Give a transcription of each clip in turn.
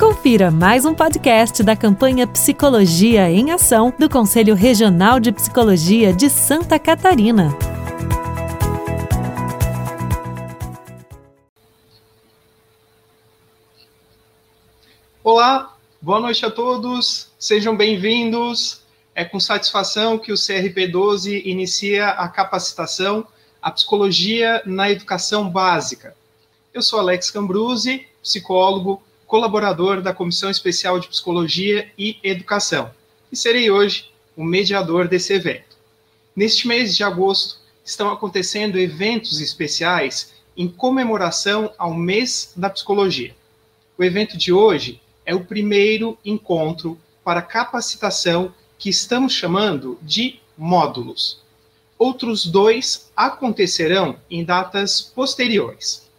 Confira mais um podcast da campanha Psicologia em Ação do Conselho Regional de Psicologia de Santa Catarina. Olá, boa noite a todos, sejam bem-vindos. É com satisfação que o CRP 12 inicia a capacitação A Psicologia na Educação Básica. Eu sou Alex Cambruzzi, psicólogo, colaborador da Comissão Especial de Psicologia e Educação, e serei hoje o mediador desse evento. Neste mês de agosto, estão acontecendo eventos especiais em comemoração ao mês da psicologia. O evento de hoje é o primeiro encontro para capacitação que estamos chamando de módulos. Outros dois acontecerão em datas posteriores.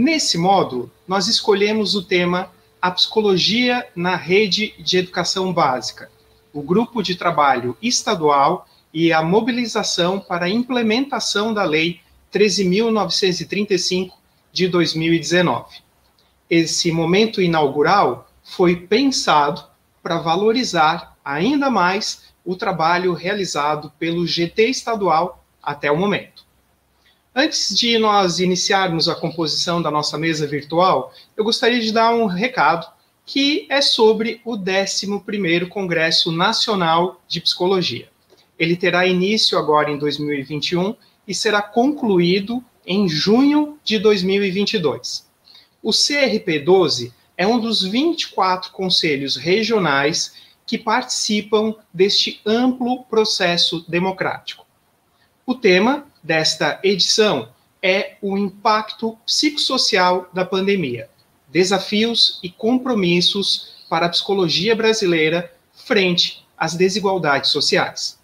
Nesse módulo, nós escolhemos o tema A Psicologia na Rede de Educação Básica, o grupo de trabalho estadual e a mobilização para a implementação da Lei 13.935 de 2019. Esse momento inaugural foi pensado para valorizar ainda mais o trabalho realizado pelo GT estadual até o momento. Antes de nós iniciarmos a composição da nossa mesa virtual, eu gostaria de dar um recado que é sobre o 11º Congresso Nacional de Psicologia. Ele terá início agora em 2021 e será concluído em junho de 2022. O CRP12 é um dos 24 conselhos regionais que participam deste amplo processo democrático. O tema desta edição é o impacto psicossocial da pandemia, desafios e compromissos para a psicologia brasileira frente às desigualdades sociais.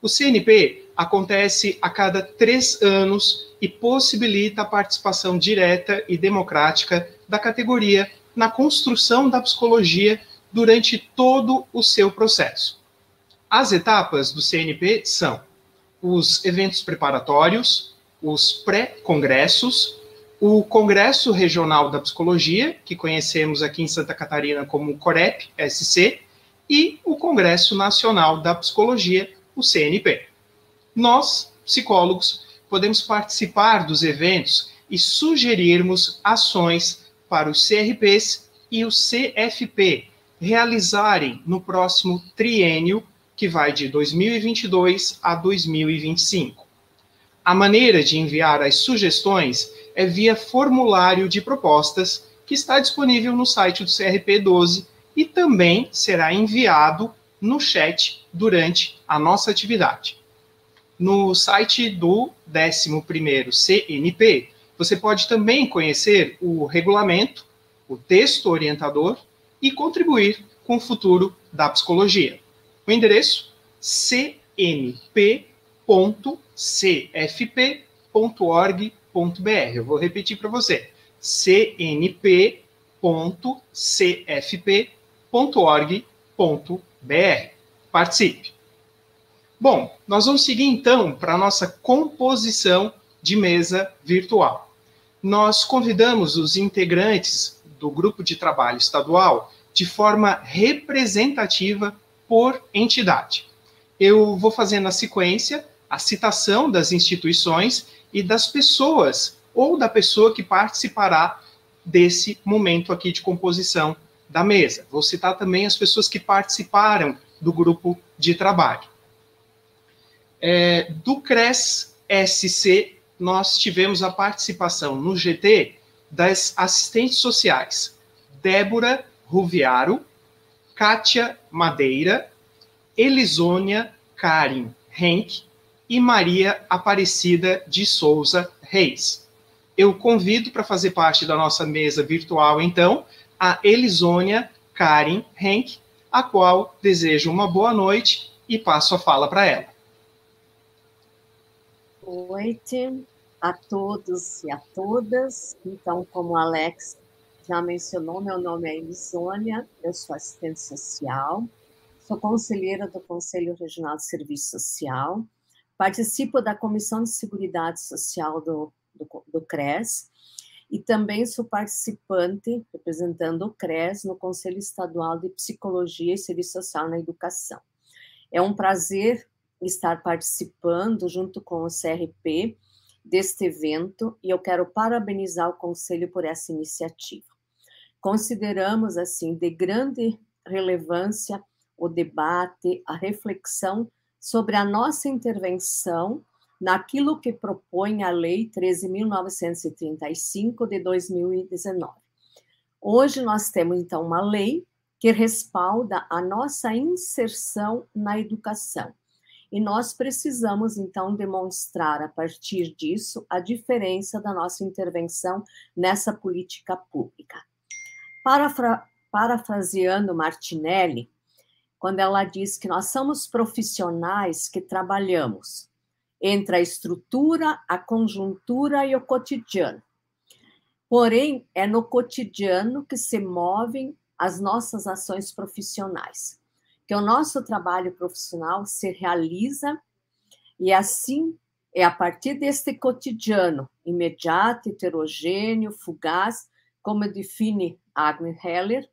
O CNP acontece a cada três anos e possibilita a participação direta e democrática da categoria na construção da psicologia durante todo o seu processo. As etapas do CNP são os eventos preparatórios, os pré-congressos, o Congresso Regional da Psicologia, que conhecemos aqui em Santa Catarina como COREP, SC, e o Congresso Nacional da Psicologia, o CNP. Nós, psicólogos, podemos participar dos eventos e sugerirmos ações para os CRPs e o CFP realizarem no próximo triênio que vai de 2022 a 2025. A maneira de enviar as sugestões é via formulário de propostas que está disponível no site do CRP 12 e também será enviado no chat durante a nossa atividade. No site do 11º CNP, você pode também conhecer o regulamento, o texto orientador e contribuir com o futuro da psicologia. O endereço cnp.cfp.org.br. Eu vou repetir para você. cnp.cfp.org.br. Participe. Bom, nós vamos seguir então para a nossa composição de mesa virtual. Nós convidamos os integrantes do grupo de trabalho estadual de forma representativa por entidade. Eu vou fazendo na sequência a citação das instituições e das pessoas, ou da pessoa que participará desse momento aqui de composição da mesa. Vou citar também as pessoas que participaram do grupo de trabalho. É, do CRES SC, nós tivemos a participação no GT das assistentes sociais Débora Ruviaro, Kátia Madeira, Elisônia Karin Henk e Maria Aparecida de Souza Reis. Eu convido para fazer parte da nossa mesa virtual, então, a Elisônia Karin Henk, a qual desejo uma boa noite e passo a fala para ela. Boa noite a todos e a todas. Então, como o Alex já mencionou, meu nome é Elisônia, eu sou assistente social, sou conselheira do Conselho Regional de Serviço Social, participo da Comissão de Seguridade Social do, do, do CRES e também sou participante, representando o CRES, no Conselho Estadual de Psicologia e Serviço Social na Educação. É um prazer estar participando junto com o CRP deste evento e eu quero parabenizar o Conselho por essa iniciativa. Consideramos, assim, de grande relevância o debate, a reflexão sobre a nossa intervenção naquilo que propõe a Lei 13.935 de 2019. Hoje nós temos, então, uma lei que respalda a nossa inserção na educação. E nós precisamos, então, demonstrar, a partir disso, a diferença da nossa intervenção nessa política pública. Parafra parafraseando Martinelli, quando ela diz que nós somos profissionais que trabalhamos entre a estrutura, a conjuntura e o cotidiano. Porém, é no cotidiano que se movem as nossas ações profissionais, que o nosso trabalho profissional se realiza e assim é a partir deste cotidiano imediato, heterogêneo, fugaz, como define Agnes Heller,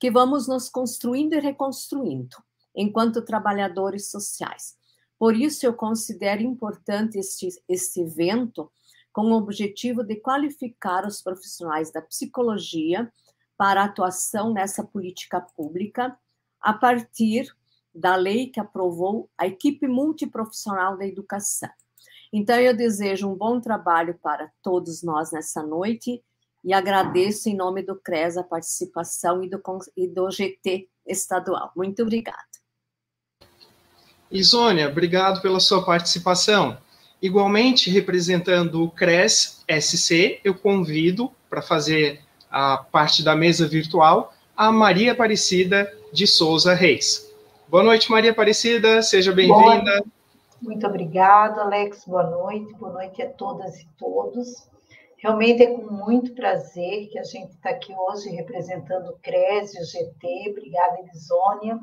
que vamos nos construindo e reconstruindo enquanto trabalhadores sociais. Por isso, eu considero importante este, este evento com o objetivo de qualificar os profissionais da psicologia para atuação nessa política pública a partir da lei que aprovou a equipe multiprofissional da educação. Então, eu desejo um bom trabalho para todos nós nessa noite e agradeço em nome do CRES a participação e do, e do GT estadual. Muito obrigada. Isônia, obrigado pela sua participação. Igualmente, representando o CRES SC, eu convido para fazer a parte da mesa virtual a Maria Aparecida de Souza Reis. Boa noite, Maria Aparecida, seja bem-vinda. Muito obrigada, Alex. Boa noite. Boa noite a todas e todos. Realmente é com muito prazer que a gente está aqui hoje representando o CRES e o GT. Obrigada, Elisônia.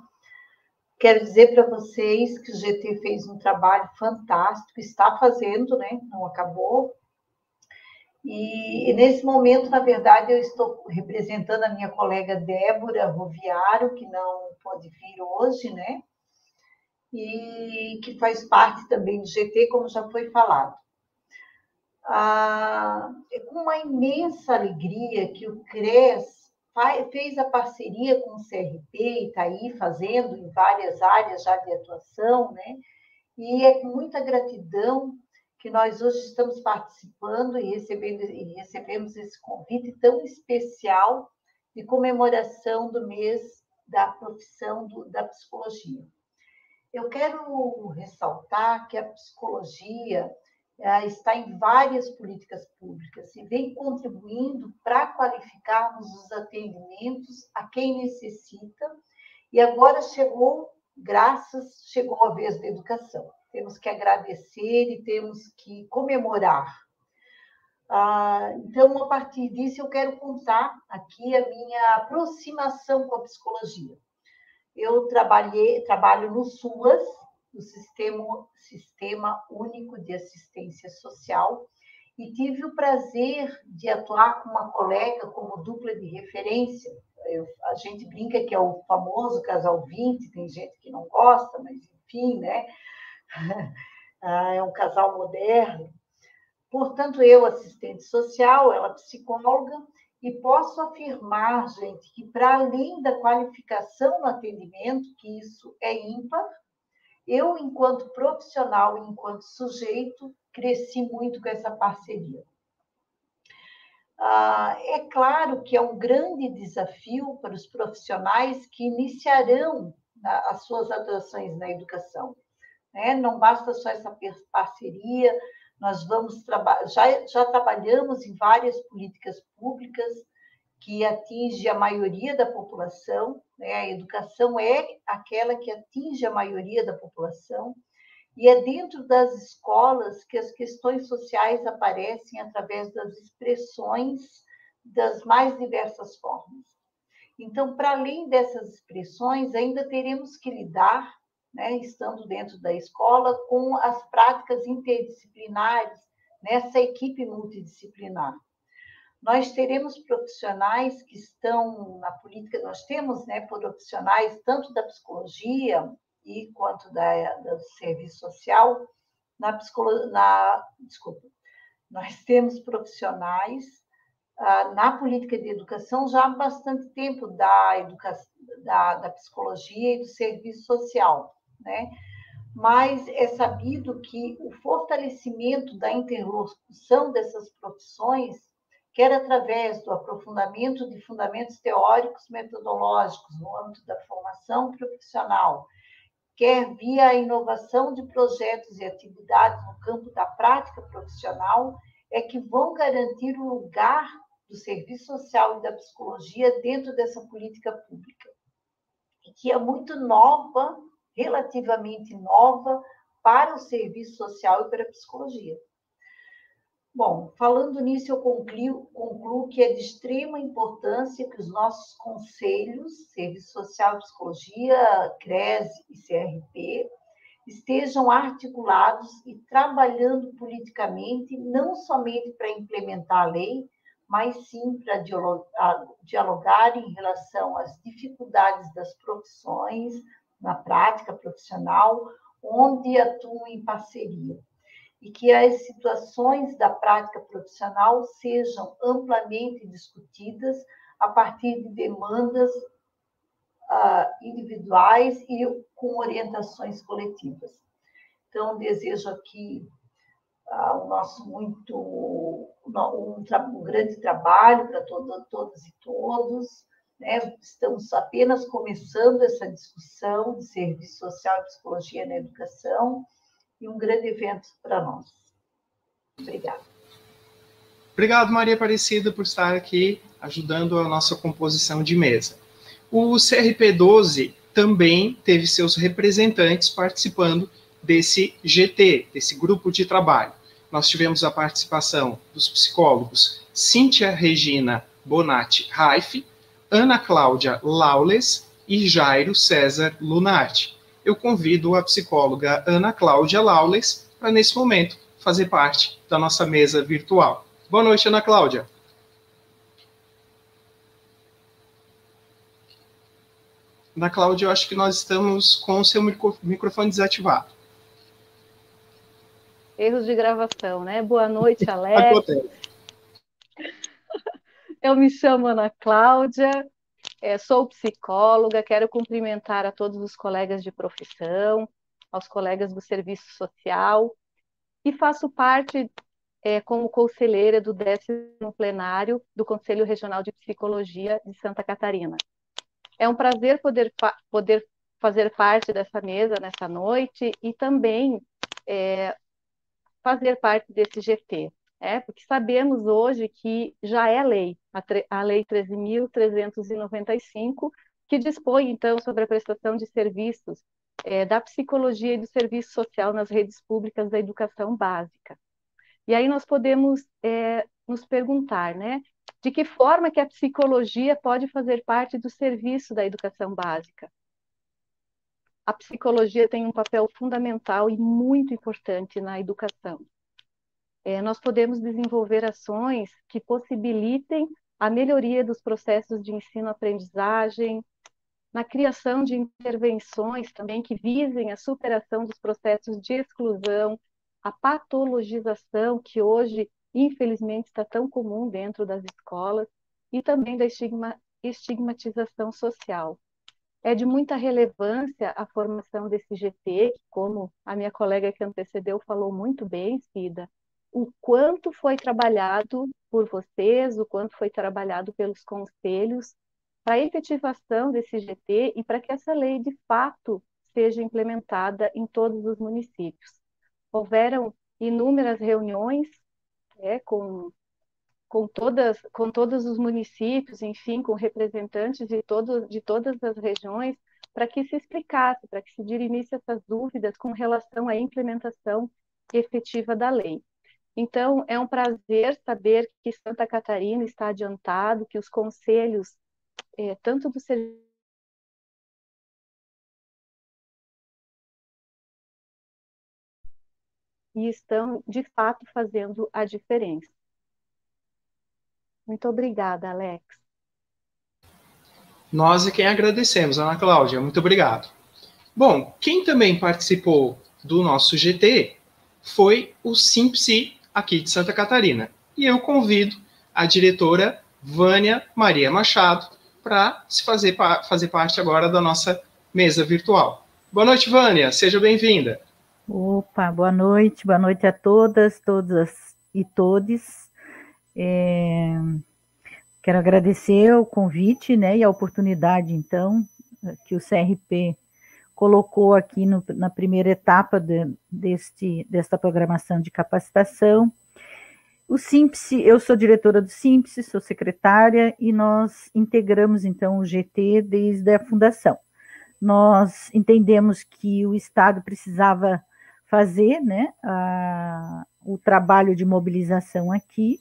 Quero dizer para vocês que o GT fez um trabalho fantástico, está fazendo, né? Não acabou. E, e, nesse momento, na verdade, eu estou representando a minha colega Débora Roviaro, que não pode vir hoje, né? E que faz parte também do GT, como já foi falado. Ah, é com uma imensa alegria que o CRES fez a parceria com o CRP e está aí fazendo em várias áreas já de atuação, né? E é com muita gratidão que nós hoje estamos participando e, recebendo, e recebemos esse convite tão especial de comemoração do mês da profissão do, da psicologia. Eu quero ressaltar que a psicologia está em várias políticas públicas e vem contribuindo para qualificarmos os atendimentos a quem necessita. E agora chegou, graças, chegou a vez da educação. Temos que agradecer e temos que comemorar. Ah, então, a partir disso, eu quero contar aqui a minha aproximação com a psicologia. Eu trabalhei, trabalho no SUAS, no Sistema, Sistema Único de Assistência Social, e tive o prazer de atuar com uma colega como dupla de referência. Eu, a gente brinca que é o famoso casal 20, tem gente que não gosta, mas enfim, né? Ah, é um casal moderno. Portanto, eu, assistente social, ela psicóloga, e posso afirmar, gente, que para além da qualificação no atendimento, que isso é ímpar, eu, enquanto profissional, enquanto sujeito, cresci muito com essa parceria. Ah, é claro que é um grande desafio para os profissionais que iniciarão as suas atuações na educação. Né? Não basta só essa parceria, nós vamos já, já trabalhamos em várias políticas públicas que atinge a maioria da população, né? a educação é aquela que atinge a maioria da população, e é dentro das escolas que as questões sociais aparecem através das expressões das mais diversas formas. Então, para além dessas expressões, ainda teremos que lidar, né, estando dentro da escola, com as práticas interdisciplinares nessa equipe multidisciplinar. Nós teremos profissionais que estão na política, nós temos né, profissionais tanto da psicologia e quanto da, do serviço social, na psicologia, na, desculpa, nós temos profissionais ah, na política de educação já há bastante tempo da, educação, da, da psicologia e do serviço social, né? mas é sabido que o fortalecimento da interlocução dessas profissões, quer através do aprofundamento de fundamentos teóricos metodológicos no âmbito da formação profissional, quer via a inovação de projetos e atividades no campo da prática profissional, é que vão garantir o lugar do serviço social e da psicologia dentro dessa política pública, que é muito nova relativamente nova para o serviço social e para a psicologia. Bom, falando nisso, eu concluo, concluo, que é de extrema importância que os nossos conselhos, Serviço Social Psicologia, CRES e CRP, estejam articulados e trabalhando politicamente, não somente para implementar a lei, mas sim para dialogar em relação às dificuldades das profissões, na prática profissional, onde atuam em parceria. E que as situações da prática profissional sejam amplamente discutidas a partir de demandas uh, individuais e com orientações coletivas. Então, desejo aqui uh, o nosso muito um, um, grande trabalho para todo, todas e todos, né? Estamos apenas começando essa discussão de serviço social e psicologia na educação e um grande evento para nós. Obrigada. Obrigado, Maria Aparecida, por estar aqui ajudando a nossa composição de mesa. O CRP12 também teve seus representantes participando desse GT, desse grupo de trabalho. Nós tivemos a participação dos psicólogos Cíntia Regina Bonatti Raif, Ana Cláudia Laules e Jairo César Lunardi. Eu convido a psicóloga Ana Cláudia Laules para, nesse momento, fazer parte da nossa mesa virtual. Boa noite, Ana Cláudia. Ana Cláudia, eu acho que nós estamos com o seu microfone desativado. Erros de gravação, né? Boa noite, Alex. Eu me chamo Ana Cláudia, é, sou psicóloga, quero cumprimentar a todos os colegas de profissão, aos colegas do serviço social, e faço parte é, como conselheira do décimo plenário do Conselho Regional de Psicologia de Santa Catarina. É um prazer poder, poder fazer parte dessa mesa nessa noite e também é, fazer parte desse GT é, porque sabemos hoje que já é lei, a, a Lei 13.395, que dispõe, então, sobre a prestação de serviços é, da psicologia e do serviço social nas redes públicas da educação básica. E aí nós podemos é, nos perguntar, né, de que forma que a psicologia pode fazer parte do serviço da educação básica? A psicologia tem um papel fundamental e muito importante na educação é, nós podemos desenvolver ações que possibilitem a melhoria dos processos de ensino-aprendizagem, na criação de intervenções também que visem a superação dos processos de exclusão, a patologização que hoje, infelizmente, está tão comum dentro das escolas, e também da estigma, estigmatização social. É de muita relevância a formação desse GT, que, como a minha colega que antecedeu falou muito bem, Cida, o quanto foi trabalhado por vocês, o quanto foi trabalhado pelos conselhos para a efetivação desse GT e para que essa lei de fato seja implementada em todos os municípios. Houveram inúmeras reuniões é, com, com, todas, com todos os municípios, enfim, com representantes de, todo, de todas as regiões, para que se explicasse, para que se dirimisse essas dúvidas com relação à implementação efetiva da lei. Então, é um prazer saber que Santa Catarina está adiantado, que os conselhos, é, tanto do serviço e estão de fato fazendo a diferença. Muito obrigada, Alex. Nós é quem agradecemos, Ana Cláudia. Muito obrigado. Bom, quem também participou do nosso GT foi o Simpsi aqui de Santa Catarina. E eu convido a diretora Vânia Maria Machado para se fazer, fazer parte agora da nossa mesa virtual. Boa noite, Vânia. Seja bem-vinda. Opa, boa noite. Boa noite a todas, todas e todes. É... Quero agradecer o convite né, e a oportunidade, então, que o CRP colocou aqui no, na primeira etapa de, deste, desta programação de capacitação. O SIMPS, eu sou diretora do SIMPS, sou secretária, e nós integramos, então, o GT desde a fundação. Nós entendemos que o Estado precisava fazer né, a, o trabalho de mobilização aqui,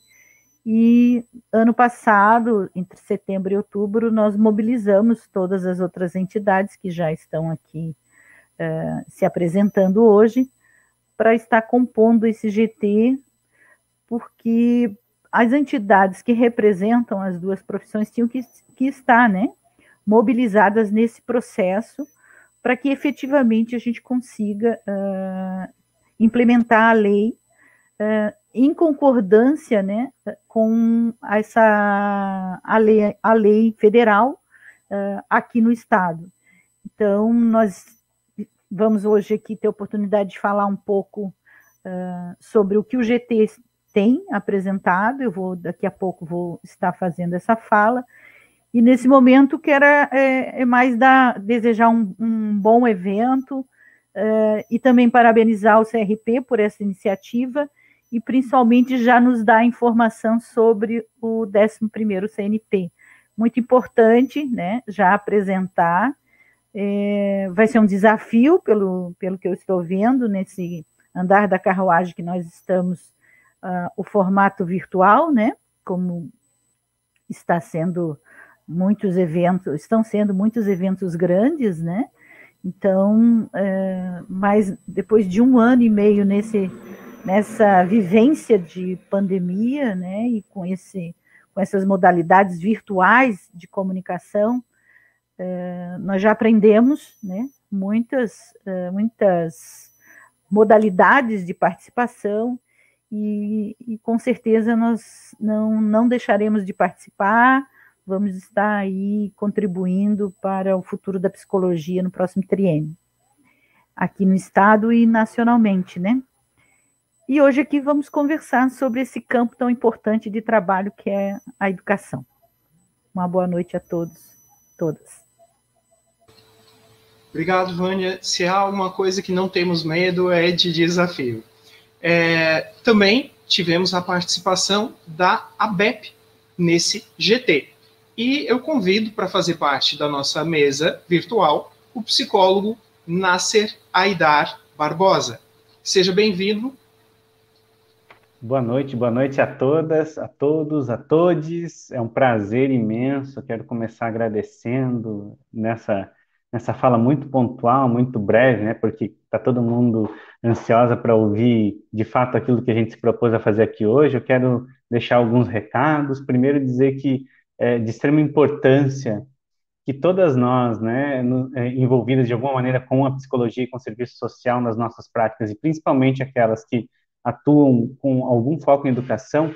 e ano passado, entre setembro e outubro, nós mobilizamos todas as outras entidades que já estão aqui uh, se apresentando hoje para estar compondo esse GT, porque as entidades que representam as duas profissões tinham que, que estar né, mobilizadas nesse processo para que efetivamente a gente consiga uh, implementar a lei uh, em concordância né, com essa, a, lei, a lei federal uh, aqui no Estado. Então, nós vamos hoje aqui ter a oportunidade de falar um pouco uh, sobre o que o GT tem apresentado, eu vou, daqui a pouco, vou estar fazendo essa fala, e nesse momento quero é, é mais dar, desejar um, um bom evento, Uh, e também parabenizar o CRP por essa iniciativa e principalmente já nos dá informação sobre o 11º CNP. Muito importante, né, já apresentar, é, vai ser um desafio, pelo, pelo que eu estou vendo, nesse andar da carruagem que nós estamos, uh, o formato virtual, né, como está sendo muitos eventos, estão sendo muitos eventos grandes, né, então, é, mas depois de um ano e meio nesse nessa vivência de pandemia, né, e com, esse, com essas modalidades virtuais de comunicação, é, nós já aprendemos, né, muitas, é, muitas modalidades de participação e, e, com certeza nós não, não deixaremos de participar, vamos estar aí contribuindo para o futuro da psicologia no próximo triênio, aqui no estado e nacionalmente, né? E hoje aqui vamos conversar sobre esse campo tão importante de trabalho que é a educação. Uma boa noite a todos, todas. Obrigado, Vânia. Se há alguma coisa que não temos medo é de desafio. É, também tivemos a participação da ABEP nesse GT. E eu convido para fazer parte da nossa mesa virtual o psicólogo Nasser Aidar Barbosa. Seja bem-vindo Boa noite, boa noite a todas, a todos, a todes. É um prazer imenso. Quero começar agradecendo nessa nessa fala muito pontual, muito breve, né? Porque está todo mundo ansiosa para ouvir de fato aquilo que a gente se propôs a fazer aqui hoje. Eu quero deixar alguns recados. Primeiro dizer que é de extrema importância que todas nós, né, é, envolvidas de alguma maneira com a psicologia e com o serviço social nas nossas práticas e principalmente aquelas que atuam com algum foco em educação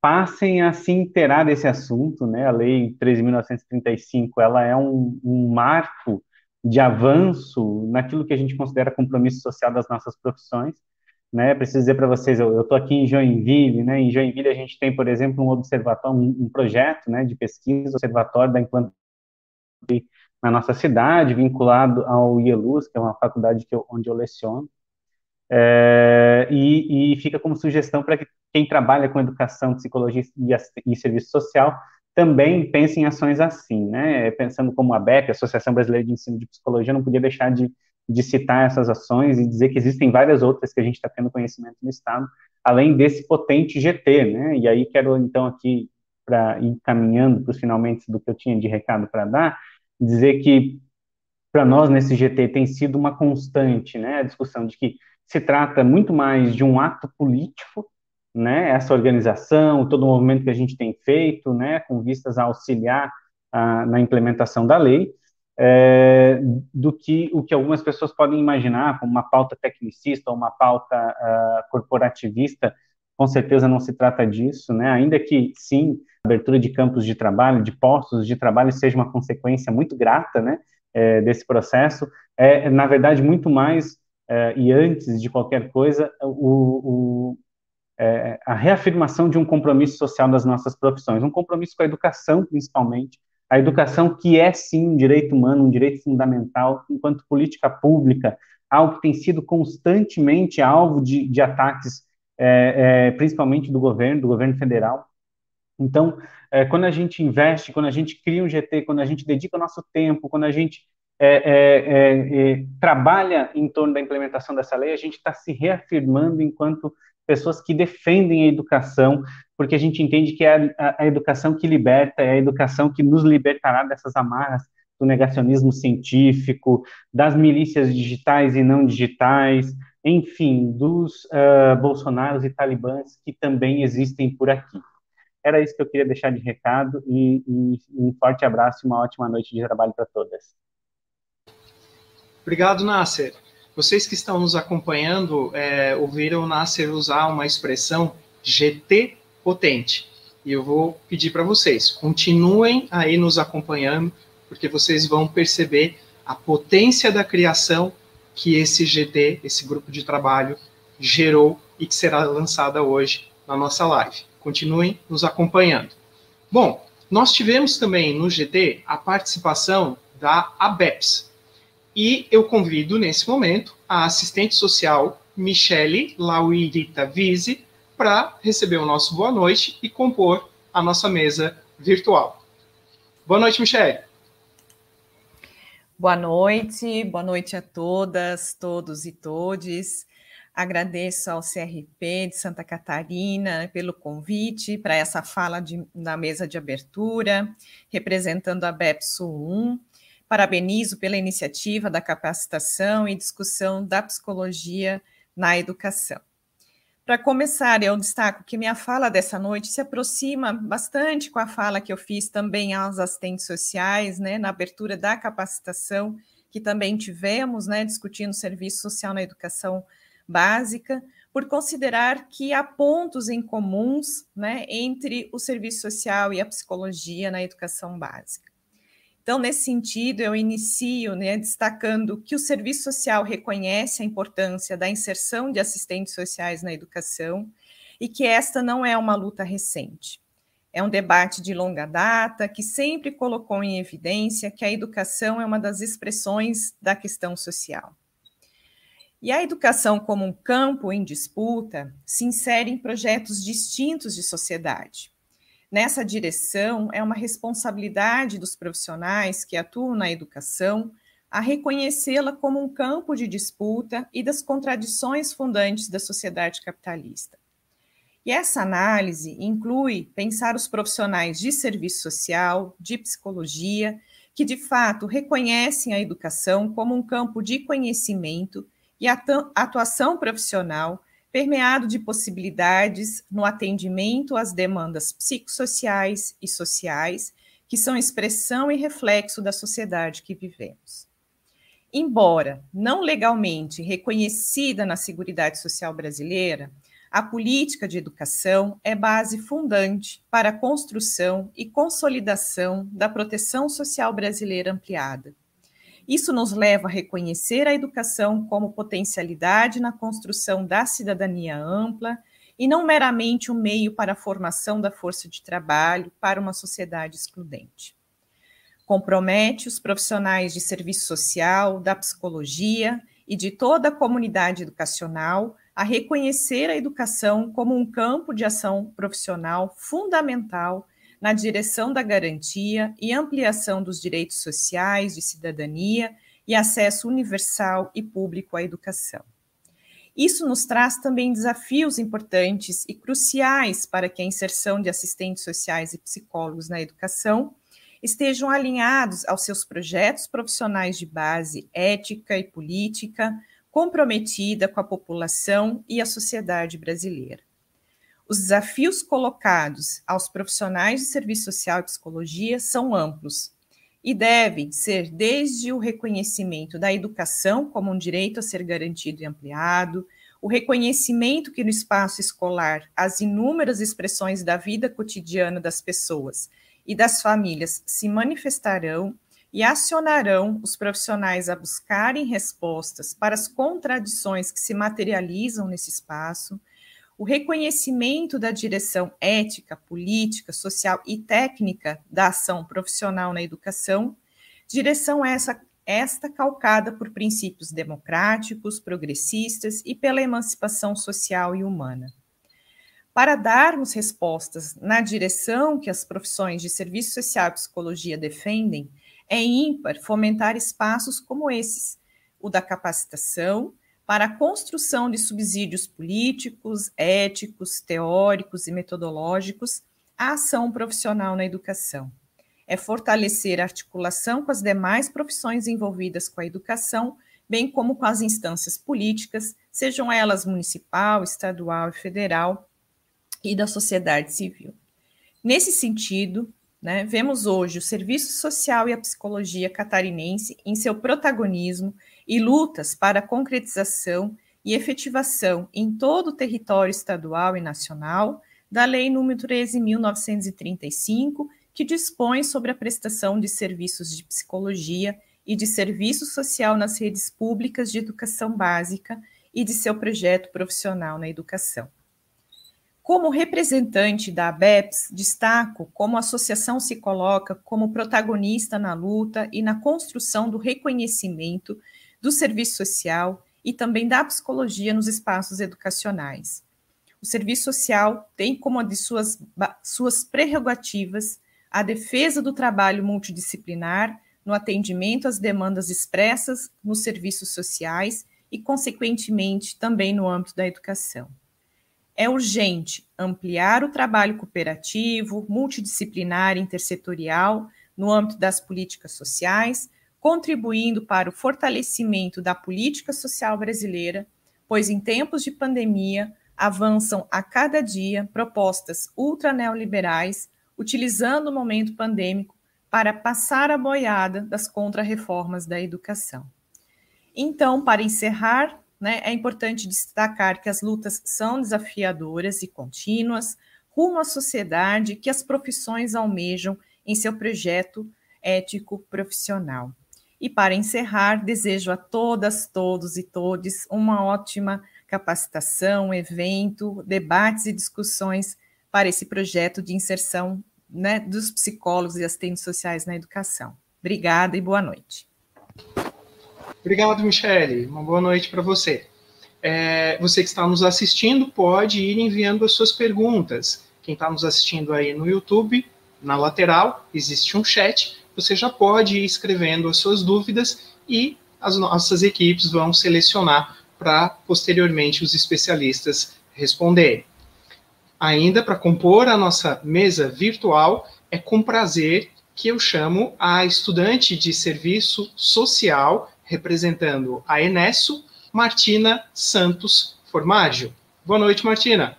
passem a se inteirar desse assunto, né? A Lei 13.935, ela é um, um marco de avanço naquilo que a gente considera compromisso social das nossas profissões, né? Preciso dizer para vocês, eu estou aqui em Joinville, né? Em Joinville a gente tem, por exemplo, um observatório, um, um projeto, né, de pesquisa, observatório da implantação na nossa cidade, vinculado ao IELUS, que é uma faculdade que eu, onde eu leciono, é, e, e, fica como sugestão para que quem trabalha com educação, psicologia e, e, serviço social também pense em ações assim, né? Pensando como a BEP, Associação Brasileira de Ensino de Psicologia, não podia deixar de, de citar essas ações e dizer que existem várias outras que a gente está tendo conhecimento no Estado, além desse potente GT, né? E aí quero, então, aqui, para ir caminhando para os finalmente do que eu tinha de recado para dar, dizer que para nós nesse GT tem sido uma constante, né? A discussão de que se trata muito mais de um ato político né, essa organização, todo o movimento que a gente tem feito, né, com vistas a auxiliar a, na implementação da lei, é, do que o que algumas pessoas podem imaginar como uma pauta tecnicista ou uma pauta uh, corporativista, com certeza não se trata disso, né? Ainda que sim, a abertura de campos de trabalho, de postos de trabalho seja uma consequência muito grata, né, é, desse processo, é na verdade muito mais é, e antes de qualquer coisa o, o é, a reafirmação de um compromisso social das nossas profissões, um compromisso com a educação principalmente, a educação que é sim um direito humano, um direito fundamental enquanto política pública, algo que tem sido constantemente alvo de, de ataques, é, é, principalmente do governo, do governo federal. Então, é, quando a gente investe, quando a gente cria um GT, quando a gente dedica o nosso tempo, quando a gente é, é, é, trabalha em torno da implementação dessa lei, a gente está se reafirmando enquanto pessoas que defendem a educação, porque a gente entende que é a, a, educação que liberta, é a educação que nos libertará dessas amarras do negacionismo científico, das milícias digitais e não digitais, enfim, dos uh, bolsonaros e talibãs que também existem por aqui. Era isso que eu queria deixar de recado e, e um forte abraço e uma ótima noite de trabalho para todas. Obrigado, Nasser. Vocês que estão nos acompanhando é, ouviram Nasser usar uma expressão GT potente. E eu vou pedir para vocês, continuem aí nos acompanhando, porque vocês vão perceber a potência da criação que esse GT, esse grupo de trabalho, gerou e que será lançada hoje na nossa live. Continuem nos acompanhando. Bom, nós tivemos também no GT a participação da ABEPS, e eu convido, nesse momento, a assistente social Michele Lauirita Vise para receber o nosso boa noite e compor a nossa mesa virtual. Boa noite, Michele. Boa noite, boa noite a todas, todos e todes. Agradeço ao CRP de Santa Catarina pelo convite para essa fala de, na mesa de abertura, representando a BEPSU 1 Parabenizo pela iniciativa da capacitação e discussão da psicologia na educação. Para começar, eu destaco que minha fala dessa noite se aproxima bastante com a fala que eu fiz também aos assistentes sociais, né, na abertura da capacitação, que também tivemos, né, discutindo serviço social na educação básica, por considerar que há pontos em comuns né, entre o serviço social e a psicologia na educação básica. Então, nesse sentido, eu inicio né, destacando que o serviço social reconhece a importância da inserção de assistentes sociais na educação e que esta não é uma luta recente. É um debate de longa data que sempre colocou em evidência que a educação é uma das expressões da questão social. E a educação, como um campo em disputa, se insere em projetos distintos de sociedade Nessa direção, é uma responsabilidade dos profissionais que atuam na educação a reconhecê-la como um campo de disputa e das contradições fundantes da sociedade capitalista. E essa análise inclui pensar os profissionais de serviço social, de psicologia, que de fato reconhecem a educação como um campo de conhecimento e atuação profissional permeado de possibilidades no atendimento às demandas psicossociais e sociais, que são expressão e reflexo da sociedade que vivemos. Embora não legalmente reconhecida na Seguridade Social brasileira, a política de educação é base fundante para a construção e consolidação da proteção social brasileira ampliada isso nos leva a reconhecer a educação como potencialidade na construção da cidadania ampla e não meramente um meio para a formação da força de trabalho para uma sociedade excludente. Compromete os profissionais de serviço social, da psicologia e de toda a comunidade educacional a reconhecer a educação como um campo de ação profissional fundamental na direção da garantia e ampliação dos direitos sociais, de cidadania e acesso universal e público à educação. Isso nos traz também desafios importantes e cruciais para que a inserção de assistentes sociais e psicólogos na educação estejam alinhados aos seus projetos profissionais de base ética e política, comprometida com a população e a sociedade brasileira. Os desafios colocados aos profissionais de serviço social e psicologia são amplos e devem ser desde o reconhecimento da educação como um direito a ser garantido e ampliado, o reconhecimento que no espaço escolar as inúmeras expressões da vida cotidiana das pessoas e das famílias se manifestarão e acionarão os profissionais a buscarem respostas para as contradições que se materializam nesse espaço, o reconhecimento da direção ética, política, social e técnica da ação profissional na educação, direção essa esta calcada por princípios democráticos, progressistas e pela emancipação social e humana. Para darmos respostas na direção que as profissões de serviço social e psicologia defendem, é ímpar fomentar espaços como esses, o da capacitação, para a construção de subsídios políticos, éticos, teóricos e metodológicos à ação profissional na educação. É fortalecer a articulação com as demais profissões envolvidas com a educação, bem como com as instâncias políticas, sejam elas municipal, estadual e federal, e da sociedade civil. Nesse sentido, né, vemos hoje o serviço social e a psicologia catarinense em seu protagonismo e lutas para a concretização e efetivação em todo o território estadual e nacional da Lei nº 13.935, que dispõe sobre a prestação de serviços de psicologia e de serviço social nas redes públicas de educação básica e de seu projeto profissional na educação. Como representante da ABEPS, destaco como a associação se coloca como protagonista na luta e na construção do reconhecimento do serviço social e também da psicologia nos espaços educacionais. O serviço social tem como uma de suas, suas prerrogativas a defesa do trabalho multidisciplinar no atendimento às demandas expressas nos serviços sociais e, consequentemente, também no âmbito da educação. É urgente ampliar o trabalho cooperativo, multidisciplinar e intersetorial no âmbito das políticas sociais, contribuindo para o fortalecimento da política social brasileira, pois em tempos de pandemia avançam a cada dia propostas ultraneoliberais, utilizando o momento pandêmico para passar a boiada das contrarreformas da educação. Então, para encerrar, né, é importante destacar que as lutas são desafiadoras e contínuas rumo à sociedade que as profissões almejam em seu projeto ético profissional. E para encerrar, desejo a todas, todos e todes uma ótima capacitação, evento, debates e discussões para esse projeto de inserção né, dos psicólogos e assistentes sociais na educação. Obrigada e boa noite. Obrigado, Michele. Uma boa noite para você. É, você que está nos assistindo pode ir enviando as suas perguntas. Quem está nos assistindo aí no YouTube, na lateral, existe um chat. Você já pode ir escrevendo as suas dúvidas e as nossas equipes vão selecionar para posteriormente os especialistas responderem. Ainda para compor a nossa mesa virtual, é com prazer que eu chamo a estudante de serviço social representando a Enesso, Martina Santos Formaggio. Boa noite, Martina.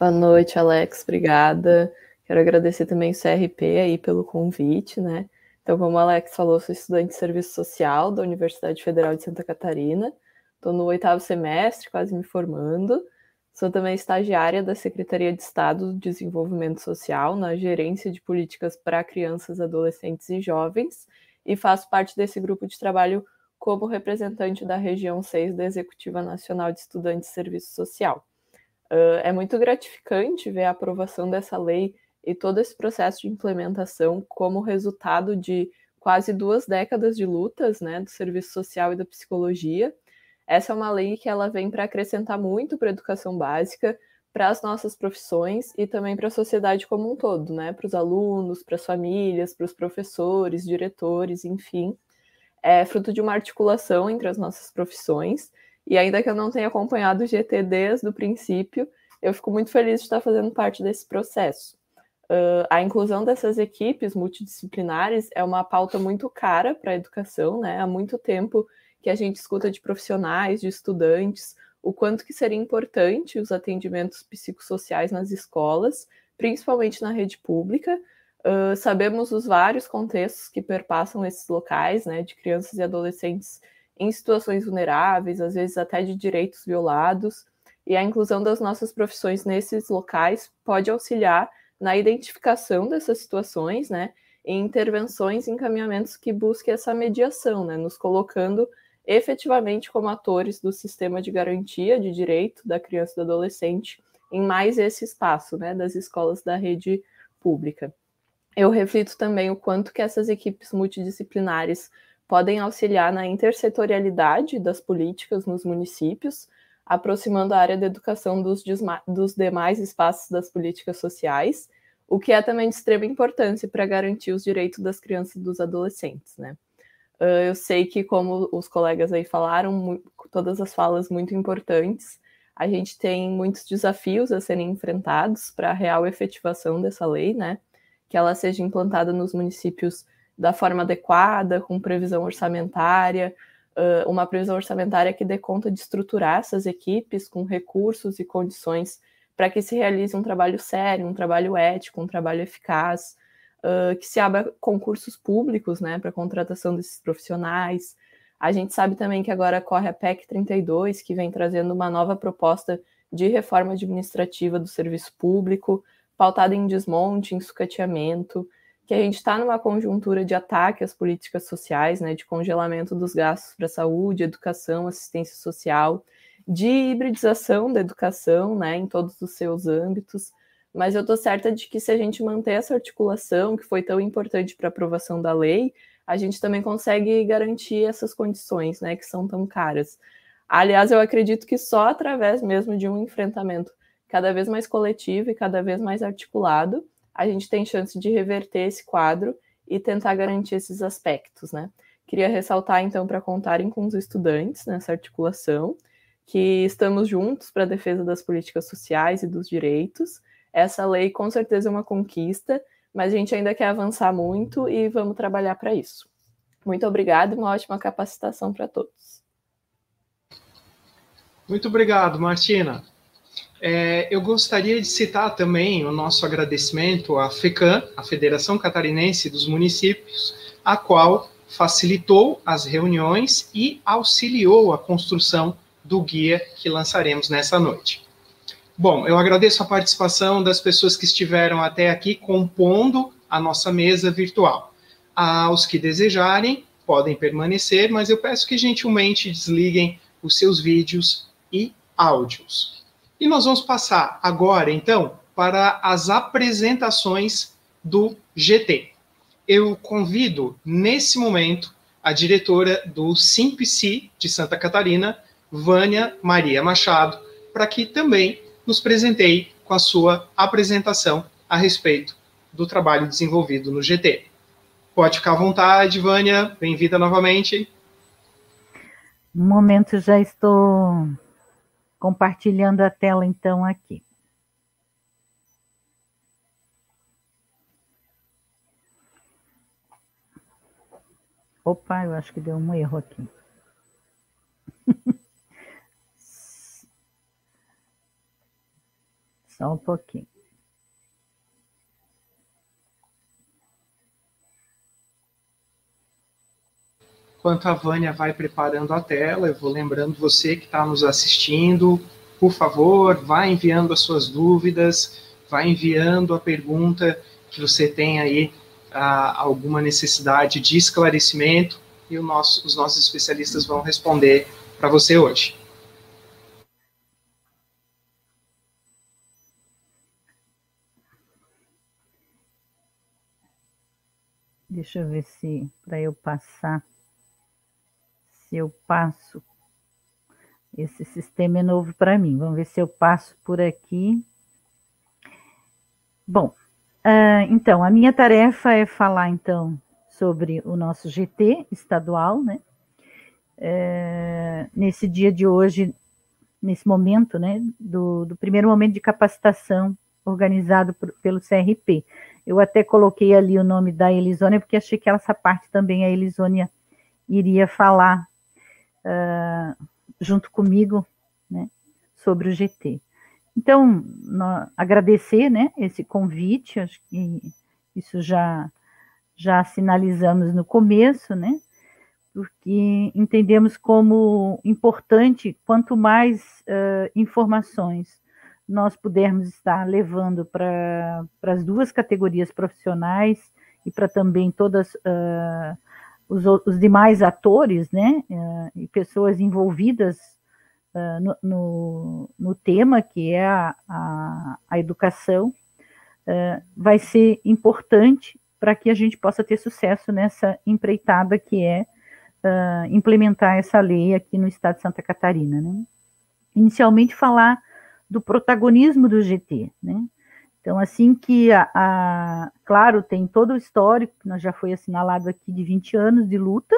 Boa noite, Alex. Obrigada. Quero agradecer também o CRP aí pelo convite, né? Então, como o Alex falou, sou estudante de serviço social da Universidade Federal de Santa Catarina. Estou no oitavo semestre, quase me formando. Sou também estagiária da Secretaria de Estado do Desenvolvimento Social na Gerência de Políticas para Crianças, Adolescentes e Jovens e faço parte desse grupo de trabalho como representante da região 6 da Executiva Nacional de Estudantes de Serviço Social. Uh, é muito gratificante ver a aprovação dessa lei e todo esse processo de implementação como resultado de quase duas décadas de lutas né, do serviço social e da psicologia. Essa é uma lei que ela vem para acrescentar muito para a educação básica, para as nossas profissões e também para a sociedade como um todo, né? Para os alunos, para as famílias, para os professores, diretores, enfim. É fruto de uma articulação entre as nossas profissões. E ainda que eu não tenha acompanhado o GT desde o princípio, eu fico muito feliz de estar fazendo parte desse processo. Uh, a inclusão dessas equipes multidisciplinares é uma pauta muito cara para a educação, né? Há muito tempo que a gente escuta de profissionais, de estudantes, o quanto que seria importante os atendimentos psicossociais nas escolas, principalmente na rede pública. Uh, sabemos os vários contextos que perpassam esses locais, né, de crianças e adolescentes em situações vulneráveis, às vezes até de direitos violados, e a inclusão das nossas profissões nesses locais pode auxiliar na identificação dessas situações, né, em intervenções e encaminhamentos que busquem essa mediação, né, nos colocando efetivamente como atores do sistema de garantia de direito da criança e do adolescente em mais esse espaço, né, das escolas da rede pública. Eu reflito também o quanto que essas equipes multidisciplinares podem auxiliar na intersetorialidade das políticas nos municípios, aproximando a área da educação dos, dos demais espaços das políticas sociais o que é também de extrema importância para garantir os direitos das crianças e dos adolescentes, né? Uh, eu sei que, como os colegas aí falaram, todas as falas muito importantes, a gente tem muitos desafios a serem enfrentados para a real efetivação dessa lei, né? Que ela seja implantada nos municípios da forma adequada, com previsão orçamentária, uh, uma previsão orçamentária que dê conta de estruturar essas equipes com recursos e condições para que se realize um trabalho sério, um trabalho ético, um trabalho eficaz, uh, que se abra concursos públicos né, para contratação desses profissionais. A gente sabe também que agora corre a PEC 32, que vem trazendo uma nova proposta de reforma administrativa do serviço público, pautada em desmonte, em sucateamento, que a gente está numa conjuntura de ataque às políticas sociais, né, de congelamento dos gastos para saúde, educação, assistência social, de hibridização da educação, né, em todos os seus âmbitos, mas eu estou certa de que se a gente manter essa articulação, que foi tão importante para a aprovação da lei, a gente também consegue garantir essas condições, né, que são tão caras. Aliás, eu acredito que só através mesmo de um enfrentamento cada vez mais coletivo e cada vez mais articulado, a gente tem chance de reverter esse quadro e tentar garantir esses aspectos, né? Queria ressaltar, então, para contarem com os estudantes nessa articulação, que estamos juntos para a defesa das políticas sociais e dos direitos. Essa lei com certeza é uma conquista, mas a gente ainda quer avançar muito e vamos trabalhar para isso. Muito obrigada e uma ótima capacitação para todos. Muito obrigado, Martina. É, eu gostaria de citar também o nosso agradecimento à FECAM, a Federação Catarinense dos Municípios, a qual facilitou as reuniões e auxiliou a construção do guia que lançaremos nessa noite. Bom, eu agradeço a participação das pessoas que estiveram até aqui compondo a nossa mesa virtual. Aos que desejarem, podem permanecer, mas eu peço que gentilmente desliguem os seus vídeos e áudios. E nós vamos passar agora, então, para as apresentações do GT. Eu convido, nesse momento, a diretora do SIMPC de Santa Catarina, Vânia Maria Machado, para que também nos presenteie com a sua apresentação a respeito do trabalho desenvolvido no GT. Pode ficar à vontade, Vânia, bem-vinda novamente. No momento já estou compartilhando a tela então aqui. Opa, eu acho que deu um erro aqui. Só um pouquinho. Enquanto a Vânia vai preparando a tela, eu vou lembrando você que está nos assistindo, por favor, vá enviando as suas dúvidas, vá enviando a pergunta que você tem aí ah, alguma necessidade de esclarecimento e nosso, os nossos especialistas vão responder para você hoje. Deixa eu ver se para eu passar, se eu passo. Esse sistema é novo para mim. Vamos ver se eu passo por aqui. Bom, uh, então, a minha tarefa é falar, então, sobre o nosso GT estadual, né? Uh, nesse dia de hoje, nesse momento, né, do, do primeiro momento de capacitação organizado por, pelo CRP. Eu até coloquei ali o nome da Elisônia, porque achei que essa parte também a Elisônia iria falar uh, junto comigo, né? sobre o GT. Então, agradecer né, esse convite, acho que isso já, já sinalizamos no começo, né? Porque entendemos como importante, quanto mais uh, informações nós pudermos estar levando para as duas categorias profissionais e para também todas uh, os, os, demais atores, né, uh, e pessoas envolvidas uh, no, no, no, tema que é a, a, a educação, vai ser importante para que a gente possa ter sucesso nessa empreitada que é implementar essa lei aqui no estado de Santa Catarina. Né? Inicialmente falar do protagonismo do GT, né? Então, assim que, a, a, claro, tem todo o histórico, que já foi assinalado aqui, de 20 anos de luta,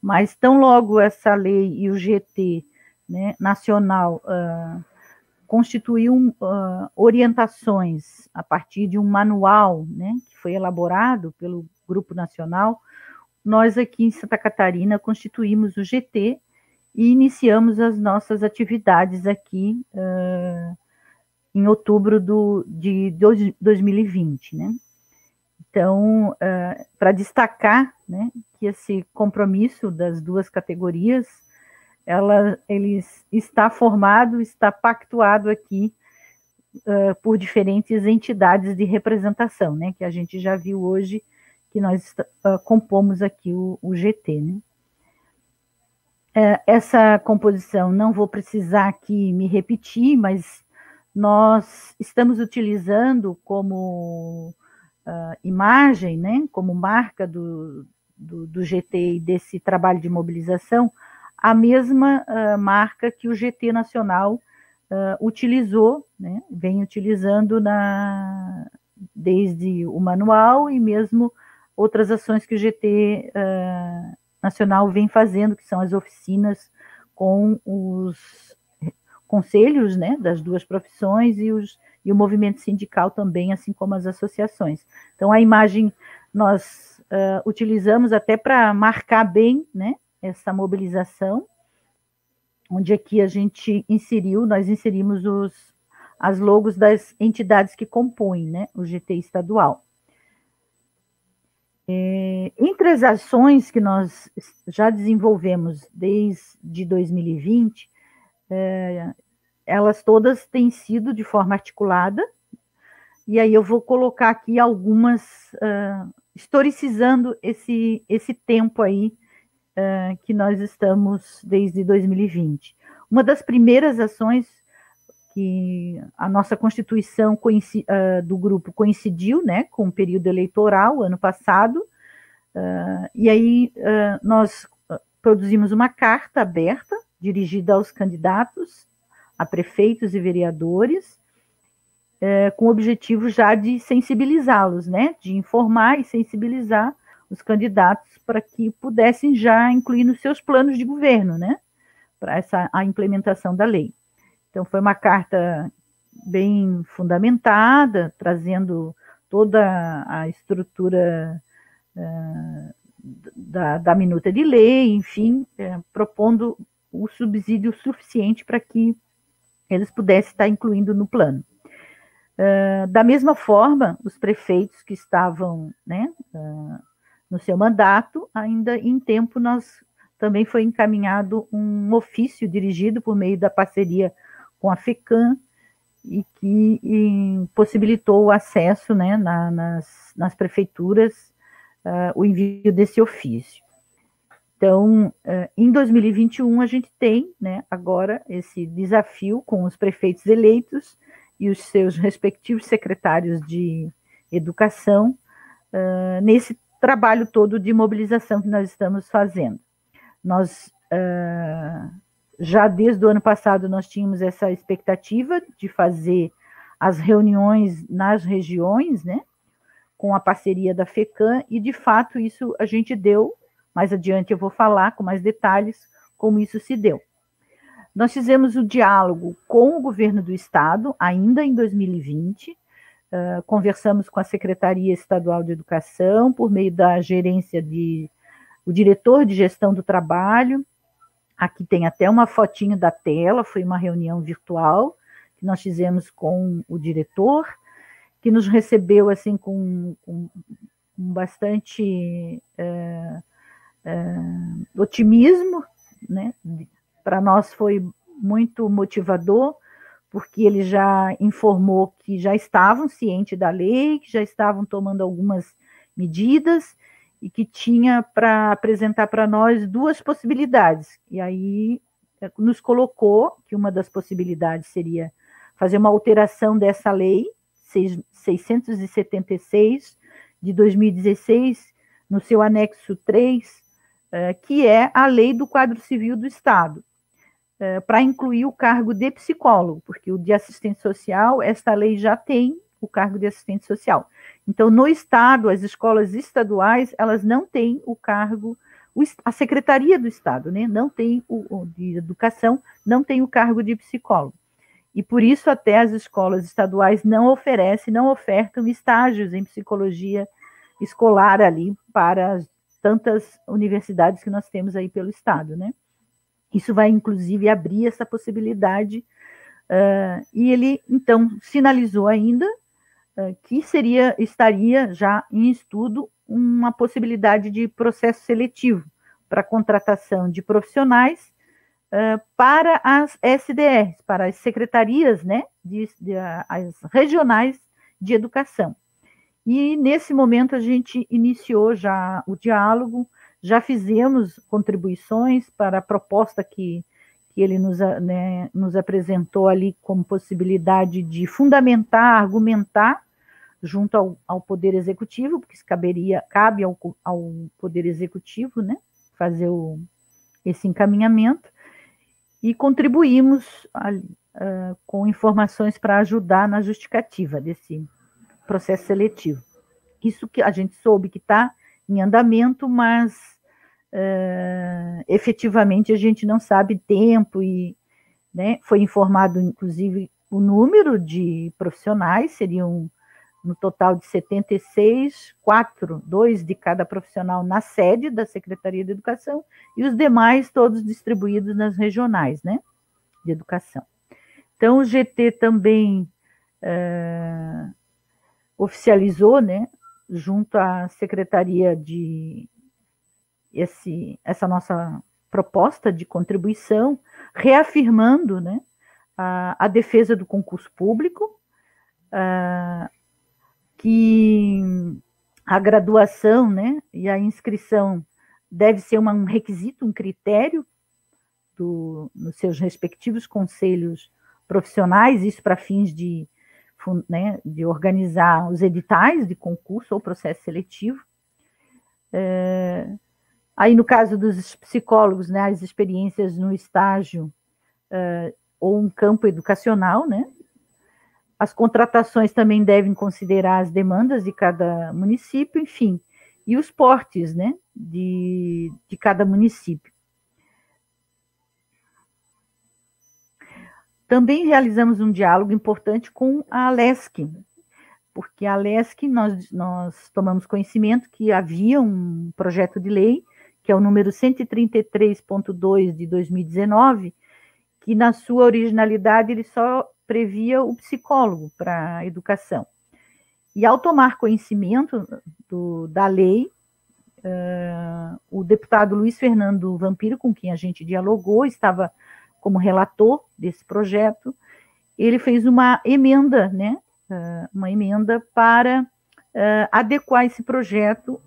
mas tão logo essa lei e o GT né, nacional uh, constituiu uh, orientações a partir de um manual né, que foi elaborado pelo Grupo Nacional, nós aqui em Santa Catarina constituímos o GT e iniciamos as nossas atividades aqui uh, em outubro do, de 2020, né? Então, uh, para destacar né, que esse compromisso das duas categorias, ela, ele está formado, está pactuado aqui uh, por diferentes entidades de representação, né, que a gente já viu hoje que nós uh, compomos aqui o, o GT, né. É, essa composição não vou precisar aqui me repetir, mas nós estamos utilizando como uh, imagem, né, como marca do, do, do, GT e desse trabalho de mobilização, a mesma uh, marca que o GT Nacional uh, utilizou, né, vem utilizando na, desde o manual e mesmo outras ações que o GT Nacional vem fazendo, que são as oficinas com os conselhos né, das duas profissões e, os, e o movimento sindical também, assim como as associações. Então, a imagem nós uh, utilizamos até para marcar bem né, essa mobilização, onde aqui a gente inseriu, nós inserimos os, as logos das entidades que compõem né, o GT estadual. É, entre as ações que nós já desenvolvemos desde 2020, é, elas todas têm sido de forma articulada, e aí eu vou colocar aqui algumas, uh, historicizando esse, esse tempo aí uh, que nós estamos desde 2020. Uma das primeiras ações que a nossa constituição uh, do grupo coincidiu né, com o período eleitoral, ano passado, e aí nós produzimos uma carta aberta dirigida aos candidatos, a prefeitos e vereadores, com o objetivo já de sensibilizá-los, né, de informar e sensibilizar os candidatos para que pudessem já incluir nos seus planos de governo, né, para essa a implementação da lei. Então, foi uma carta bem fundamentada, trazendo toda a estrutura uh, da, da, minuta de lei, enfim, uh, propondo o subsídio suficiente para que eles pudessem estar incluindo no plano. Uh, da mesma forma, os prefeitos que estavam né, no seu mandato, ainda em tempo, nós também foi encaminhado um ofício dirigido por meio da parceria com a FECAM e que e possibilitou o acesso né, na, nas, nas prefeituras, uh, o envio desse ofício. Então, uh, em 2021, a gente tem né, agora esse desafio com os prefeitos eleitos e os seus respectivos secretários de educação uh, nesse trabalho todo de mobilização que nós estamos fazendo. Nós uh, já desde o ano passado nós tínhamos essa expectativa de fazer as reuniões nas regiões, né, com a parceria da FECAM, e de fato isso a gente deu, mais adiante eu vou falar com mais detalhes como isso se deu. Nós fizemos o diálogo com o governo do estado, ainda em 2020, uh, conversamos com a Secretaria Estadual de Educação, por meio da gerência de, o diretor de gestão do trabalho, Aqui tem até uma fotinho da tela, foi uma reunião virtual que nós fizemos com o diretor, que nos recebeu assim com, com, com bastante é, é, otimismo, né? Para nós foi muito motivador, porque ele já informou que já estavam cientes da lei, que já estavam tomando algumas medidas e que tinha para apresentar para nós duas possibilidades. E aí eh, nos colocou que uma das possibilidades seria fazer uma alteração dessa lei 676 de 2016, no seu anexo 3, eh, que é a lei do quadro civil do Estado, eh, para incluir o cargo de psicólogo, porque o de assistente social, esta lei já tem o cargo de assistente social. Então, no Estado, as escolas estaduais, elas não têm o cargo, a Secretaria do Estado, né, não tem o, de educação, não tem o cargo de psicólogo. E por isso até as escolas estaduais não oferecem, não ofertam estágios em psicologia escolar ali para tantas universidades que nós temos aí pelo estado, né? Isso vai inclusive abrir essa possibilidade uh, e ele então sinalizou ainda uh, que seria estaria já em estudo uma possibilidade de processo seletivo para contratação de profissionais uh, para as SDRs, para as secretarias, né, de, de, as regionais de educação. E nesse momento a gente iniciou já o diálogo, já fizemos contribuições para a proposta que, que ele nos, né, nos apresentou ali como possibilidade de fundamentar, argumentar junto ao, ao Poder Executivo, porque caberia, cabe ao, ao Poder Executivo, né, fazer o, esse encaminhamento, e contribuímos uh, com informações para ajudar na justificativa desse processo seletivo. Isso que a gente soube que está em andamento, mas uh, efetivamente a gente não sabe tempo e né, foi informado, inclusive, o número de profissionais, seriam no total de 76, quatro, dois de cada profissional na sede da Secretaria de Educação e os demais todos distribuídos nas regionais, né, de educação. Então, o GT também é, oficializou, né, junto à Secretaria de esse, essa nossa proposta de contribuição, reafirmando, né, a, a defesa do concurso público, uh, que a graduação né, e a inscrição deve ser uma, um requisito, um critério do, nos seus respectivos conselhos profissionais, isso para fins de, né, de organizar os editais de concurso ou processo seletivo. É, aí, no caso dos psicólogos, né, as experiências no estágio é, ou um campo educacional, né, as contratações também devem considerar as demandas de cada município, enfim, e os portes né, de, de cada município. Também realizamos um diálogo importante com a Alesc, porque a Alesc nós, nós tomamos conhecimento que havia um projeto de lei, que é o número 133.2 de 2019, que na sua originalidade ele só previa o psicólogo para a educação. E ao tomar conhecimento do, da lei, uh, o deputado Luiz Fernando Vampiro, com quem a gente dialogou, estava como relator desse projeto, ele fez uma emenda, né, uh, uma emenda para uh, adequar esse projeto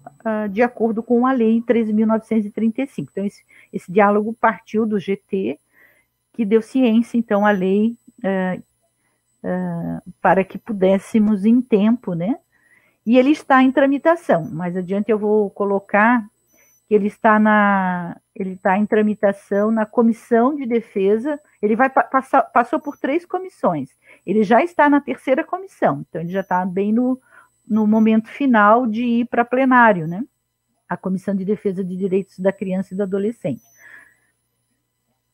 de acordo com a lei 13.935. Então, esse, esse diálogo partiu do GT, que deu ciência, então, à lei uh, para que pudéssemos em tempo, né? E ele está em tramitação. Mais adiante eu vou colocar que ele está na ele está em tramitação na comissão de defesa. Ele vai passar passou por três comissões. Ele já está na terceira comissão, então ele já está bem no, no momento final de ir para plenário, né? A comissão de defesa de direitos da criança e do adolescente.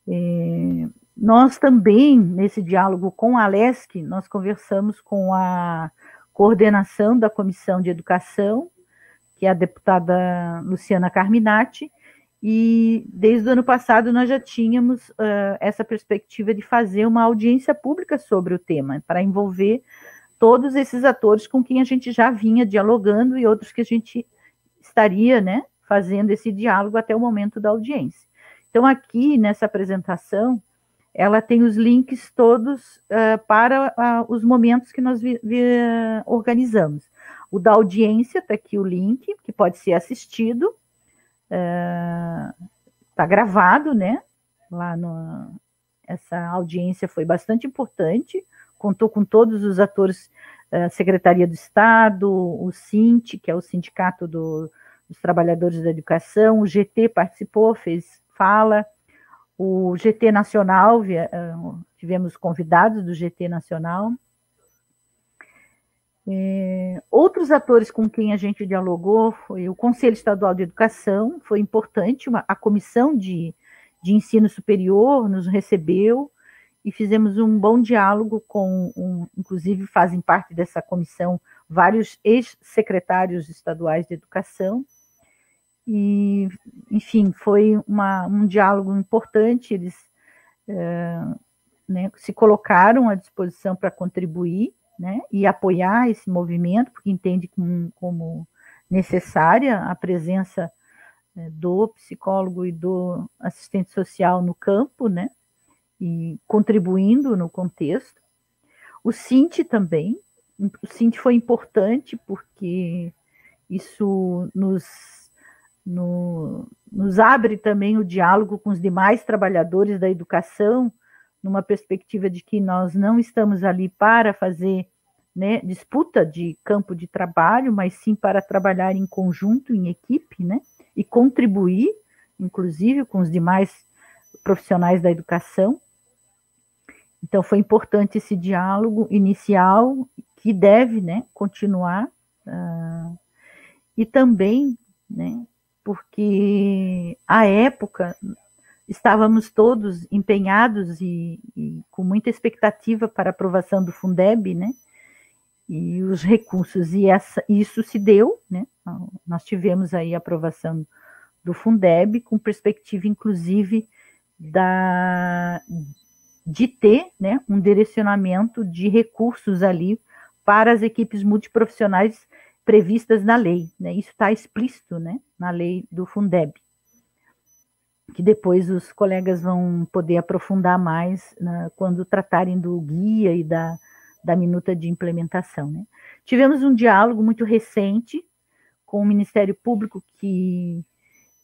É, nós também, nesse diálogo com a Alesc, nós conversamos com a coordenação da Comissão de Educação, que é a deputada Luciana Carminati, e desde o ano passado nós já tínhamos uh, essa perspectiva de fazer uma audiência pública sobre o tema, para envolver todos esses atores com quem a gente já vinha dialogando e outros que a gente estaria né, fazendo esse diálogo até o momento da audiência. Então, aqui nessa apresentação, ela tem os links todos uh, para uh, os momentos que nós vi, vi, organizamos. O da audiência, está aqui o link, que pode ser assistido, está gravado, né? Lá no, essa audiência foi bastante importante, contou com todos os atores, a Secretaria do Estado, o SINT, que é o Sindicato do, dos Trabalhadores da Educação, o GT participou, fez fala, o GT Nacional, tivemos convidados do GT Nacional, é, outros atores com quem a gente dialogou foi o Conselho Estadual de Educação, foi importante, uma, a Comissão de, de Ensino Superior nos recebeu e fizemos um bom diálogo com, um, inclusive fazem parte dessa comissão vários ex-secretários estaduais de educação, e, enfim, foi uma, um diálogo importante, eles é, né, se colocaram à disposição para contribuir, né, e apoiar esse movimento, porque entende como, necessária a presença né, do psicólogo e do assistente social no campo, né, e contribuindo no contexto. O Cinti também, o Cinti foi importante porque isso nos, no, nos abre também o diálogo com os demais trabalhadores da educação, numa perspectiva de que nós não estamos ali para fazer né, disputa de campo de trabalho, mas sim para trabalhar em conjunto, em equipe, né, e contribuir, inclusive, com os demais profissionais da educação. Então, foi importante esse diálogo inicial, que deve né, continuar, uh, e também, né, porque a época estávamos todos empenhados e, e, com muita expectativa para a aprovação do Fundeb, né? E os recursos, e essa, isso se deu, né? Nós tivemos aí a aprovação do Fundeb, com perspectiva, inclusive, da, de ter né, um direcionamento de recursos ali para as equipes multiprofissionais previstas na lei. Né? Isso está explícito né, na lei do Fundeb que depois os colegas vão poder aprofundar mais né, quando tratarem do guia e da, da minuta de implementação. Né. Tivemos um diálogo muito recente com o Ministério Público, que,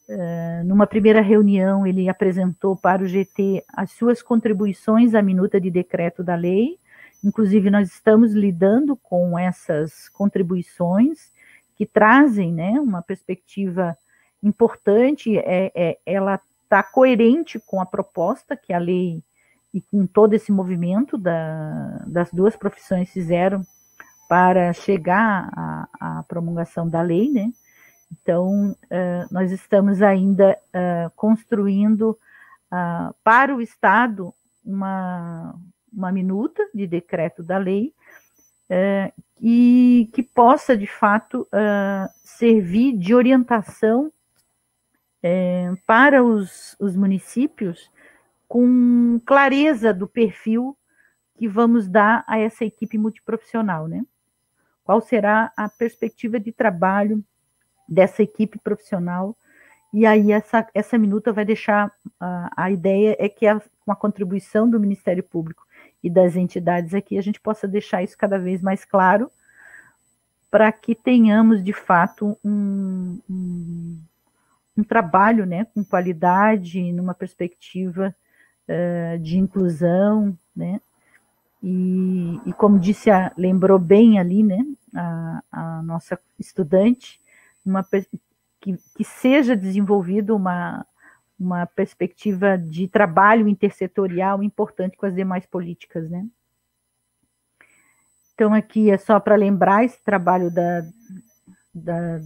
uh, numa primeira reunião, ele apresentou para o GT as suas contribuições à minuta de decreto da lei. Inclusive, nós estamos lidando com essas contribuições que trazem né, uma perspectiva importante, é, é, ela está coerente com a proposta que a lei e com todo esse movimento da, das duas profissões fizeram para chegar à, promulgação da lei, né? Então, uh, nós estamos ainda uh, construindo uh, para o Estado uma, uma minuta de decreto da lei e que possa, de fato, servir de orientação para os, os municípios com clareza do perfil que vamos dar a essa equipe multiprofissional, né? Qual será a perspectiva de trabalho dessa equipe profissional? E aí essa, essa minuta vai deixar a, a ideia é que com a contribuição do Ministério Público e das entidades aqui a gente possa deixar isso cada vez mais claro para que tenhamos de fato um, um um trabalho né, com qualidade, numa perspectiva uh, de inclusão, né? E, e como disse, a, lembrou bem ali, né, a, a nossa estudante, uma, que, que seja desenvolvida uma, uma perspectiva de trabalho intersetorial importante com as demais políticas, né? Então, aqui é só para lembrar esse trabalho da, da,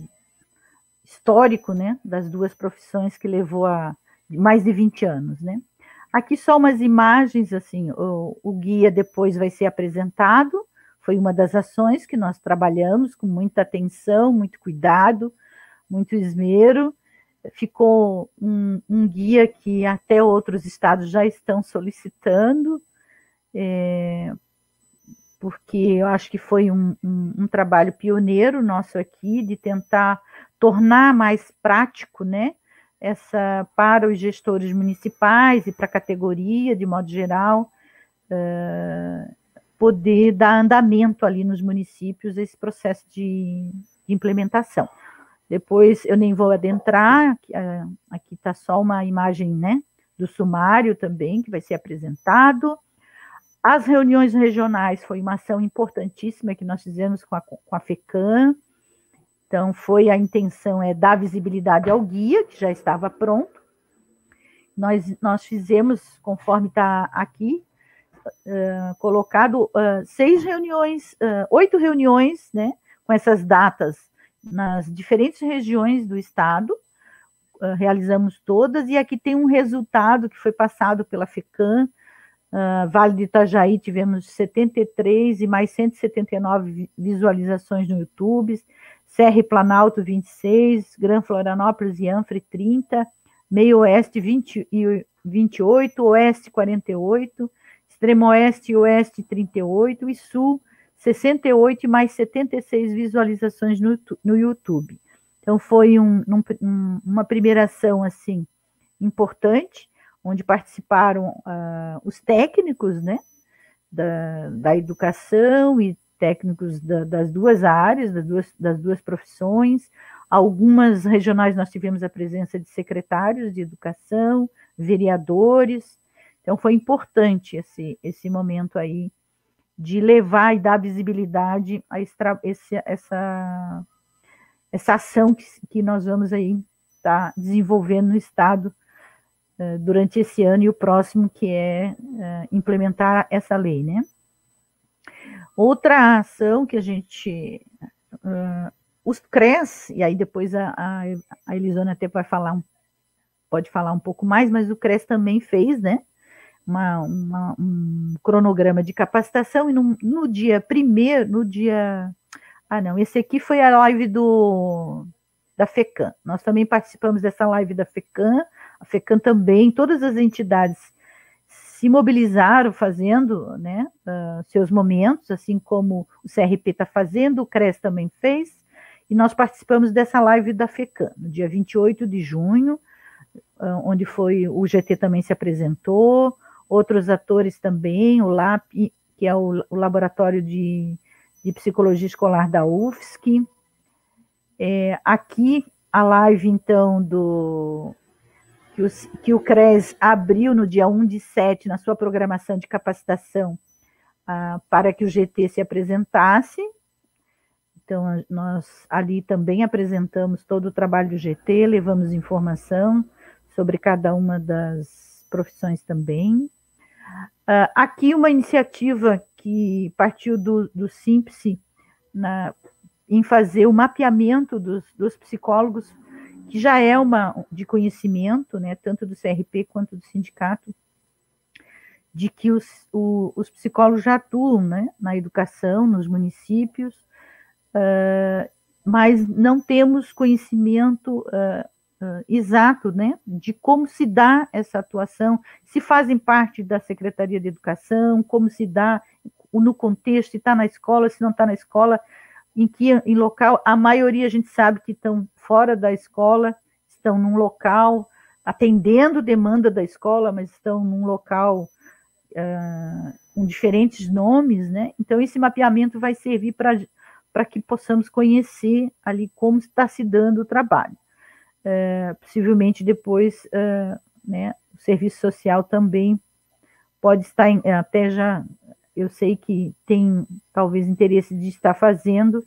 histórico, né, das duas profissões que levou a mais de 20 anos, né. Aqui só umas imagens, assim, o, o guia depois vai ser apresentado, foi uma das ações que nós trabalhamos com muita atenção, muito cuidado, muito esmero, ficou um, um, guia que até outros estados já estão solicitando, é, porque eu acho que foi um, um, um, trabalho pioneiro nosso aqui de tentar tornar mais prático, né, essa para os gestores municipais e para a categoria de modo geral, uh, poder dar andamento ali nos municípios esse processo de, de implementação. Depois eu nem vou adentrar, aqui está só uma imagem né, do sumário também, que vai ser apresentado. As reuniões regionais foi uma ação importantíssima que nós fizemos com a, com a FECAM. Então, foi a intenção é dar visibilidade ao guia, que já estava pronto. Nós, nós fizemos, conforme está aqui, uh, colocado uh, seis reuniões, uh, oito reuniões, né, com essas datas nas diferentes regiões do estado, realizamos todas, e aqui tem um resultado que foi passado pela FECAM, uh, Vale do Itajaí tivemos 73 e mais 179 visualizações no YouTube, Serra e Planalto 26, Gran Florianópolis e Anfre 30, Meio Oeste 20 e 28, Oeste 48, Extremo Oeste e Oeste 38 e Sul 68 mais 76 visualizações no, no YouTube. Então, foi um, um, uma primeira ação, assim, importante, onde participaram uh, os técnicos, né, da, da educação e técnicos da, das duas áreas, das duas, das duas profissões. Algumas regionais nós tivemos a presença de secretários de educação, vereadores. Então, foi importante esse, esse momento aí de levar e dar visibilidade a esse, essa, essa ação que, que nós vamos aí estar tá desenvolvendo no Estado uh, durante esse ano e o próximo, que é uh, implementar essa lei, né? Outra ação que a gente. Uh, os CRES, e aí depois a, a, a Elisona até vai falar, pode falar um pouco mais, mas o CRES também fez, né? uma, uma, um cronograma de capacitação e no, no dia primeiro, no dia. Ah, não, esse aqui foi a live do da FECAM. Nós também participamos dessa live da FECAM, a FECAM também, todas as entidades se mobilizaram fazendo né, uh, seus momentos, assim como o CRP está fazendo, o CRES também fez, e nós participamos dessa live da FECAM, no dia 28 de junho, uh, onde foi o GT também se apresentou, outros atores também, o LAP, que é o, o Laboratório de, de, Psicologia Escolar da UFSC. É, aqui, a live, então, do que, os, que o CRES abriu no dia 1 de 7, na sua programação de capacitação, ah, para que o GT se apresentasse. Então, nós ali também apresentamos todo o trabalho do GT, levamos informação sobre cada uma das profissões também. Uh, aqui uma iniciativa que partiu do, do SIMPSE em fazer o mapeamento dos, dos, psicólogos, que já é uma de conhecimento, né, tanto do CRP quanto do sindicato, de que os, o, os psicólogos já atuam né, na educação, nos municípios, uh, mas não temos conhecimento uh, uh, exato, né, de como se dá essa atuação, se fazem parte da Secretaria de Educação, como se dá no contexto, se está na escola, se não está na escola, em que em local, a maioria a gente sabe que estão fora da escola, estão num local atendendo demanda da escola, mas estão num local uh, com diferentes nomes, né? Então esse mapeamento vai servir para que possamos conhecer ali como está se dando o trabalho é, possivelmente depois é, né, o serviço social também pode estar em, até já eu sei que tem talvez interesse de estar fazendo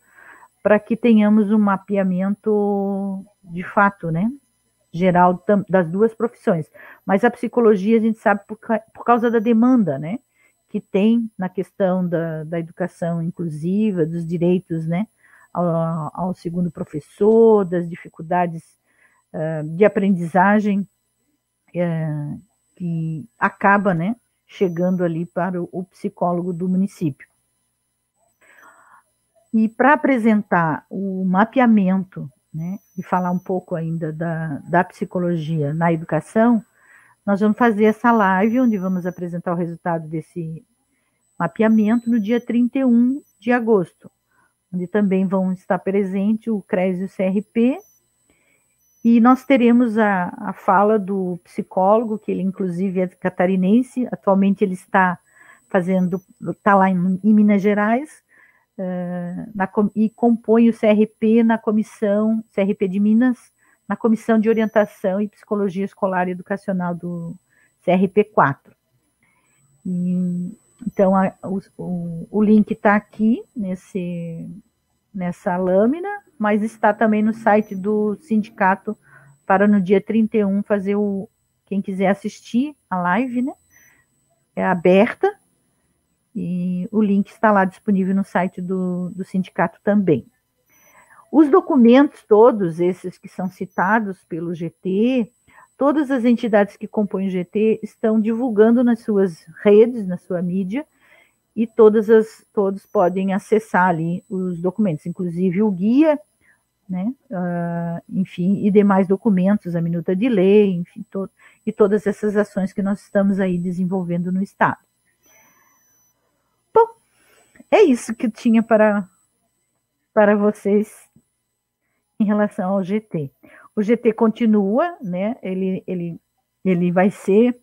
para que tenhamos um mapeamento de fato, né, geral das duas profissões. Mas a psicologia a gente sabe por, por causa da demanda, né, que tem na questão da, da educação inclusiva, dos direitos, né, ao, ao segundo professor, das dificuldades de aprendizagem é, que acaba né, chegando ali para o, psicólogo do município. E para apresentar o mapeamento né, e falar um pouco ainda da, da psicologia na educação, nós vamos fazer essa live onde vamos apresentar o resultado desse mapeamento no dia 31 de agosto, onde também vão estar presentes o CRES e o CRP, e nós teremos a, a fala do psicólogo, que ele inclusive é catarinense, atualmente ele está fazendo, está lá em, em Minas Gerais, uh, na, e compõe o CRP na comissão, CRP de Minas, na Comissão de Orientação e Psicologia Escolar e Educacional do CRP4. E, então, a, o, o, link está aqui nesse, nessa lâmina, mas está também no site do sindicato para no dia 31 fazer o. Quem quiser assistir a live, né? É aberta e o link está lá disponível no site do, do sindicato também. Os documentos todos, esses que são citados pelo GT, todas as entidades que compõem o GT estão divulgando nas suas redes, na sua mídia, e todas as, todos podem acessar ali os documentos, inclusive o guia, né, uh, enfim, e demais documentos, a minuta de lei, enfim, to, e todas essas ações que nós estamos aí desenvolvendo no Estado. Bom, é isso que eu tinha para, para vocês em relação ao GT. O GT continua, né? Ele, ele, ele vai ser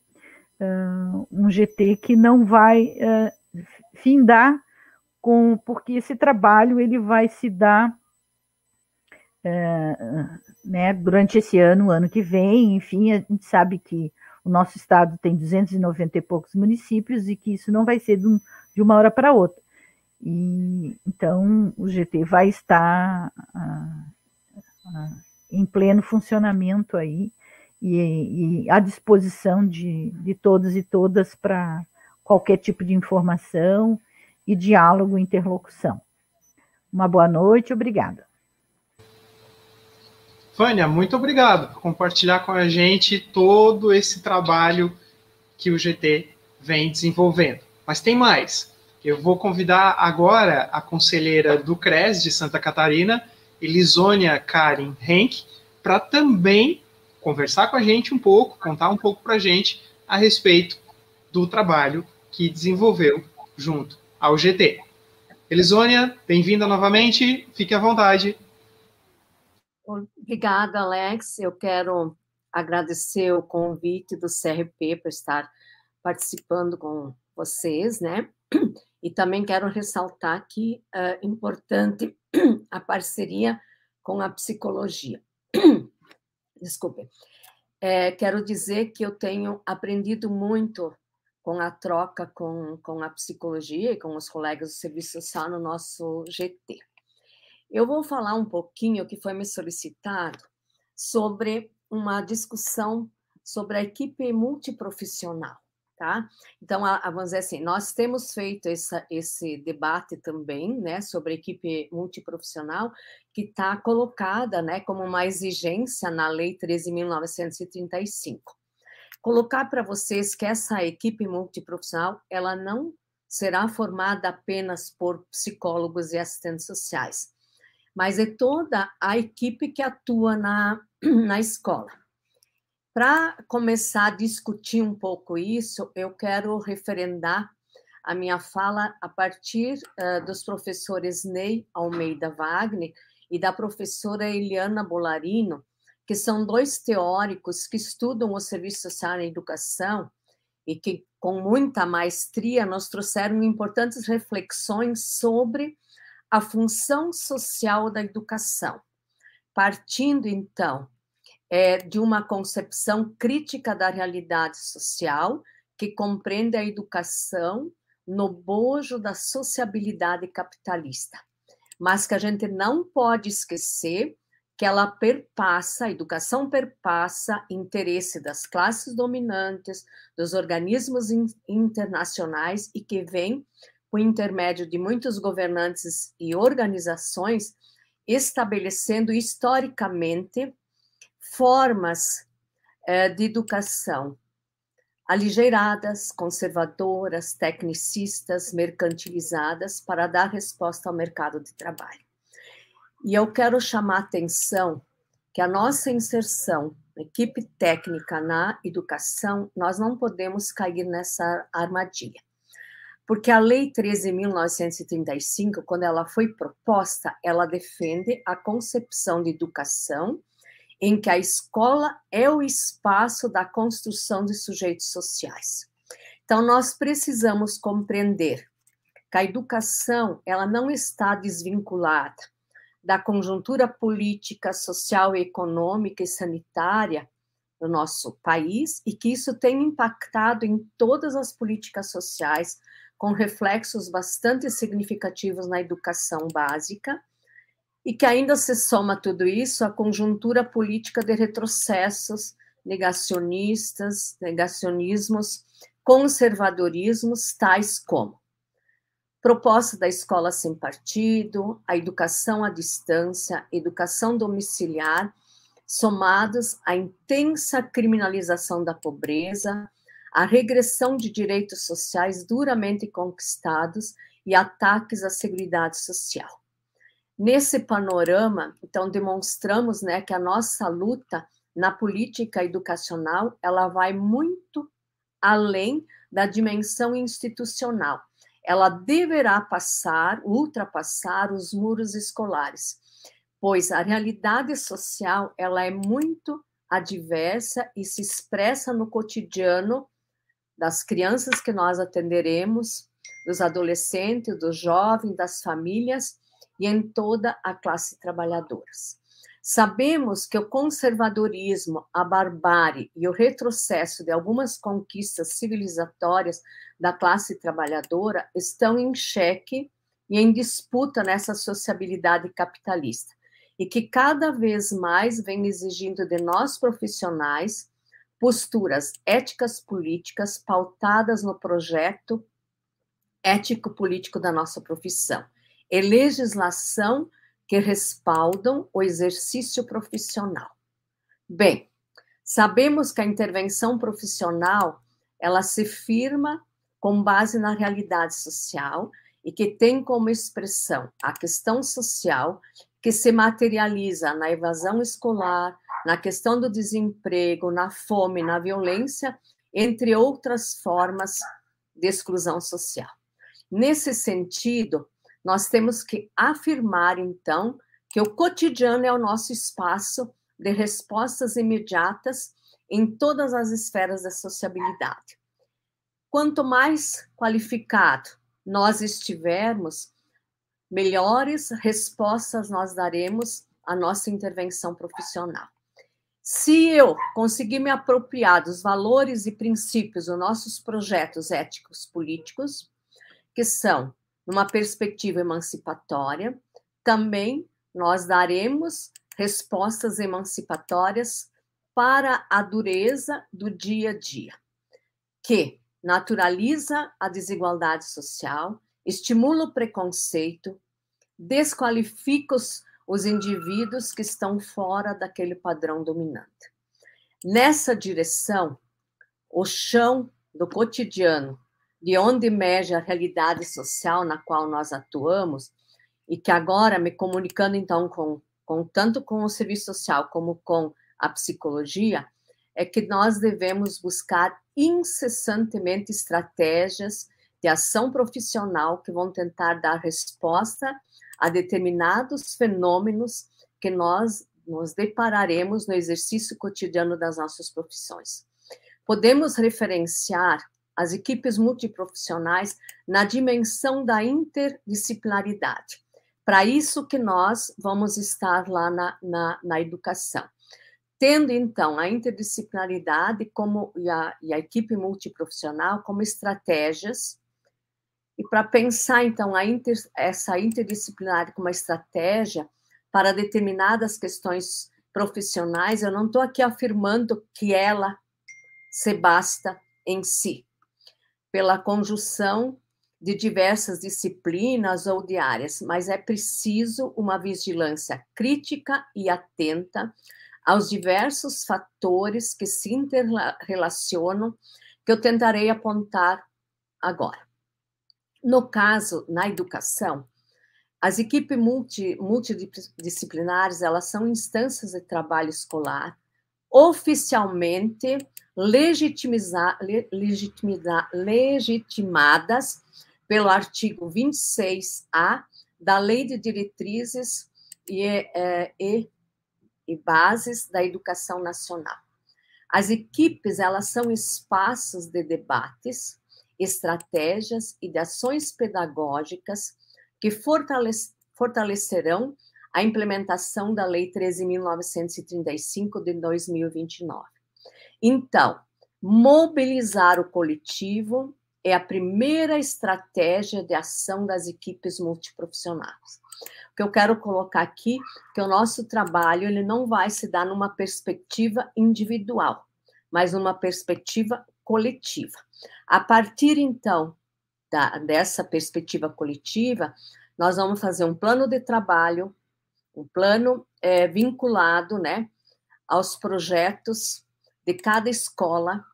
uh, um GT que não vai uh, findar com, porque esse trabalho ele vai se dar uh, né, durante esse ano, ano que vem, enfim, a gente sabe que o nosso estado tem 290 e poucos municípios e que isso não vai ser de, um, uma hora para outra. E, então, o GT vai estar uh, em pleno funcionamento aí e, e à disposição de, de todos e todas para qualquer tipo de informação e diálogo interlocução. Uma boa noite, obrigada. Vânia, muito obrigado por compartilhar com a gente todo esse trabalho que o GT vem desenvolvendo. Mas tem mais. Eu vou convidar agora a conselheira do CRES de Santa Catarina, Elisônia Karen Henk, para também conversar com a gente um pouco, contar um pouco para a gente a respeito do trabalho que desenvolveu junto ao GT. Elisônia, bem-vinda novamente, fique à vontade. Obrigada, Alex. Eu quero agradecer o convite do CRP para estar participando com vocês, né? E também quero ressaltar que é importante a parceria com a psicologia. Desculpe. É, quero dizer que eu tenho aprendido muito com a troca com, com a psicologia e com os colegas do serviço social no nosso GT. Eu vou falar um pouquinho que foi me solicitado sobre uma discussão sobre a equipe multiprofissional tá? Então, vamos dizer assim, nós temos feito essa, esse debate também, né, sobre a equipe multiprofissional, que está colocada, né, como uma exigência na Lei 13.935. Colocar para vocês que essa equipe multiprofissional, ela não será formada apenas por psicólogos e assistentes sociais, mas é toda a equipe que atua na, na escola. Para começar a discutir um pouco isso, eu quero referendar a minha fala a partir uh, dos professores Ney Almeida Wagner e da professora Eliana Bolarino, que são dois teóricos que estudam o serviço social na educação e que, com muita maestria, nos trouxeram importantes reflexões sobre a função social da educação. Partindo, então, é, de uma concepção crítica da realidade social que compreende a educação no bojo da sociabilidade capitalista, mas que a gente não pode esquecer que ela perpassa, a educação perpassa interesse das classes dominantes, dos organismos internacionais e que vem, por intermédio de muitos governantes e organizações, estabelecendo historicamente formas é, de educação aligeiradas, conservadoras, tecnicistas, mercantilizadas para dar resposta ao mercado de trabalho. E eu quero chamar a atenção que a nossa inserção, equipe técnica na educação, nós não podemos cair nessa armadilha. Porque a Lei 13.935, quando ela foi proposta, ela defende a concepção de educação em que a escola é o espaço da construção de sujeitos sociais. Então, nós precisamos compreender que a educação ela não está desvinculada da conjuntura política, social, econômica e sanitária do nosso país e que isso tem impactado em todas as políticas sociais, com reflexos bastante significativos na educação básica, e que ainda se soma tudo isso à conjuntura política de retrocessos negacionistas, negacionismos, conservadorismos, tais como proposta da escola sem partido, a educação à distância, educação domiciliar, somados à intensa criminalização da pobreza, a regressão de direitos sociais duramente conquistados e ataques à seguridade social. Nesse panorama, então demonstramos, né, que a nossa luta na política educacional, ela vai muito além da dimensão institucional. Ela deverá passar, ultrapassar os muros escolares, pois a realidade social, ela é muito adversa e se expressa no cotidiano das crianças que nós atenderemos, dos adolescentes, dos jovens, das famílias e em toda a classe trabalhadora. Sabemos que o conservadorismo, a barbárie e o retrocesso de algumas conquistas civilizatórias da classe trabalhadora estão em xeque e em disputa nessa sociabilidade capitalista, e que cada vez mais vem exigindo de nós profissionais posturas éticas políticas pautadas no projeto ético-político da nossa profissão, e legislação que respaldam o exercício profissional. Bem, sabemos que a intervenção profissional ela se firma com base na realidade social e que tem como expressão a questão social que se materializa na evasão escolar, na questão do desemprego, na fome, na violência, entre outras formas de exclusão social. Nesse sentido, nós temos que afirmar, então, que o cotidiano é o nosso espaço de respostas imediatas em todas as esferas da sociabilidade. Quanto mais qualificado nós estivermos, melhores respostas nós daremos à nossa intervenção profissional. Se eu conseguir me apropriar dos valores e princípios dos nossos projetos éticos políticos, que são numa perspectiva emancipatória, também nós daremos respostas emancipatórias para a dureza do dia a dia, que naturaliza a desigualdade social, estimula o preconceito, desqualifica os, os indivíduos que estão fora daquele padrão dominante. Nessa direção, o chão do cotidiano de onde emerge a realidade social na qual nós atuamos, e que agora, me comunicando então com, com tanto com o serviço social como com a psicologia, é que nós devemos buscar incessantemente estratégias de ação profissional que vão tentar dar resposta a determinados fenômenos que nós nos depararemos no exercício cotidiano das nossas profissões. Podemos referenciar as equipes multiprofissionais na dimensão da interdisciplinaridade. Para isso que nós vamos estar lá na, na, na educação. Tendo, então, a interdisciplinaridade como, e, a, e a equipe multiprofissional como estratégias, e para pensar, então, inter, essa interdisciplinaridade como uma estratégia para determinadas questões profissionais, eu não estou aqui afirmando que ela se basta em si pela conjunção de diversas disciplinas ou de áreas, mas é preciso uma vigilância crítica e atenta aos diversos fatores que se interrelacionam, que eu tentarei apontar agora. No caso, na educação, As equipes multi, multidisciplinares, elas são instâncias de trabalho escolar oficialmente legitimizar, legitimizar, legitimadas pelo artigo 26A da Lei de Diretrizes e, é, e, e Bases da Educação Nacional. As equipes, elas são espaços de debates, estratégias e de ações pedagógicas que fortalecerão a implementação da Lei 13.935 de 2029. Então, mobilizar o coletivo é a primeira estratégia de ação das equipes multiprofissionais. O que eu quero colocar aqui que o nosso trabalho ele não vai se dar numa perspectiva individual, mas numa perspectiva coletiva. A partir então da, dessa perspectiva coletiva, nós vamos fazer um plano de trabalho, um plano é, vinculado, né, aos projetos de cada escola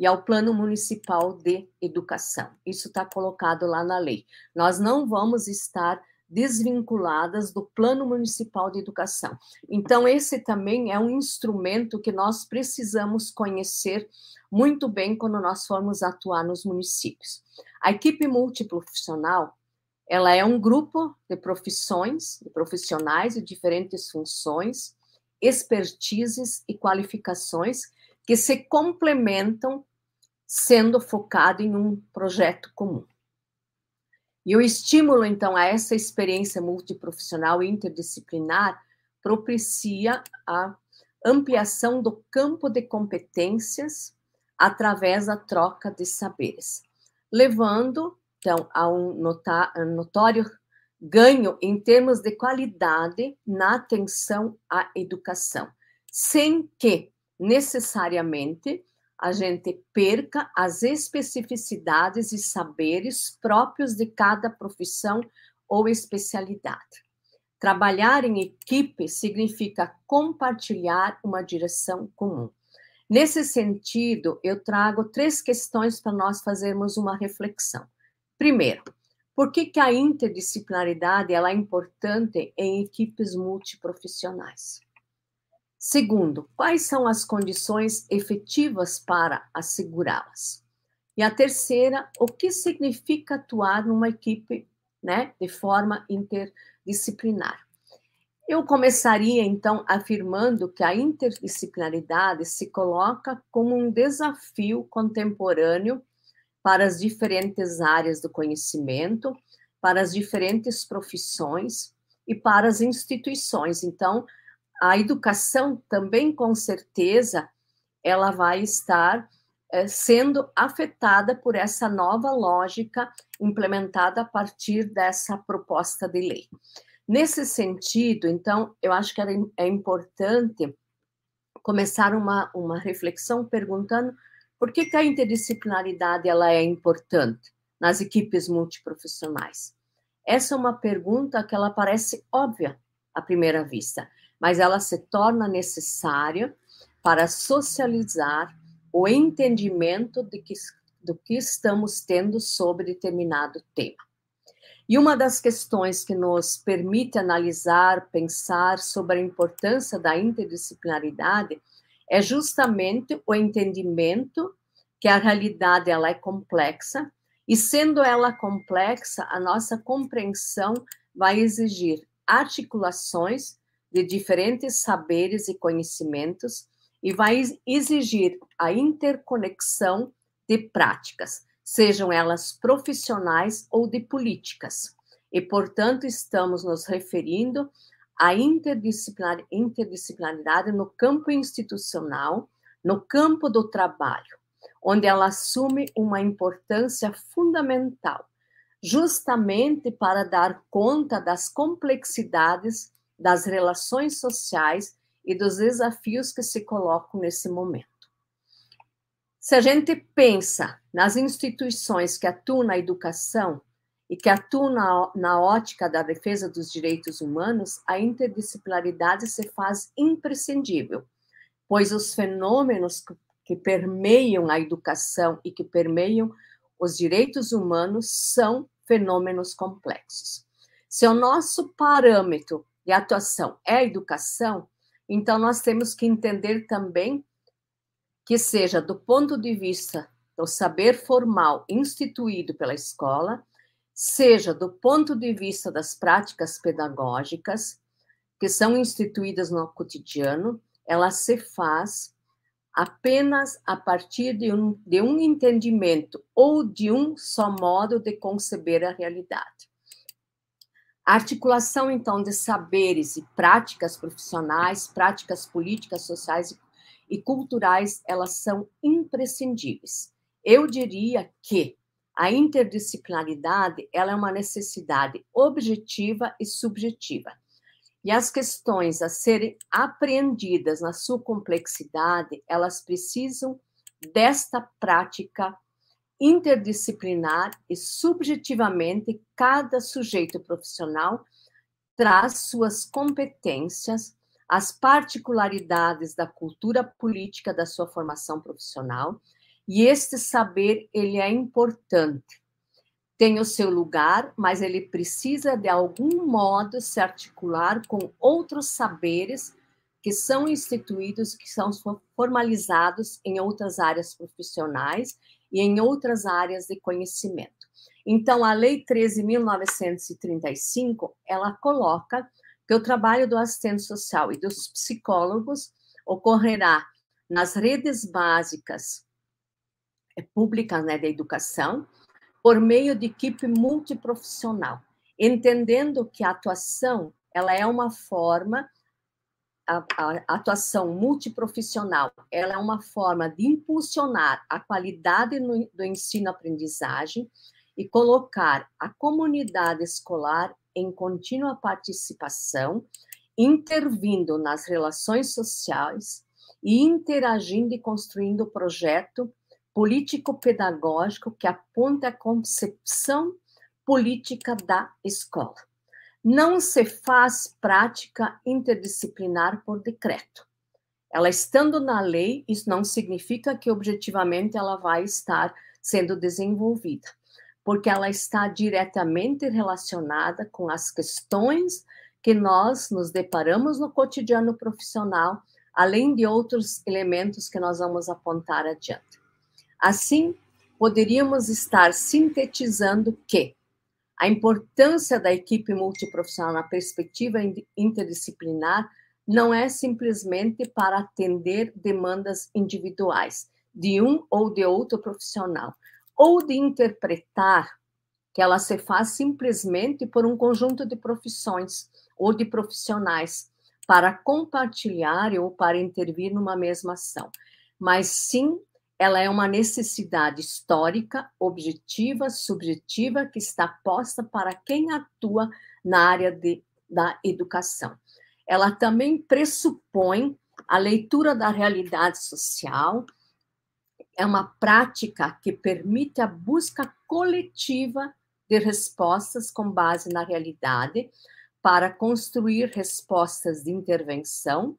e ao Plano Municipal de Educação. Isso está colocado lá na lei. Nós não vamos estar desvinculadas do Plano Municipal de Educação. Então, esse também é um instrumento que nós precisamos conhecer muito bem quando nós formos atuar nos municípios. A equipe multiprofissional, ela é um grupo de profissões, de profissionais de diferentes funções, expertises e qualificações que se complementam sendo focado em um projeto comum. E o estímulo, então, a essa experiência multiprofissional e interdisciplinar propicia a ampliação do campo de competências através da troca de saberes, levando, então, a um notório ganho em termos de qualidade na atenção à educação, sem que necessariamente a gente perca as especificidades e saberes próprios de cada profissão ou especialidade. Trabalhar em equipe significa compartilhar uma direção comum. Nesse sentido, eu trago três questões para nós fazermos uma reflexão. Primeiro, por que, que a interdisciplinaridade ela é importante em equipes multiprofissionais? Segundo, quais são as condições efetivas para assegurá-las? E a terceira, o que significa atuar numa equipe né, de forma interdisciplinar? Eu começaria, então, afirmando que a interdisciplinaridade se coloca como um desafio contemporâneo para as diferentes áreas do conhecimento, para as diferentes profissões e para as instituições. Então, a educação também, com certeza, ela vai estar é, sendo afetada por essa nova lógica implementada a partir dessa proposta de lei. Nesse sentido, então, eu acho que é importante começar uma, uma reflexão perguntando por que, que a interdisciplinaridade ela é importante nas equipes multiprofissionais. Essa é uma pergunta que ela parece óbvia à primeira vista, mas ela se torna necessária para socializar o entendimento de que, do que estamos tendo sobre determinado tema. E uma das questões que nos permite analisar, pensar sobre a importância da interdisciplinaridade é justamente o entendimento que a realidade ela é complexa e sendo ela complexa, a nossa compreensão vai exigir articulações de diferentes saberes e conhecimentos e vai exigir a interconexão de práticas, sejam elas profissionais ou de políticas. E, portanto, estamos nos referindo à interdisciplinar, interdisciplinaridade no campo institucional, no campo do trabalho, onde ela assume uma importância fundamental, justamente para dar conta das complexidades das relações sociais e dos desafios que se colocam nesse momento. Se a gente pensa nas instituições que atuam na educação e que atuam na, na ótica da defesa dos direitos humanos, a interdisciplinaridade se faz imprescindível, pois os fenômenos que, que permeiam a educação e que permeiam os direitos humanos são fenômenos complexos. Se o nosso parâmetro de atuação é a educação, então nós temos que entender também que seja do ponto de vista do saber formal instituído pela escola, seja do ponto de vista das práticas pedagógicas que são instituídas no cotidiano, ela se faz apenas a partir de um, de um entendimento ou de um só modo de conceber a realidade. A articulação, então, de saberes e práticas profissionais, práticas políticas, sociais e culturais, elas são imprescindíveis. Eu diria que a interdisciplinaridade ela é uma necessidade objetiva e subjetiva. E as questões a serem apreendidas na sua complexidade, elas precisam desta prática interdisciplinar e subjetivamente cada sujeito profissional traz suas competências, as particularidades da cultura política da sua formação profissional, e este saber ele é importante. Tem o seu lugar, mas ele precisa de algum modo se articular com outros saberes que são instituídos, que são formalizados em outras áreas profissionais e em outras áreas de conhecimento. Então, a Lei 13.935, ela coloca que o trabalho do assistente social e dos psicólogos ocorrerá nas redes básicas eh, públicas né, da educação, por meio de equipe multiprofissional, entendendo que a atuação ela é uma forma a, a, atuação multiprofissional, ela é uma forma de impulsionar a qualidade no, do ensino-aprendizagem e colocar a comunidade escolar em contínua participação, intervindo nas relações sociais e interagindo e construindo o projeto político-pedagógico que aponta a concepção política da escola. Não se faz prática interdisciplinar por decreto. Ela estando na lei, isso não significa que objetivamente ela vai estar sendo desenvolvida, porque ela está diretamente relacionada com as questões que nós nos deparamos no cotidiano profissional, além de outros elementos que nós vamos apontar adiante. Assim, poderíamos estar sintetizando que a importância da equipe multiprofissional na perspectiva interdisciplinar não é simplesmente para atender demandas individuais de um ou de outro profissional, ou de interpretar que ela se faz simplesmente por um conjunto de profissões ou de profissionais para compartilhar ou para intervir numa mesma ação, mas sim ela é uma necessidade histórica, objetiva, subjetiva, que está posta para quem atua na área de, da educação. Ela também pressupõe a leitura da realidade social, é uma prática que permite a busca coletiva de respostas com base na realidade, para construir respostas de intervenção,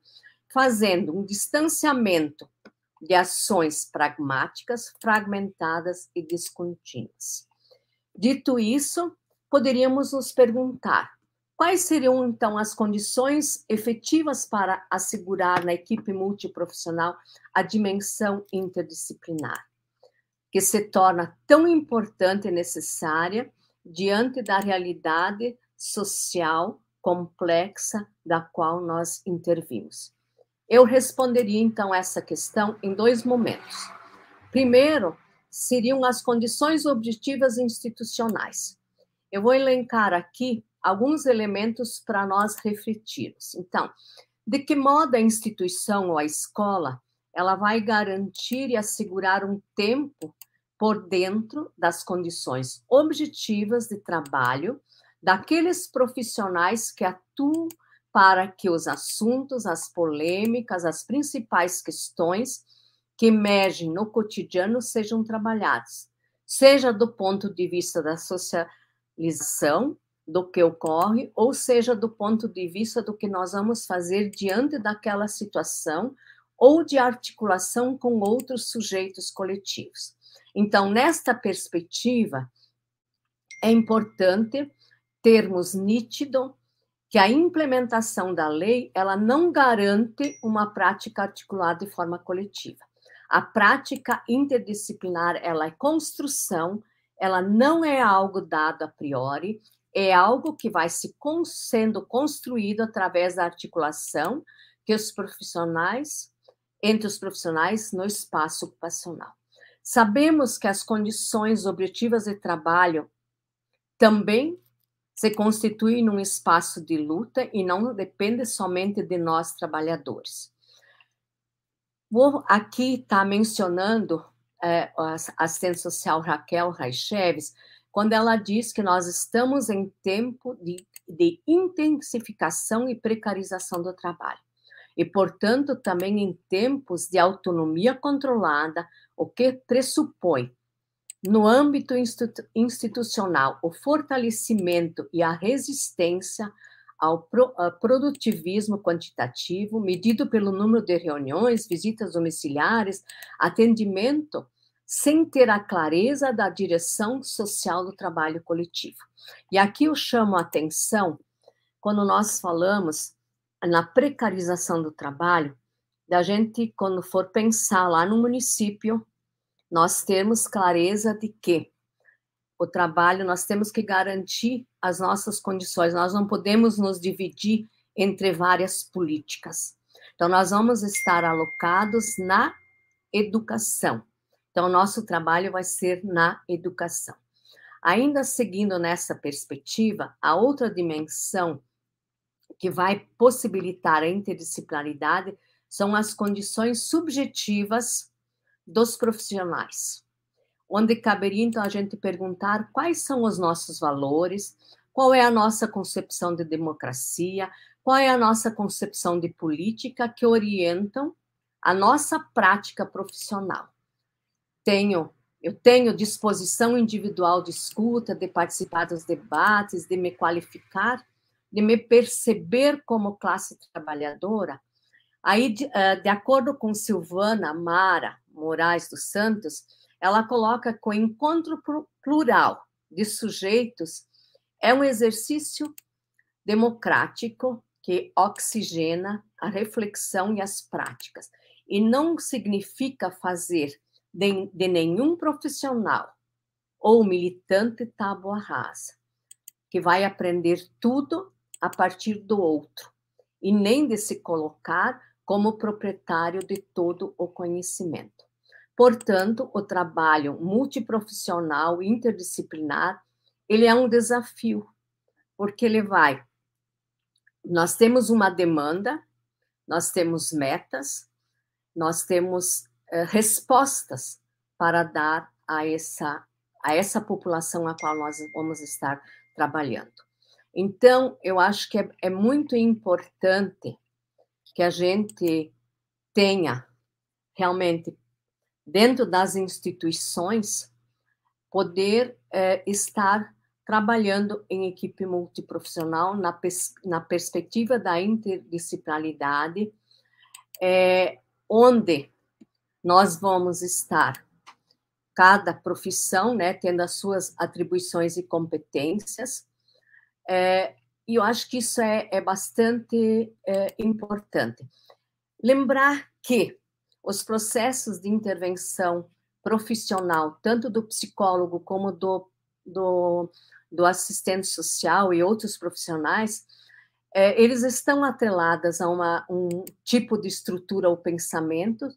fazendo um distanciamento de ações pragmáticas, fragmentadas e descontínuas. Dito isso, poderíamos nos perguntar quais seriam então as condições efetivas para assegurar na equipe multiprofissional a dimensão interdisciplinar, que se torna tão importante e necessária diante da realidade social complexa da qual nós intervimos. Eu responderia então essa questão em dois momentos. Primeiro, seriam as condições objetivas institucionais. Eu vou elencar aqui alguns elementos para nós refletirmos. Então, de que modo a instituição ou a escola ela vai garantir e assegurar um tempo por dentro das condições objetivas de trabalho daqueles profissionais que atuam para que os assuntos, as polêmicas, as principais questões que emergem no cotidiano sejam trabalhados, seja do ponto de vista da socialização do que ocorre, ou seja do ponto de vista do que nós vamos fazer diante daquela situação ou de articulação com outros sujeitos coletivos. Então, nesta perspectiva, é importante termos nítido que a implementação da lei ela não garante uma prática articulada de forma coletiva. A prática interdisciplinar ela é construção, ela não é algo dado a priori, é algo que vai se sendo construído através da articulação que os profissionais entre os profissionais no espaço ocupacional. Sabemos que as condições objetivas de trabalho também se constitui num espaço de luta e não depende somente de nós trabalhadores. Vou aqui estar tá mencionando é, a assistente social Raquel Raicheves, quando ela diz que nós estamos em tempo de, de intensificação e precarização do trabalho. E, portanto, também em tempos de autonomia controlada, o que pressupõe no âmbito institucional, o fortalecimento e a resistência ao produtivismo quantitativo, medido pelo número de reuniões, visitas domiciliares, atendimento, sem ter a clareza da direção social do trabalho coletivo. E aqui eu chamo a atenção quando nós falamos na precarização do trabalho, da gente, quando for pensar lá no município, nós temos clareza de que o trabalho, nós temos que garantir as nossas condições, nós não podemos nos dividir entre várias políticas. Então, nós vamos estar alocados na educação. Então, nosso trabalho vai ser na educação. Ainda seguindo nessa perspectiva, a outra dimensão que vai possibilitar a interdisciplinaridade são as condições subjetivas dos profissionais, onde caberia então a gente perguntar quais são os nossos valores, qual é a nossa concepção de democracia, qual é a nossa concepção de política que orientam a nossa prática profissional. Tenho eu tenho disposição individual de escuta, de participar dos debates, de me qualificar, de me perceber como classe trabalhadora. Aí, de, eh, de acordo com Silvana Mara, Moraes dos Santos, ela coloca que o encontro plural de sujeitos é um exercício democrático que oxigena a reflexão e as práticas, e não significa fazer de, de nenhum profissional ou militante tábua rasa, que vai aprender tudo a partir do outro, e nem de se colocar como proprietário de todo o conhecimento. Portanto, o trabalho multiprofissional interdisciplinar, ele é um desafio, porque ele vai nós temos uma demanda, nós temos metas, nós temos uh, respostas para dar a essa a essa população a qual nós vamos estar trabalhando. Então, eu acho que é, é muito importante que a gente tenha realmente dentro das instituições poder é, estar trabalhando em equipe multiprofissional na, pers na perspectiva da interdisciplinaridade, é, onde nós vamos estar cada profissão, né, tendo as suas atribuições e competências, é, e eu acho que isso é, é bastante é, importante. Lembrar que os processos de intervenção profissional, tanto do psicólogo como do, do, do assistente social e outros profissionais, é, eles estão atrelados a uma, um tipo de estrutura ou pensamento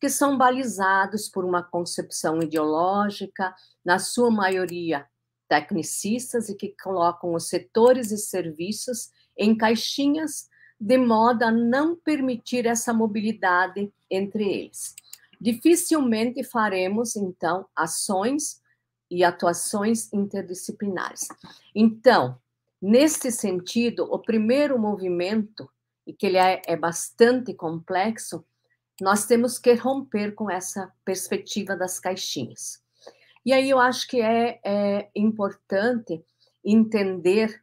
que são balizados por uma concepção ideológica, na sua maioria tecnicistas e que colocam os setores e serviços em caixinhas de modo a não permitir essa mobilidade entre eles. Dificilmente faremos, então, ações e atuações interdisciplinares. Então, nesse sentido, o primeiro movimento, e que ele é, é bastante complexo, nós temos que romper com essa perspectiva das caixinhas. E aí eu acho que é, é importante entender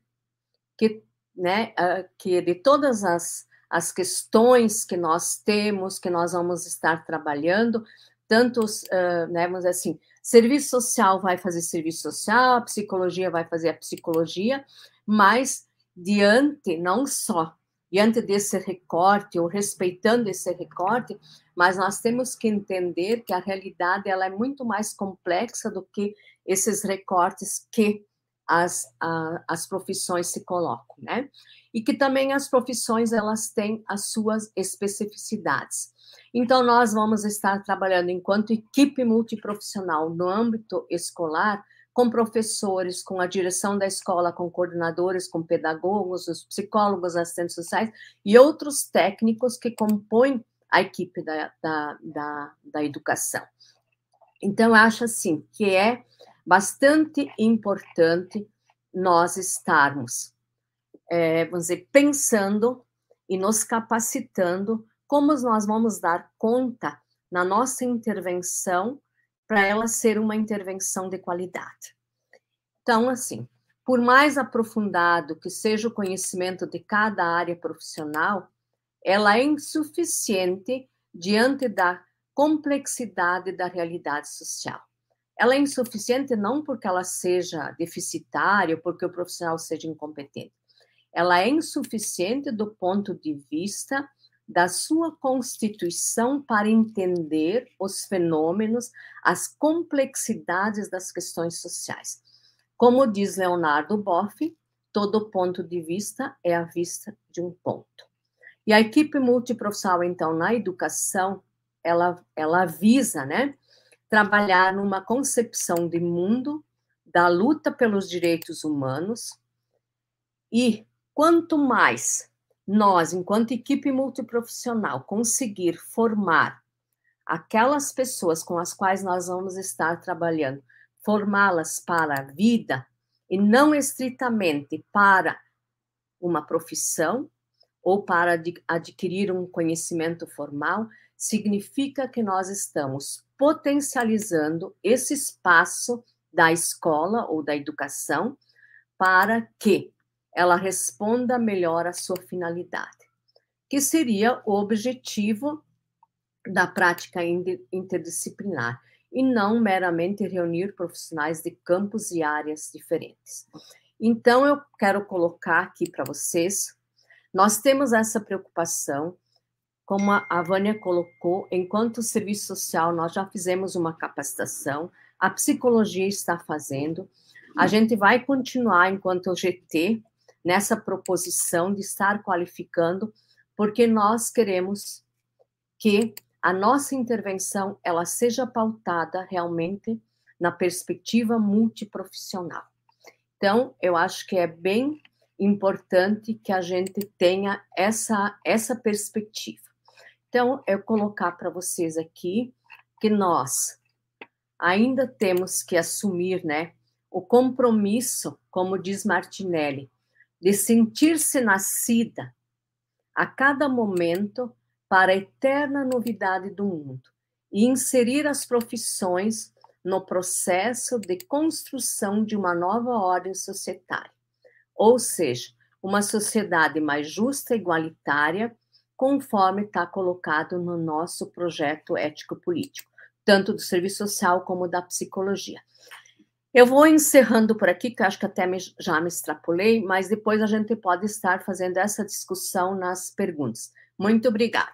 que, né, que de todas as, as questões que nós temos, que nós vamos estar trabalhando, tantos, né, vamos dizer assim, serviço social vai fazer serviço social, a psicologia vai fazer a psicologia, mas diante, não só diante desse recorte, ou respeitando esse recorte, mas nós temos que entender que a realidade ela é muito mais complexa do que esses recortes que as, a, as profissões se colocam, né? E que também as profissões elas têm as suas especificidades. Então nós vamos estar trabalhando enquanto equipe multiprofissional no âmbito escolar, com professores, com a direção da escola, com coordenadores, com pedagogos, os psicólogos, assistentes sociais e outros técnicos que compõem a equipe da, da, da, da educação. Então, eu acho assim que é bastante importante nós estarmos, é, vamos dizer, pensando e nos capacitando como nós vamos dar conta na nossa intervenção para ela ser uma intervenção de qualidade. Então, assim, por mais aprofundado que seja o conhecimento de cada área profissional, ela é insuficiente diante da complexidade da realidade social. Ela é insuficiente não porque ela seja deficitária porque o profissional seja incompetente. Ela é insuficiente do ponto de vista da sua constituição para entender os fenômenos, as complexidades das questões sociais. Como diz Leonardo Boff, todo ponto de vista é a vista de um ponto. E a equipe multiprofissional, então, na educação, ela, ela visa, né, trabalhar numa concepção de mundo da luta pelos direitos humanos e quanto mais nós, enquanto equipe multiprofissional, conseguir formar aquelas pessoas com as quais nós vamos estar trabalhando, formá-las para a vida e não estritamente para uma profissão ou para adquirir um conhecimento formal, significa que nós estamos potencializando esse espaço da escola ou da educação para que ela responda melhor à sua finalidade, que seria o objetivo da prática interdisciplinar, e não meramente reunir profissionais de campos e áreas diferentes. Então, eu quero colocar aqui para vocês, nós temos essa preocupação, como a Vânia colocou, enquanto serviço social, nós já fizemos uma capacitação, a psicologia está fazendo, a gente vai continuar enquanto GT nessa proposição de estar qualificando, porque nós queremos que a nossa intervenção ela seja pautada realmente na perspectiva multiprofissional. Então, eu acho que é bem importante que a gente tenha essa essa perspectiva. Então, eu colocar para vocês aqui que nós ainda temos que assumir, né, o compromisso, como diz Martinelli, de sentir-se nascida a cada momento para a eterna novidade do mundo e inserir as profissões no processo de construção de uma nova ordem societária, ou seja, uma sociedade mais justa e igualitária, conforme está colocado no nosso projeto ético-político, tanto do serviço social como da psicologia. Eu vou encerrando por aqui, que acho que até me, já me extrapolei, mas depois a gente pode estar fazendo essa discussão nas perguntas. Muito obrigada.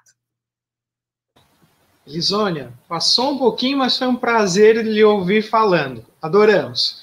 Lisônia, passou um pouquinho, mas foi um prazer lhe ouvir falando. Adoramos.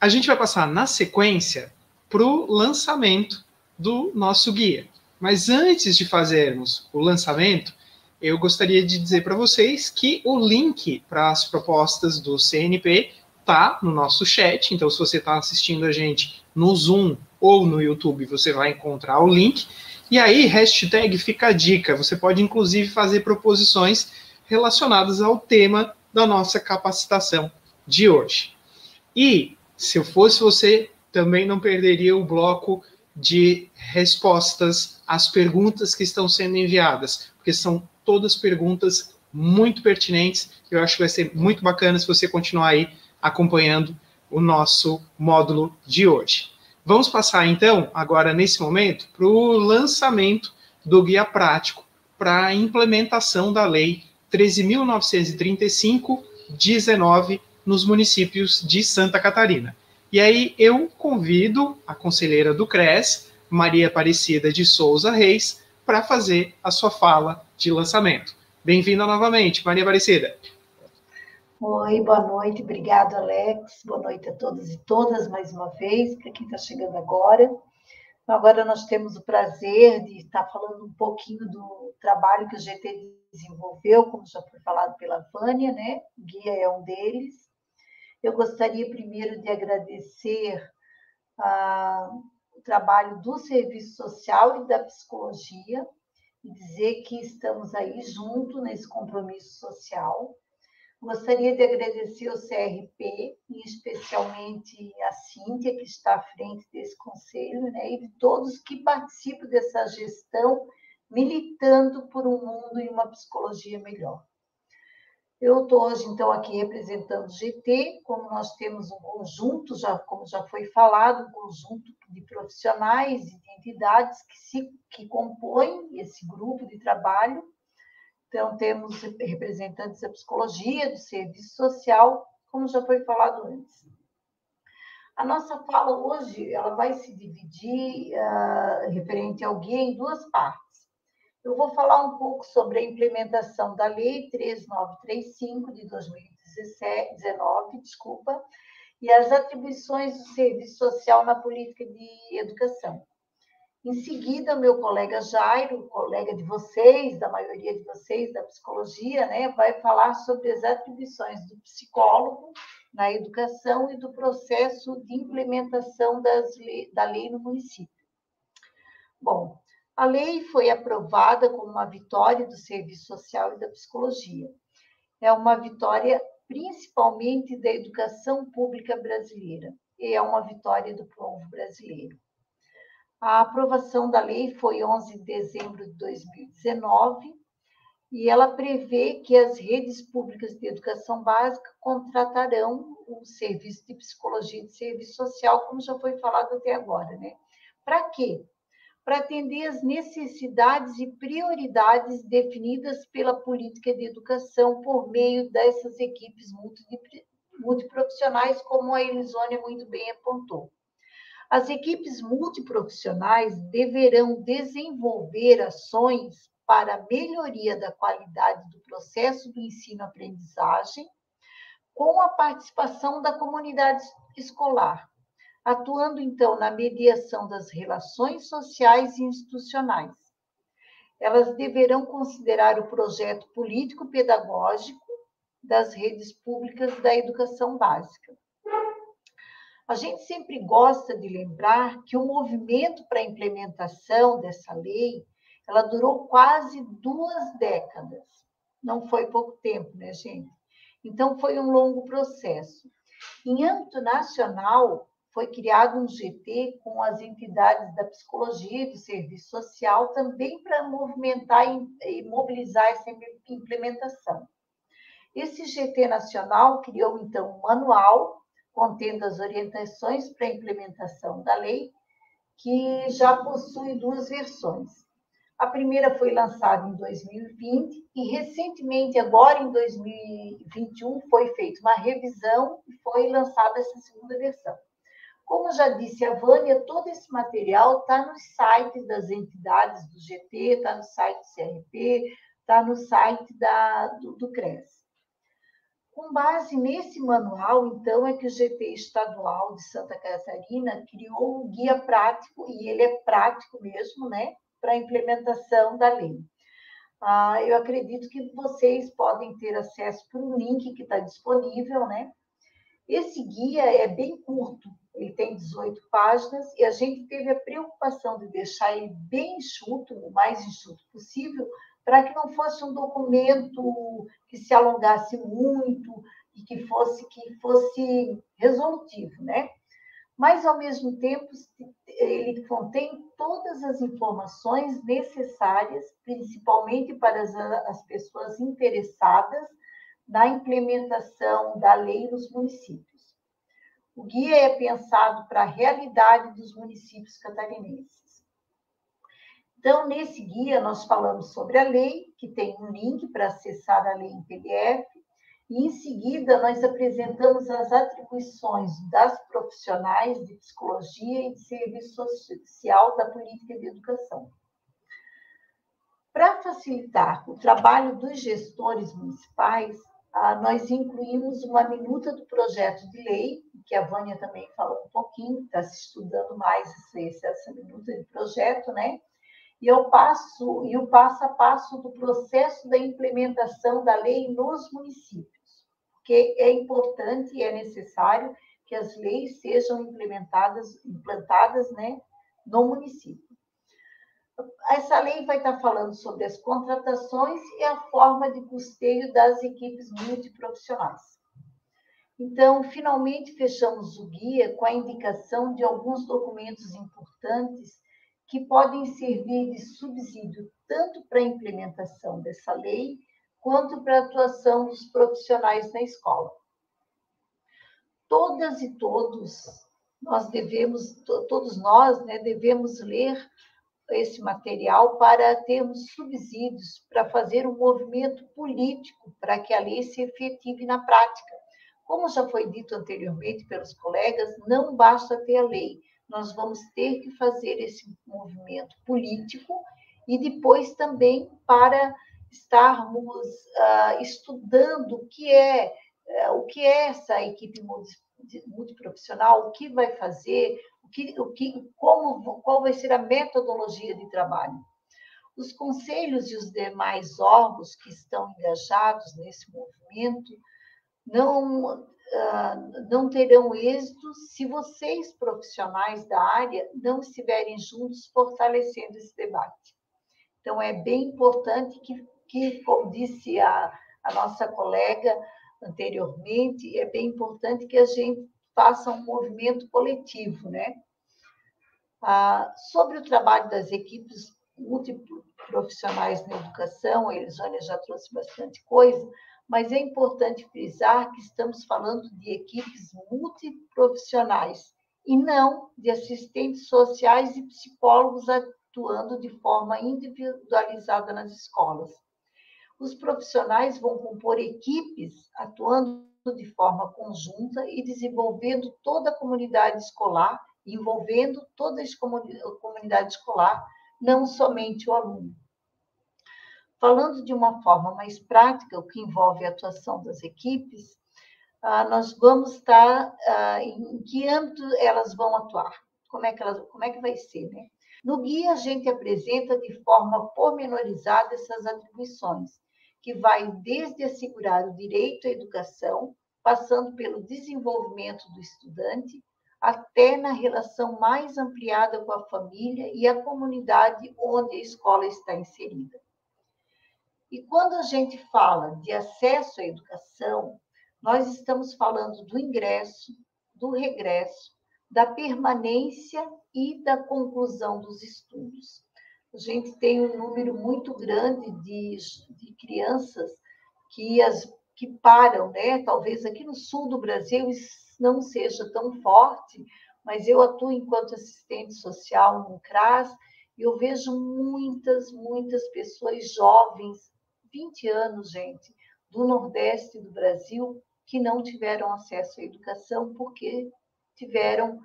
A gente vai passar na sequência para o lançamento do nosso guia. Mas antes de fazermos o lançamento, eu gostaria de dizer para vocês que o link para as propostas do CNP tá no nosso chat. Então, se você está assistindo a gente no Zoom ou no YouTube, você vai encontrar o link. E aí, hashtag fica a dica. Você pode, inclusive, fazer proposições relacionadas ao tema da nossa capacitação de hoje. E, se eu fosse você, também não perderia o bloco de respostas às perguntas que estão sendo enviadas, porque são todas perguntas muito pertinentes. Eu acho que vai ser muito bacana se você continuar aí acompanhando o nosso módulo de hoje. Vamos passar então, agora nesse momento, para o lançamento do guia prático para a implementação da Lei 13.935-19 nos municípios de Santa Catarina. E aí eu convido a conselheira do CRES, Maria Aparecida de Souza Reis, para fazer a sua fala de lançamento. Bem-vinda novamente, Maria Aparecida. Oi, boa noite, obrigado, Alex. Boa noite a todos e todas mais uma vez, para quem está chegando agora. Agora nós temos o prazer de estar falando um pouquinho do trabalho que o GT desenvolveu, como já foi falado pela Vânia, né? O guia é um deles. Eu gostaria primeiro de agradecer ah, o trabalho do serviço social e da psicologia e dizer que estamos aí junto nesse compromisso social. Gostaria de agradecer ao CRP, e especialmente a Cíntia, que está à frente desse conselho, né, e de todos que participam dessa gestão, militando por um mundo e uma psicologia melhor. Eu estou hoje, então, aqui representando o GT, como nós temos um conjunto, já, como já foi falado, um conjunto de profissionais e de entidades que, se, que compõem esse grupo de trabalho, então, temos representantes da psicologia, do serviço social, como já foi falado antes. A nossa fala hoje ela vai se dividir, uh, referente ao guia, em duas partes. Eu vou falar um pouco sobre a implementação da Lei 3935 de 2019, desculpa, e as atribuições do serviço social na política de educação. Em seguida, meu colega Jairo, colega de vocês, da maioria de vocês da psicologia, né, vai falar sobre as atribuições do psicólogo na educação e do processo de implementação das, da lei no município. Bom, a lei foi aprovada como uma vitória do serviço social e da psicologia. É uma vitória principalmente da educação pública brasileira e é uma vitória do povo brasileiro. A aprovação da lei foi 11 de dezembro de 2019 e ela prevê que as redes públicas de educação básica contratarão o serviço de psicologia e de serviço social, como já foi falado até agora, né? Para quê? Para atender as necessidades e prioridades definidas pela política de educação por meio dessas equipes multiprofissionais, como a Elisônia muito bem apontou. As equipes multiprofissionais deverão desenvolver ações para melhoria da qualidade do processo do ensino-aprendizagem, com a participação da comunidade escolar, atuando então na mediação das relações sociais e institucionais. Elas deverão considerar o projeto político-pedagógico das redes públicas da educação básica a gente sempre gosta de lembrar que o movimento para a implementação dessa lei, ela durou quase duas décadas. Não foi pouco tempo, né, gente? Então, foi um longo processo. Em âmbito nacional, foi criado um GT com as entidades da psicologia e do serviço social também para movimentar e mobilizar essa implementação. Esse GT nacional criou, então, um manual contendo as orientações para a implementação da lei, que já possui duas versões. A primeira foi lançada em 2020 e recentemente, agora em 2021, foi feita uma revisão e foi lançada essa segunda versão. Como já disse a Vânia, todo esse material está nos sites das entidades do GT, está no site do CRP, está no site da, do, do CRES. Com base nesse manual, então, é que o GT Estadual de Santa Catarina criou um guia prático, e ele é prático mesmo, né, para a implementação da lei. Ah, eu acredito que vocês podem ter acesso por um link que está disponível, né? Esse guia é bem curto, ele tem 18 páginas, e a gente teve a preocupação de deixar ele bem enxuto, o mais enxuto possível, para que não fosse um documento que se alongasse muito e que fosse que fosse resolutivo, né? Mas ao mesmo tempo ele contém todas as informações necessárias, principalmente para as, as pessoas interessadas na implementação da lei nos municípios. O guia é pensado para a realidade dos municípios catarinenses. Então, nesse guia, nós falamos sobre a lei, que tem um link para acessar a lei em PDF, E, em seguida, nós apresentamos as atribuições das profissionais de psicologia e de serviço social da política de educação. Para facilitar o trabalho dos gestores municipais, ah, nós incluímos uma minuta do projeto de lei, que a Vânia também falou um pouquinho, está se estudando mais essa minuta de projeto, né? E eu passo e o passo a passo do processo da implementação da lei nos municípios, porque é importante e é necessário que as leis sejam implementadas, implantadas, né, no município essa lei vai estar falando sobre as contratações e a forma de custeio das equipes multiprofissionais. Então, finalmente fechamos o guia com a indicação de alguns documentos importantes que podem servir de subsídio tanto para a implementação dessa lei quanto para a atuação dos profissionais na escola. Todas e todos nós devemos, todos nós, né, devemos ler esse material para termos subsídios para fazer um movimento político para que a lei se efetive na prática. Como já foi dito anteriormente pelos colegas, não basta ter a lei, nós vamos ter que fazer esse movimento político e depois também para estarmos uh, estudando o que é uh, o que é essa equipe multiprofissional, o que vai fazer, o que, o que, como, qual vai ser a metodologia de trabalho. Os conselhos e os demais órgãos que estão engajados nesse movimento não, uh, não terão êxito se vocês, profissionais da área, não estiverem juntos fortalecendo esse debate. Então, é bem importante que, que como disse a, a nossa colega anteriormente, é bem importante que a gente faça um movimento coletivo, né? Ah, sobre o trabalho das equipes multiprofissionais na educação, a Elisânia já trouxe bastante coisa, mas é importante frisar que estamos falando de equipes multiprofissionais e não de assistentes sociais e psicólogos atuando de forma individualizada nas escolas. Os profissionais vão compor equipes atuando de forma conjunta e desenvolvendo toda a comunidade escolar, envolvendo toda a comunidade escolar, não somente o aluno. Falando de uma forma mais prática, o que envolve a atuação das equipes, ah, nós vamos estar ah, em que âmbito elas vão atuar, como é que elas, como é que vai ser, né? No guia a gente apresenta de forma pormenorizada essas atribuições, que vai desde assegurar o direito à educação, passando pelo desenvolvimento do estudante, até na relação mais ampliada com a família e a comunidade onde a escola está inserida. E quando a gente fala de acesso à educação, nós estamos falando do ingresso, do regresso, da permanência e da conclusão dos estudos a gente tem um número muito grande de, de crianças que, as, que param, né? Talvez aqui no sul do Brasil isso não seja tão forte, mas eu atuo enquanto assistente social no CRAS e eu vejo muitas, muitas pessoas jovens, 20 anos, gente, do Nordeste do Brasil, que não tiveram acesso à educação porque tiveram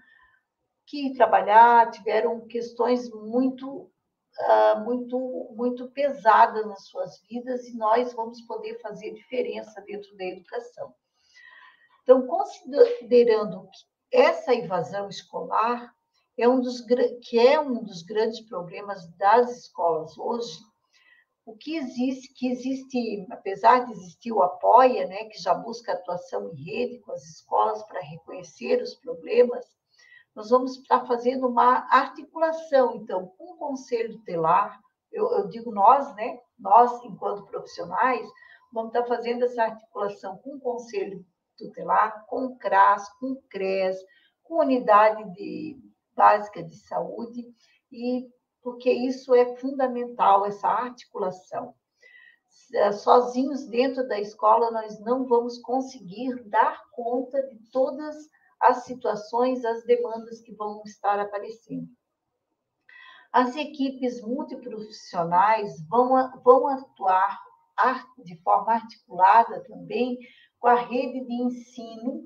que trabalhar, tiveram questões muito uh, muito, muito pesada nas suas vidas e nós vamos poder fazer diferença dentro da educação. Então, considerando que essa evasão escolar é um dos, que é um dos grandes problemas das escolas hoje, o que existe, que existe, apesar de existir o Apoia, né, que já busca atuação em rede com as escolas para reconhecer os problemas, nós vamos estar fazendo uma articulação, então, com o Conselho Tutelar, eu, eu digo nós, né? Nós, enquanto profissionais, vamos estar fazendo essa articulação com o Conselho Tutelar, com o CRAS, com o CRES, com a Unidade de, Básica de Saúde, e porque isso é fundamental, essa articulação. Sozinhos dentro da escola, nós não vamos conseguir dar conta de todas as situações, as demandas que vão estar aparecendo. As equipes multiprofissionais vão, vão atuar de forma articulada também com a rede de ensino,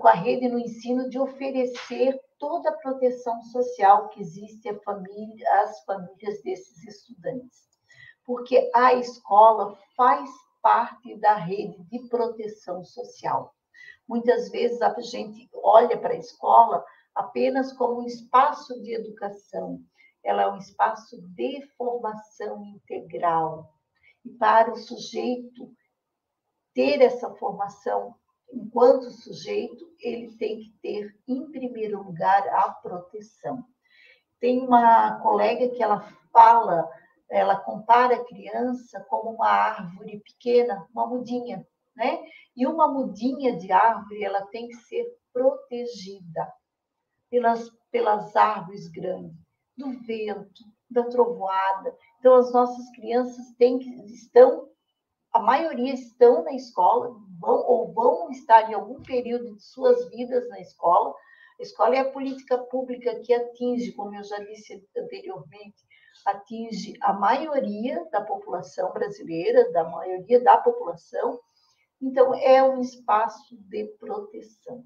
com a rede no ensino de oferecer toda a proteção social que existe às famílias, famílias desses estudantes. Porque a escola faz parte da rede de proteção social. Muitas vezes a gente olha para a escola apenas como um espaço de educação, ela é um espaço de formação integral. E para o sujeito ter essa formação enquanto sujeito, ele tem que ter, em primeiro lugar, a proteção. Tem uma colega que ela fala, ela compara a criança como uma árvore pequena, uma mudinha, né? E uma mudinha de árvore, ela tem que ser protegida pelas, pelas árvores grandes, do vento, da trovoada. Então, as nossas crianças têm que, estão, a maioria estão na escola, vão, ou vão estar em algum período de suas vidas na escola. A escola é a política pública que atinge, como eu já disse anteriormente, atinge a maioria da população brasileira, da maioria da população. Então, é um espaço de proteção.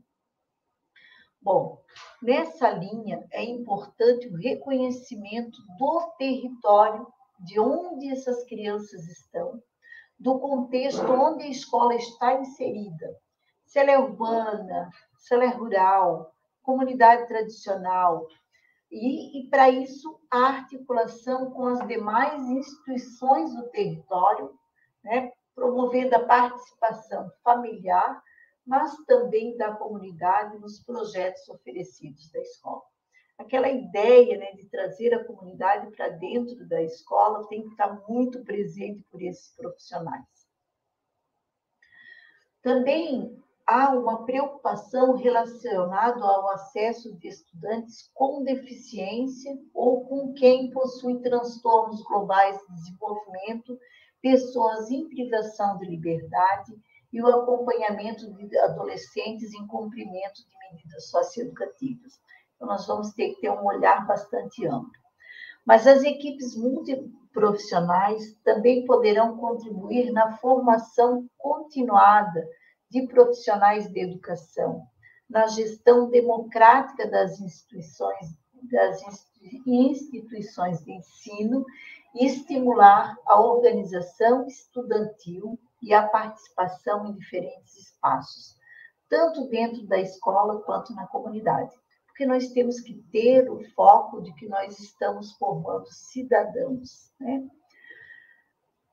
Bom, nessa linha é importante o reconhecimento do território, de onde essas crianças estão, do contexto onde a escola está inserida. Se ela é urbana, se ela é rural, comunidade tradicional. E, e para isso, a articulação com as demais instituições do território, né, promovendo a participação familiar mas também da comunidade nos projetos oferecidos da escola. Aquela ideia né, de trazer a comunidade para dentro da escola tem que estar muito presente por esses profissionais. Também há uma preocupação relacionada ao acesso de estudantes com deficiência ou com quem possui transtornos globais de desenvolvimento, pessoas em privação de liberdade e o acompanhamento de adolescentes em cumprimento de medidas socioeducativas. Então, nós vamos ter que ter um olhar bastante amplo. Mas as equipes multiprofissionais também poderão contribuir na formação continuada de profissionais de educação, na gestão democrática das instituições, das instituições de ensino e estimular a organização estudantil e a participação em diferentes espaços, tanto dentro da escola quanto na comunidade. Porque nós temos que ter o foco de que nós estamos formando cidadãos, né?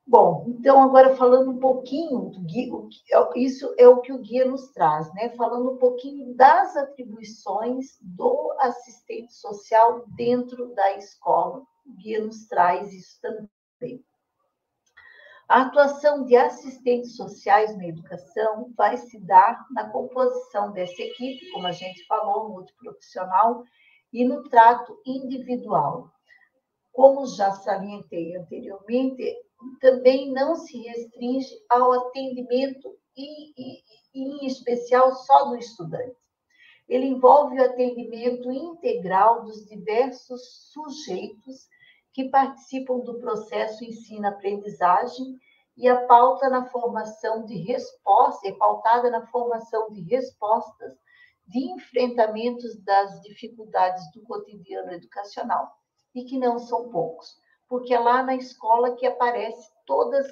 Bom, então agora falando um pouquinho do guia, é isso é o que o guia nos traz, né? Falando um pouquinho das atribuições do assistente social dentro da escola. O guia nos traz isso também. A atuação de assistentes sociais na educação vai se dar na composição dessa equipe, como a gente falou, multiprofissional, e no trato individual. Como já salientei anteriormente, também não se restringe ao atendimento e, em especial só do estudante. Ele envolve o atendimento integral dos diversos sujeitos que participam do processo ensino-aprendizagem e a pauta na formação de respostas, é pautada na formação de respostas de enfrentamentos das dificuldades do cotidiano educacional, e que não são poucos, porque é lá na escola que aparecem todas,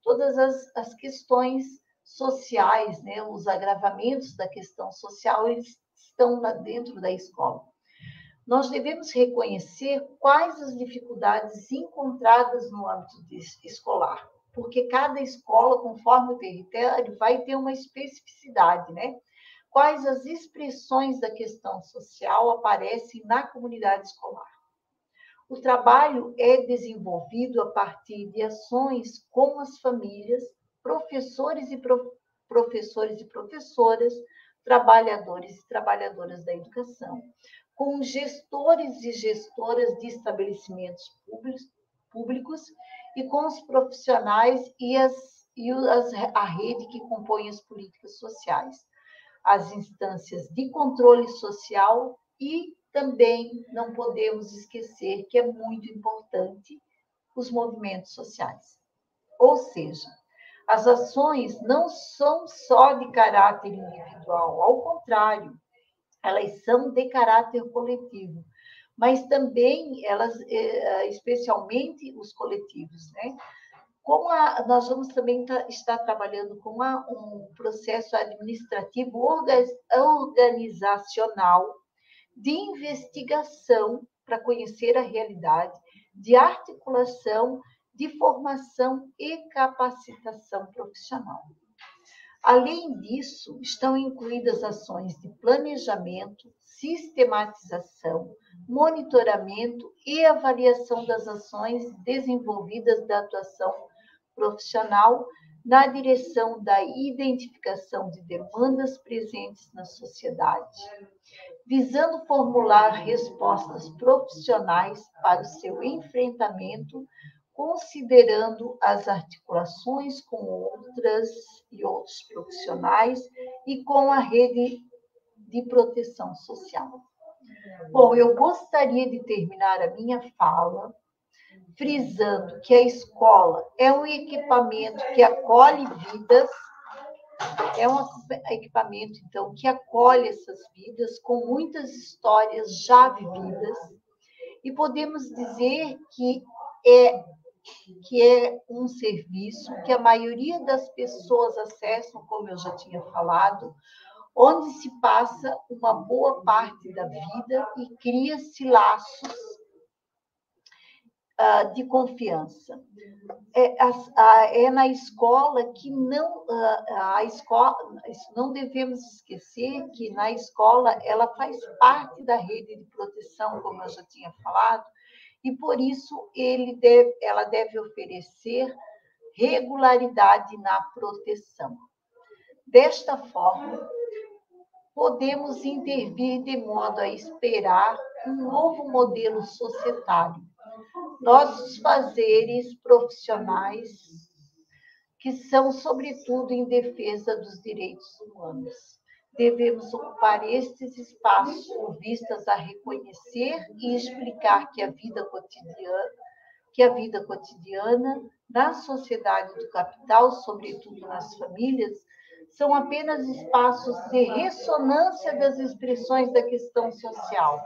todas as, as questões sociais, né? os agravamentos da questão social, eles estão lá dentro da escola nós devemos reconhecer quais as dificuldades encontradas no âmbito escolar, porque cada escola, conforme o território, vai ter uma especificidade, né? Quais as expressões da questão social aparecem na comunidade escolar? O trabalho é desenvolvido a partir de ações com as famílias, professores e pro, professores e professoras, trabalhadores e trabalhadoras da educação, com gestores e gestoras de estabelecimentos públicos, e com os profissionais e, as, e as, a rede que compõe as políticas sociais, as instâncias de controle social e também não podemos esquecer que é muito importante os movimentos sociais. Ou seja, As ações não são só de caráter individual, ao contrário, elas são de caráter coletivo, mas também elas, eh, especialmente os coletivos, né? Como a, nós vamos também tá, estar trabalhando com uma, um processo administrativo organizacional de investigação para conhecer a realidade, de articulação, de formação e capacitação profissional. Além disso, estão incluídas ações de planejamento, sistematização, monitoramento e avaliação das ações desenvolvidas da atuação profissional na direção da identificação de demandas presentes na sociedade, visando formular respostas profissionais para o seu enfrentamento, considerando as articulações com outras e outros profissionais e com a rede de proteção social. Bom, eu gostaria de terminar a minha fala frisando que a escola é um equipamento que acolhe vidas, é um equipamento, então, que acolhe essas vidas com muitas histórias já vividas, e podemos dizer que é que é um serviço que a maioria das pessoas acessam, como eu já tinha falado, onde se passa uma boa parte da vida e cria-se laços uh, de confiança. É, é, na escola que não uh, a escola não devemos esquecer que na escola ela faz parte da rede de proteção, como eu já tinha falado, e por isso deve, ela deve oferecer regularidade na proteção. Desta forma, podemos intervir de modo a esperar um novo modelo societário. Nossos fazeres profissionais, que são, sobretudo, em defesa dos direitos humanos. Devemos ocupar estes espaços com vistas a reconhecer e explicar que a vida cotidiana, que a vida cotidiana na sociedade do capital, sobretudo nas famílias, são apenas espaços de ressonância das expressões da questão social,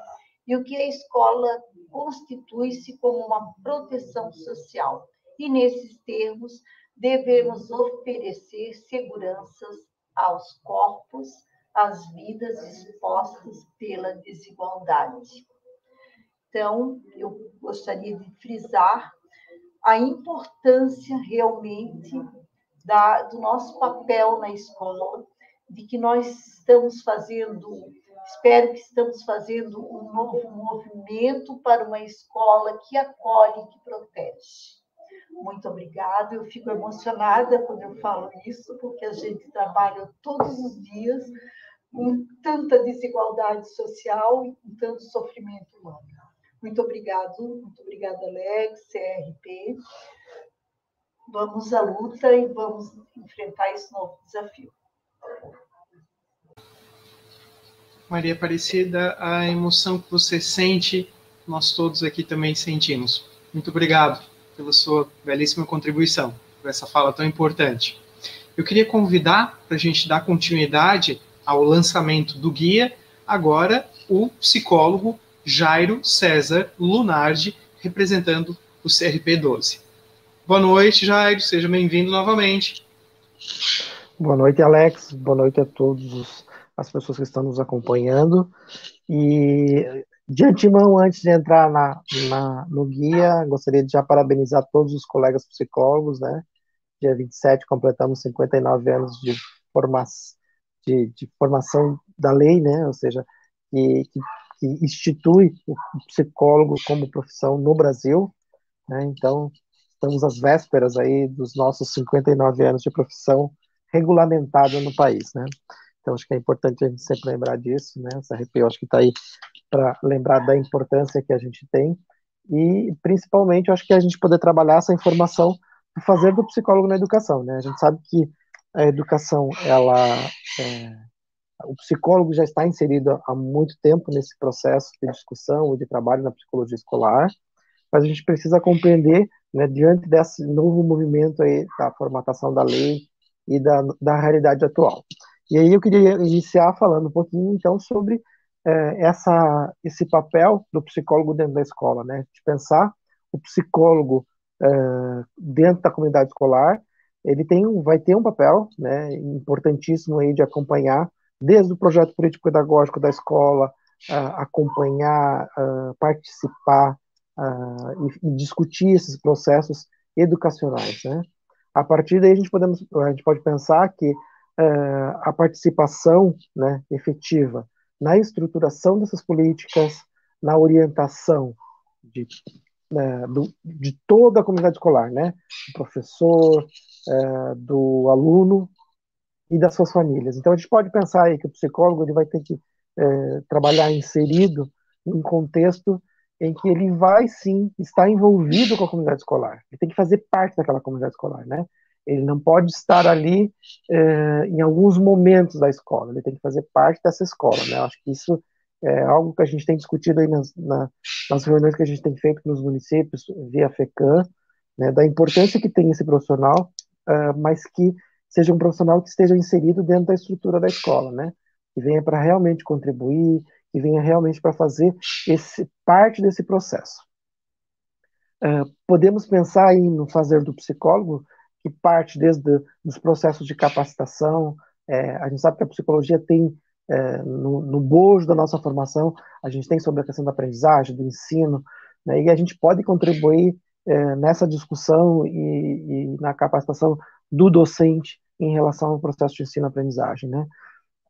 e o que a escola constitui-se como uma proteção social. E nesses termos, devemos oferecer seguranças aos corpos, às vidas expostas pela desigualdade. Então, eu gostaria de frisar a importância realmente da, do nosso papel na escola, de que nós estamos fazendo, espero que estamos fazendo um novo movimento para uma escola que acolhe e que protege. Muito obrigada, eu fico emocionada quando eu falo isso, porque a gente trabalha todos os dias com tanta desigualdade social e com tanto sofrimento humano. Muito obrigado, muito obrigada, Alex, CRP vamos à luta e vamos enfrentar esse novo desafio. Maria Aparecida, a emoção que você sente, nós todos aqui também sentimos. Muito obrigado pela sua belíssima contribuição, por essa fala tão importante. Eu queria convidar para a gente dar continuidade ao lançamento do guia, agora o psicólogo Jairo César Lunardi, representando o CRP 12. Boa noite, Jair. Seja bem-vindo novamente. Boa noite, Alex. Boa noite a todas as pessoas que estão nos acompanhando. E de antemão, antes de entrar na, na, no guia, gostaria de já parabenizar todos os colegas psicólogos, né? Dia 27 completamos 59 anos de, forma, de, de formação da lei, né? Ou seja, que, que, que institui o psicólogo como profissão no Brasil. Né? Então, estamos às vésperas aí dos nossos 59 anos de profissão regulamentada no país, né? Então, acho que é importante a gente sempre lembrar disso, né? Essa eu acho que está aí para lembrar da importância que a gente tem e, principalmente, acho que a gente poder trabalhar essa informação do fazer do psicólogo na educação, né? A gente sabe que a educação, ela... É, o psicólogo já está inserido há muito tempo nesse processo de discussão e de trabalho na psicologia escolar, mas a gente precisa compreender né, diante desse novo movimento aí da formatação da lei e da, da realidade atual. E aí eu queria iniciar falando um pouquinho, então, sobre é, essa, esse papel do psicólogo dentro da escola, né, de pensar o psicólogo é, dentro da comunidade escolar, ele tem, vai ter um papel né, importantíssimo aí de acompanhar, desde o projeto político-pedagógico da escola, acompanhar, participar e, e, discutir esses processos educacionais. Né? A partir daí a gente, podemos, a gente pode pensar que a participação né, efetiva na estruturação dessas políticas, na orientação de, né, do, de toda a comunidade escolar, né, professor, é, do aluno e das suas famílias. Então a gente pode pensar aí que o psicólogo ele vai ter que é, trabalhar inserido em um contexto em que ele vai sim estar envolvido com a comunidade escolar. Ele tem que fazer parte daquela comunidade escolar, né? Ele não pode estar ali é, em alguns momentos da escola. Ele tem que fazer parte dessa escola, né? Acho que isso é algo que a gente tem discutido aí nas, na, nas reuniões que a gente tem feito nos municípios via FECAM, né? Da importância que tem esse profissional, uh, mas que seja um profissional que esteja inserido dentro da estrutura da escola, né? que venha para realmente contribuir, que venha realmente para fazer esse, parte desse processo. Uh, podemos pensar aí no fazer do psicólogo, que parte desde os processos de capacitação, é, a gente sabe que a psicologia tem, é, no, no bojo da nossa formação, a gente tem sobre a questão da aprendizagem, do ensino, né, e a gente pode contribuir é, nessa discussão e, e, na capacitação do docente em relação ao processo de ensino-aprendizagem, né?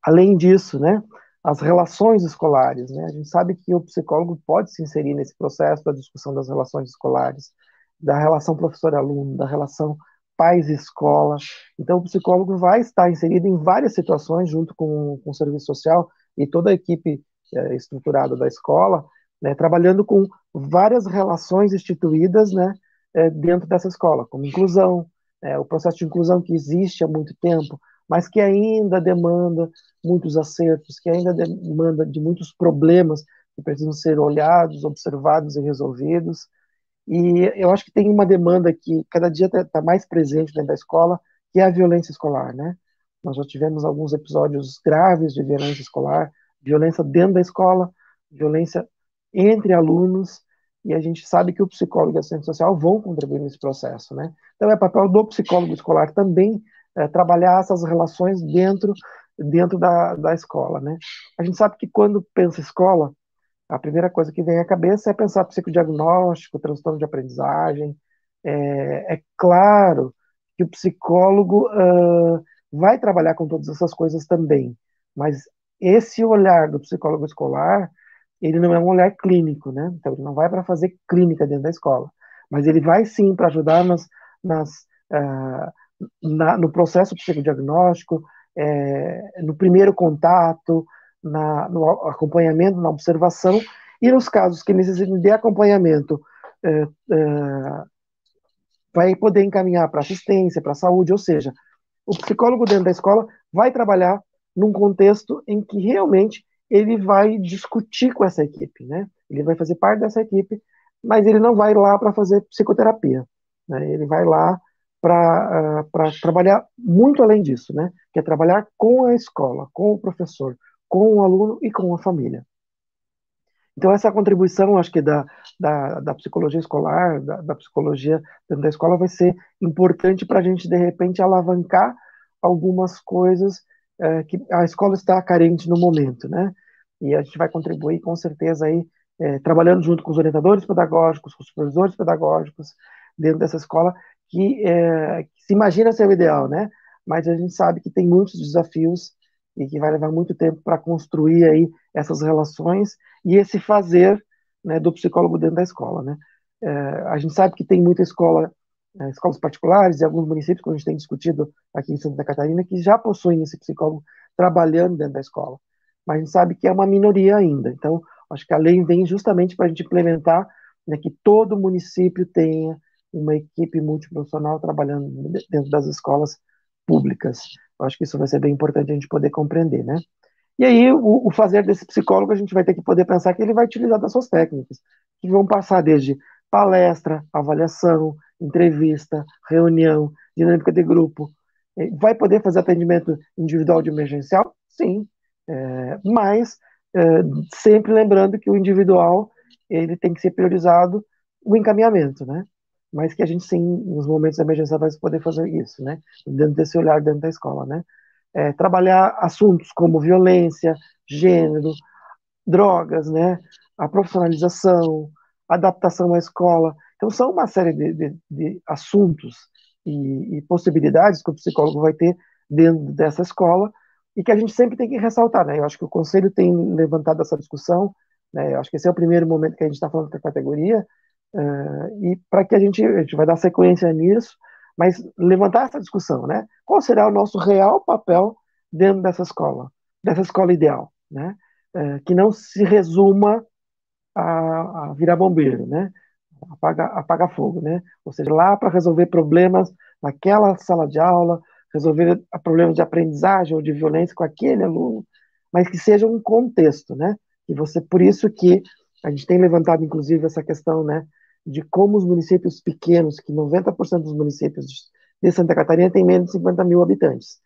Além disso, né, as relações escolares, né, a gente sabe que o psicólogo pode se inserir nesse processo da discussão das relações escolares, da relação professor-aluno, da relação pais-escola. Então, o psicólogo vai estar inserido em várias situações, junto com, com o serviço social e toda a equipe é, estruturada da escola, né, trabalhando com várias relações instituídas né, é, dentro dessa escola, como inclusão, é, o processo de inclusão que existe há muito tempo, mas que ainda demanda muitos acertos, que ainda demanda de muitos problemas que precisam ser olhados, observados e resolvidos. E eu acho que tem uma demanda que cada dia está tá mais presente dentro da escola, que é a violência escolar, né? Nós já tivemos alguns episódios graves de violência escolar, violência dentro da escola, violência entre alunos, e a gente sabe que o psicólogo e a assistente social vão contribuir nesse processo, né? Então é papel do psicólogo escolar também é, trabalhar essas relações dentro dentro da, da escola, né? A gente sabe que quando pensa escola, a primeira coisa que vem à cabeça é pensar psicodiagnóstico, transtorno de aprendizagem. É, é claro que o psicólogo uh, vai trabalhar com todas essas coisas também, mas esse olhar do psicólogo escolar, ele não é um olhar clínico, né? Então ele não vai para fazer clínica dentro da escola, mas ele vai sim para ajudar nas, nas uh, na, no processo psicodiagnóstico, é, no primeiro contato, na, no acompanhamento, na observação, e nos casos que necessitem de acompanhamento, é, é, vai poder encaminhar para assistência, para saúde, ou seja, o psicólogo dentro da escola vai trabalhar num contexto em que realmente ele vai discutir com essa equipe, né? Ele vai fazer parte dessa equipe, mas ele não vai lá para fazer psicoterapia, né? Ele vai lá para uh, trabalhar muito além disso, né? Que é trabalhar com a escola, com o professor, com o aluno e com a família. Então, essa contribuição, acho que da, da, da psicologia escolar, da, da, psicologia dentro da escola, vai ser importante para a gente, de repente, alavancar algumas coisas uh, que a escola está carente no momento, né? E a gente vai contribuir, com certeza, aí, eh, trabalhando junto com os orientadores pedagógicos, com os supervisores pedagógicos, dentro dessa escola, que, é, que se imagina ser o ideal, né? Mas a gente sabe que tem muitos desafios e que vai levar muito tempo para construir aí essas relações e esse fazer né, do psicólogo dentro da escola, né? É, a gente sabe que tem muita escola, é, escolas particulares e alguns municípios, que a gente tem discutido aqui em Santa Catarina, que já possuem esse psicólogo trabalhando dentro da escola. Mas a gente sabe que é uma minoria ainda. Então, acho que a lei vem justamente para a gente implementar né, que todo município tenha uma equipe multiprofissional trabalhando dentro das escolas públicas. Eu acho que isso vai ser bem importante a gente poder compreender, né? E aí, o, o, fazer desse psicólogo, a gente vai ter que poder pensar que ele vai utilizar das suas técnicas, que vão passar desde palestra, avaliação, entrevista, reunião, dinâmica de grupo. Vai poder fazer atendimento individual de emergencial? Sim, é, mas é, sempre lembrando que o individual ele tem que ser priorizado o encaminhamento, né? Mas que a gente sim, nos momentos de emergência, vai poder fazer isso, né? Dentro desse olhar dentro da escola, né? É, trabalhar assuntos como violência, gênero, drogas, né? A profissionalização, adaptação à escola. Então, são uma série de, de, de assuntos e, e, possibilidades que o psicólogo vai ter dentro dessa escola e que a gente sempre tem que ressaltar, né? Eu acho que o Conselho tem levantado essa discussão, né? Eu acho que esse é o primeiro momento que a gente está falando da categoria, uh, e para que a gente, a gente vai dar sequência nisso, mas levantar essa discussão, né? Qual será o nosso real papel dentro dessa escola, dessa escola ideal, né? Uh, que não se resuma a, a virar bombeiro, né? Apaga, apaga fogo, né? Ou seja, lá para resolver problemas naquela sala de aula, resolver problemas de aprendizagem ou de violência com aquele aluno, mas que seja um contexto, né? E você, por isso que a gente tem levantado, inclusive, essa questão, né, de como os municípios pequenos, que 90% dos municípios de Santa Catarina tem menos de 50 mil habitantes.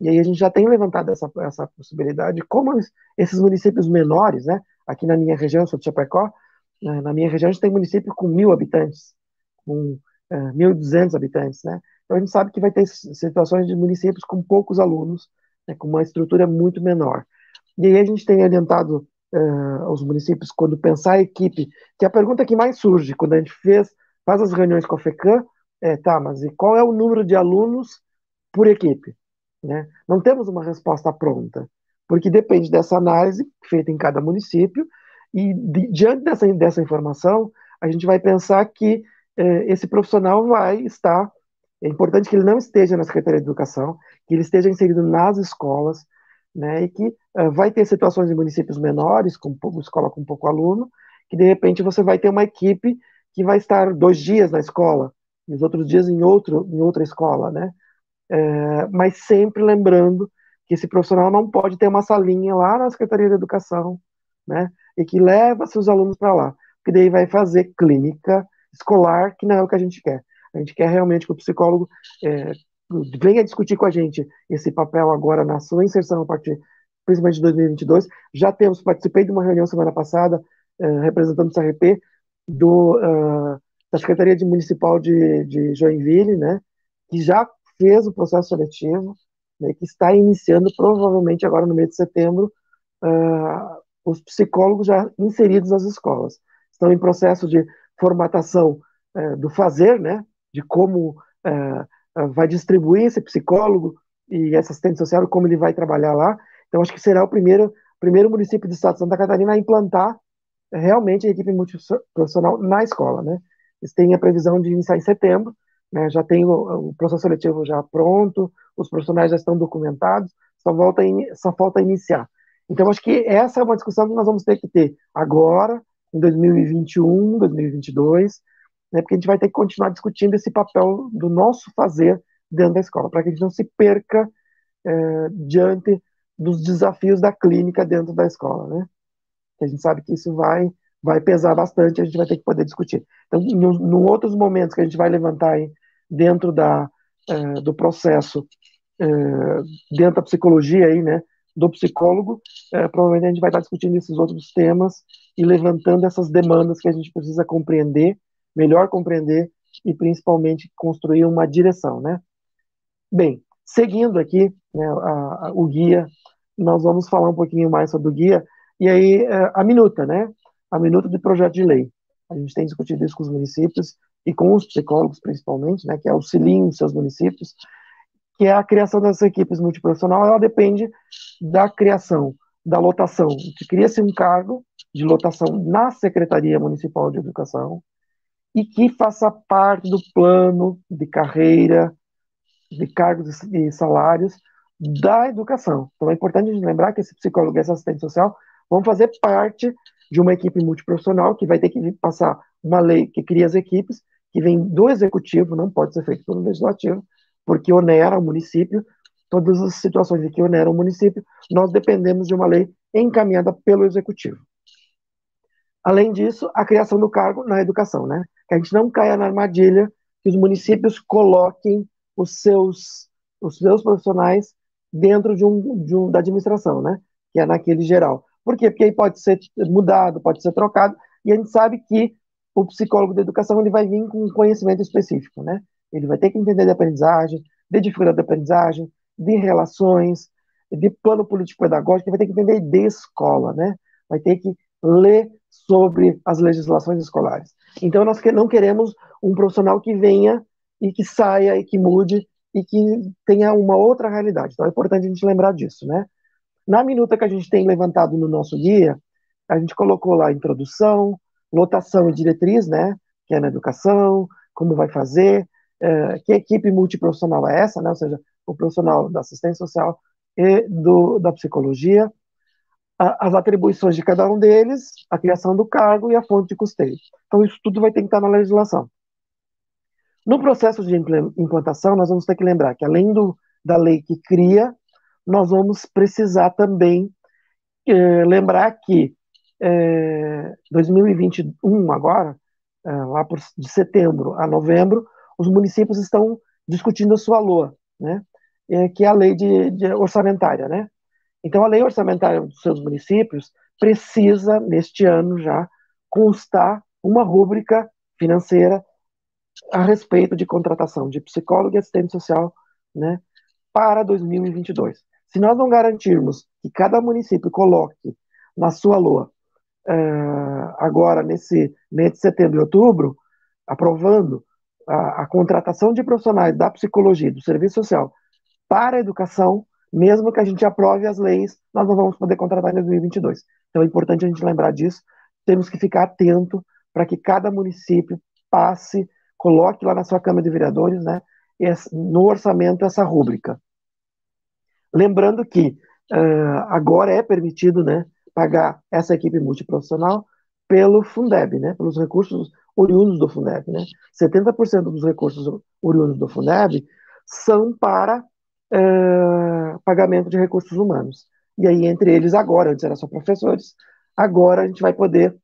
E aí a gente já tem levantado essa, essa possibilidade, como esses municípios menores, né, aqui na minha região, sou de Chapecó, na minha região a gente tem município com mil habitantes, com é, 1.200 habitantes, né, então a gente sabe que vai ter situações de municípios com poucos alunos, né, com uma estrutura muito menor. E aí a gente tem orientado uh, aos municípios quando pensar a equipe, que é a pergunta que mais surge quando a gente fez, faz as reuniões com a FECAM, é, tá, mas e qual é o número de alunos por equipe? Né? Não temos uma resposta pronta, porque depende dessa análise feita em cada município, e de, diante dessa, dessa informação, a gente vai pensar que eh, esse profissional vai estar. É importante que ele não esteja na Secretaria de Educação, que ele esteja inserido nas escolas, né, e que uh, vai ter situações em municípios menores, com pouco, escola com pouco aluno, que de repente você vai ter uma equipe que vai estar dois dias na escola, e os outros dias em, outro, em outra escola, né, é, mas sempre lembrando que esse profissional não pode ter uma salinha lá na Secretaria de Educação, né, e que leva seus alunos para lá, porque daí vai fazer clínica escolar, que não é o que a gente quer. A gente quer realmente que o psicólogo é, venha discutir com a gente esse papel agora na sua inserção a partir, principalmente de 2022. Já temos, participei de uma reunião semana passada, uh, representando o CRP, do, uh, da Secretaria de Municipal de, de Joinville, né, que já fez o processo seletivo, né, que está iniciando, provavelmente agora no mês de setembro, uh, os psicólogos já inseridos nas escolas. Estão em processo de formatação do fazer, né, de como ah, vai distribuir esse psicólogo e essa assistente social, como ele vai trabalhar lá. Então, acho que será o primeiro, primeiro município do estado de Santa Catarina a implantar realmente a equipe multiprofissional na escola, né? Eles têm a previsão de iniciar em setembro, né? Já tem o, o processo seletivo já pronto, os profissionais já estão documentados, só, volta in, só falta iniciar. Então, acho que essa é uma discussão que nós vamos ter que ter agora, em 2021, 2022, né, porque a gente vai ter que continuar discutindo esse papel do nosso fazer dentro da escola, para que a gente não se perca é, diante dos desafios da clínica dentro da escola, né? A gente sabe que isso vai vai pesar bastante, a gente vai ter que poder discutir. Então, em, em outros momentos que a gente vai levantar aí dentro da é, do processo é, dentro da psicologia aí, né? Do psicólogo, é, provavelmente a gente vai estar discutindo esses outros temas e levantando essas demandas que a gente precisa compreender melhor compreender e principalmente construir uma direção, né? Bem, seguindo aqui né, a, a, o guia, nós vamos falar um pouquinho mais sobre o guia e aí é, a minuta, né? A minuta de projeto de lei. A gente tem discutido isso com os municípios e com os psicólogos principalmente, né? Que auxiliam seus municípios, que é a criação dessas equipes multiprofissional. Ela depende da criação, da lotação. Cria-se um cargo de lotação na Secretaria Municipal de Educação, e que faça parte do plano de carreira, de cargos e salários da educação. Então é importante a gente lembrar que esse psicólogo e esse assistente social vão fazer parte de uma equipe multiprofissional que vai ter que passar uma lei que cria as equipes, que vem do executivo, não pode ser feito pelo legislativo, porque onera o município, todas as situações em que onera o município, nós dependemos de uma lei encaminhada pelo executivo. Além disso, a criação do cargo na educação, né? Que a gente não caia na armadilha que os municípios coloquem os seus, os seus profissionais dentro de um, de um da administração, né? Que é naquele geral. Por quê? Porque aí pode ser mudado, pode ser trocado, e a gente sabe que o psicólogo da educação ele vai vir com um conhecimento específico, né? Ele vai ter que entender de aprendizagem, de dificuldade de aprendizagem, de relações, de plano político-pedagógico, ele vai ter que entender de escola, né? Vai ter que ler sobre as legislações escolares. Então, nós não queremos um profissional que venha e que saia e que mude e que tenha uma outra realidade. Então, é importante a gente lembrar disso, né? Na minuta que a gente tem levantado no nosso guia, a gente colocou lá introdução, lotação e diretriz, né? Que é na educação, como vai fazer, é, que equipe multiprofissional é essa, né? Ou seja, o profissional da assistência social e do, da psicologia, a, as atribuições de cada um deles, a criação do cargo e a fonte de custeio. Então, isso tudo vai ter que estar na legislação. No processo de implantação, nós vamos ter que lembrar que, além do, da lei que cria, nós vamos precisar também é, lembrar que é, 2021, agora, é, lá por, de setembro a novembro, os municípios estão discutindo a sua LOA, né? É, que é a lei de, de orçamentária, né? Então, a lei orçamentária dos seus municípios precisa, neste ano já, constar uma rúbrica financeira a respeito de contratação de psicólogo e assistente social, né, para 2022. Se nós não garantirmos que cada município coloque na sua LOA, uh, agora nesse mês de setembro e outubro, aprovando a, a, contratação de profissionais da psicologia, do serviço social para a educação, mesmo que a gente aprove as leis, nós não vamos poder contratar em 2022. Então é importante a gente lembrar disso. Temos que ficar atento para que cada município passe, coloque lá na sua Câmara de Vereadores, né, no orçamento essa rúbrica. Lembrando que uh, agora é permitido né, pagar essa equipe multiprofissional pelo Fundeb, né, pelos recursos oriundos do Fundeb. Né? 70% dos recursos oriundos do Fundeb são para uh, pagamento de recursos humanos. E aí, entre eles, agora, antes era só professores, agora a gente vai poder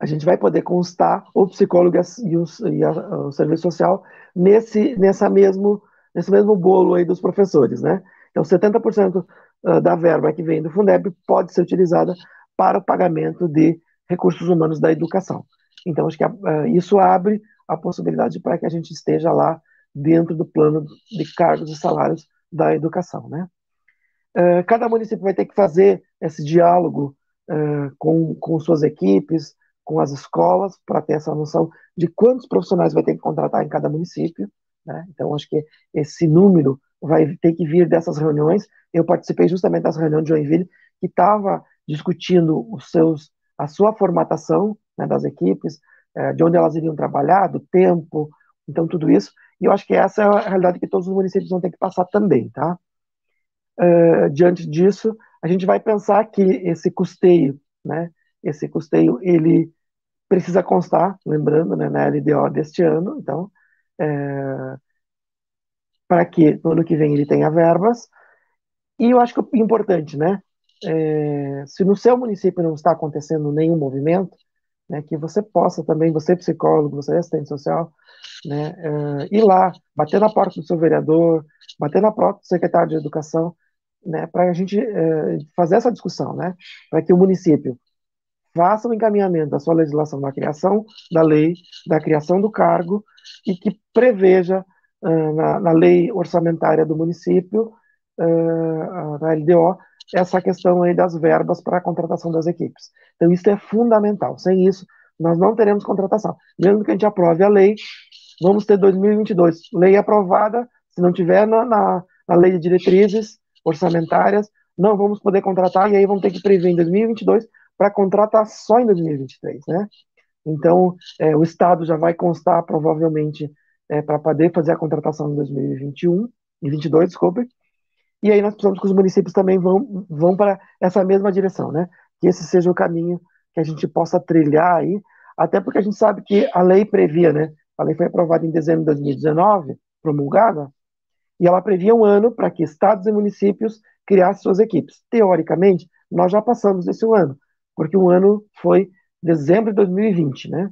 a gente vai poder constar o psicólogo e, o, e a, o serviço social nesse, nessa mesmo, nesse mesmo bolo aí dos professores, né? Então, 70% ah, da verba que vem do Fundeb pode ser utilizada para o pagamento de recursos humanos da educação. Então, acho que uh, isso abre a possibilidade para que a gente esteja lá dentro do plano de cargos e salários da educação, né? Uh, cada município vai ter que fazer esse diálogo uh, com, com suas equipes, com as escolas, para ter essa noção de quantos profissionais vai ter que contratar em cada município, né? Então, acho que esse número vai ter que vir dessas reuniões. Eu participei justamente das reuniões de Joinville, que estava discutindo os seus, a sua formatação né, das equipes, é, de onde elas iriam trabalhar, do tempo, então tudo isso. E eu acho que essa é a realidade que todos os municípios vão ter que passar também, tá? Uh, diante disso, a gente vai pensar que esse custeio, né, esse custeio, ele precisa constar, lembrando, né, na LDO deste ano, então, é, para que no ano que vem ele tenha verbas. E eu acho que é importante, né? É, se no seu município não está acontecendo nenhum movimento, né, que você possa também, você psicólogo, você assistente social, né, é, ir lá, bater na porta do seu vereador, bater na porta do secretário de educação, né, para a gente é, fazer essa discussão, né, para que o município faça o um encaminhamento da sua legislação da criação da lei, da criação do cargo e que preveja uh, na, na, lei orçamentária do município, na LDO, essa questão aí das verbas para a contratação das equipes. Então, isso é fundamental. Sem isso, nós não teremos contratação. Mesmo que a gente aprove a lei, vamos ter 2022, lei aprovada, se não tiver na, na, na lei de diretrizes orçamentárias, não vamos poder contratar, e aí vamos ter que prever em 2022 para contratar só em 2023, né? Então, é, o Estado já vai constar, provavelmente, é, para poder fazer a contratação em 2021, em 22, desculpe, e aí nós precisamos que os municípios também vão, vão para essa mesma direção, né? Que esse seja o caminho que a gente possa trilhar aí, até porque a gente sabe que a lei previa, né? A lei foi aprovada em dezembro de 2019, promulgada, e ela previa um ano para que estados e municípios criassem suas equipes. Teoricamente, nós já passamos desse ano, porque um ano foi dezembro de 2020, né?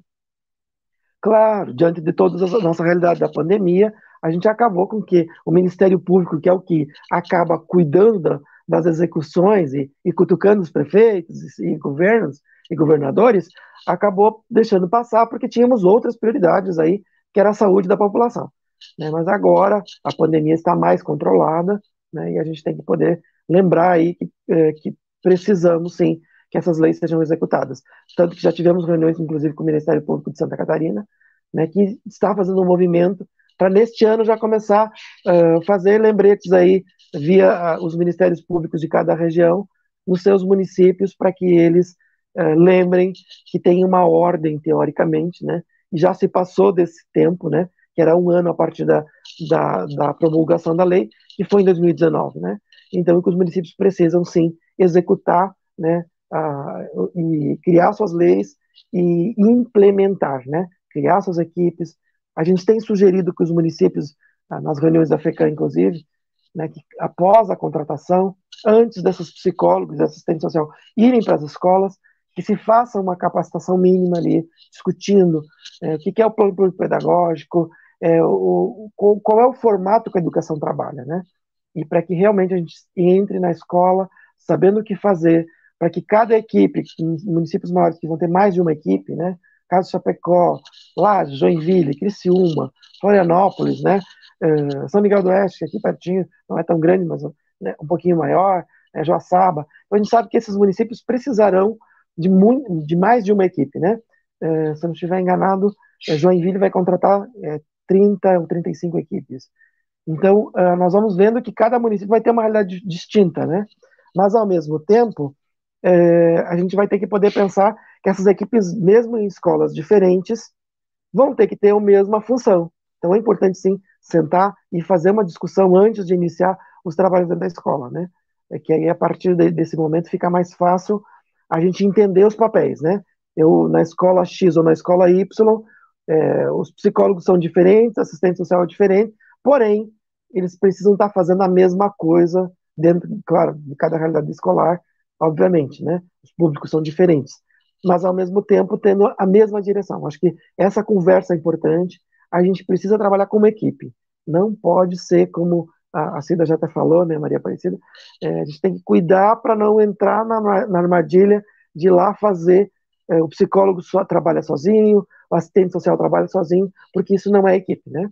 Claro, diante de toda a nossa realidade da pandemia, a gente acabou com que o Ministério Público, que é o que acaba cuidando da, das execuções e, e, cutucando os prefeitos e, e governos e governadores, acabou deixando passar porque tínhamos outras prioridades aí, que era a saúde da população. Né? Mas agora a pandemia está mais controlada né? e a gente tem que poder lembrar aí que, é, que precisamos sim que essas leis sejam executadas. Tanto que já tivemos reuniões, inclusive, com o Ministério Público de Santa Catarina, né, que está fazendo um movimento para neste ano já começar a uh, fazer lembretes aí via uh, os ministérios públicos de cada região nos seus municípios para que eles uh, lembrem que tem uma ordem teoricamente, né? E já se passou desse tempo, né? Que era um ano a partir da, da, da promulgação da lei, que foi em 2019, né? Então, que os municípios precisam sim executar, né? e criar suas leis e implementar, né? Criar suas equipes. A gente tem sugerido que os municípios, ah, nas reuniões da FECAM, inclusive, né, que após a contratação, antes desses psicólogos e assistentes social irem para as escolas, que se faça uma capacitação mínima ali, discutindo é, o que, é o plano pedagógico, é, o, qual é o formato que a educação trabalha, né? E para que realmente a gente entre na escola sabendo o que fazer, para que cada equipe, municípios maiores que vão ter mais de uma equipe, né? Caso Chapecó, Laje, Joinville, Criciúma, Florianópolis, né? Uh, São Miguel do Oeste, aqui pertinho, não é tão grande, mas né, um pouquinho maior, né, Joaçaba. Então a gente sabe que esses municípios precisarão de, muito, de mais de uma equipe, né? Uh, se eu não estiver enganado, uh, Joinville vai contratar 30 ou 35 equipes. Então, nós vamos vendo que cada município vai ter uma realidade distinta, né? Mas, ao mesmo tempo, a gente vai ter que poder pensar que essas equipes, mesmo em escolas diferentes, vão ter que ter a mesma função. Então, é importante, sim, sentar e fazer uma discussão antes de iniciar os trabalhos dentro da escola, né? É que aí, a partir de, desse momento, fica mais fácil a gente entender os papéis, né? Eu, na escola X ou na escola Y, é, os psicólogos são diferentes, assistente social é diferente, porém, eles precisam estar fazendo a mesma coisa dentro, claro, de cada realidade escolar, obviamente, né? Os públicos são diferentes, mas ao mesmo tempo tendo a mesma direção. Acho que essa conversa é importante, a gente precisa trabalhar como equipe. Não pode ser como a, Cida já até falou, né, Maria Aparecida, é, a gente tem que cuidar para não entrar na, na, armadilha de lá fazer, é, o psicólogo só trabalha sozinho, o assistente social trabalha sozinho, porque isso não é equipe, né?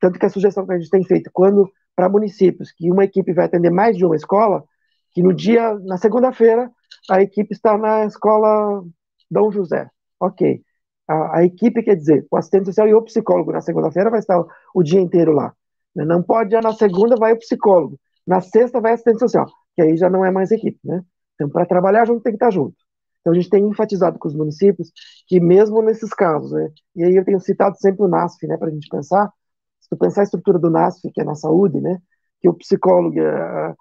Tanto que a sugestão que a gente tem feito, quando para municípios que uma equipe vai atender mais de uma escola, que no dia, na segunda-feira, a equipe está na escola Dom José. Ok a, a, equipe, quer dizer, o assistente social e o psicólogo na segunda-feira vai estar o, dia inteiro lá. Né? Não pode, já na segunda vai o psicólogo, na sexta vai o assistente social, que aí já não é mais equipe, né? Então, para trabalhar junto, tem que estar junto. Então, a gente tem enfatizado com os municípios que, mesmo nesses casos, né, e aí eu tenho citado sempre o NASF, né, para a gente pensar, se tu pensar a estrutura do NASF, que é na saúde, né, que o psicólogo e a,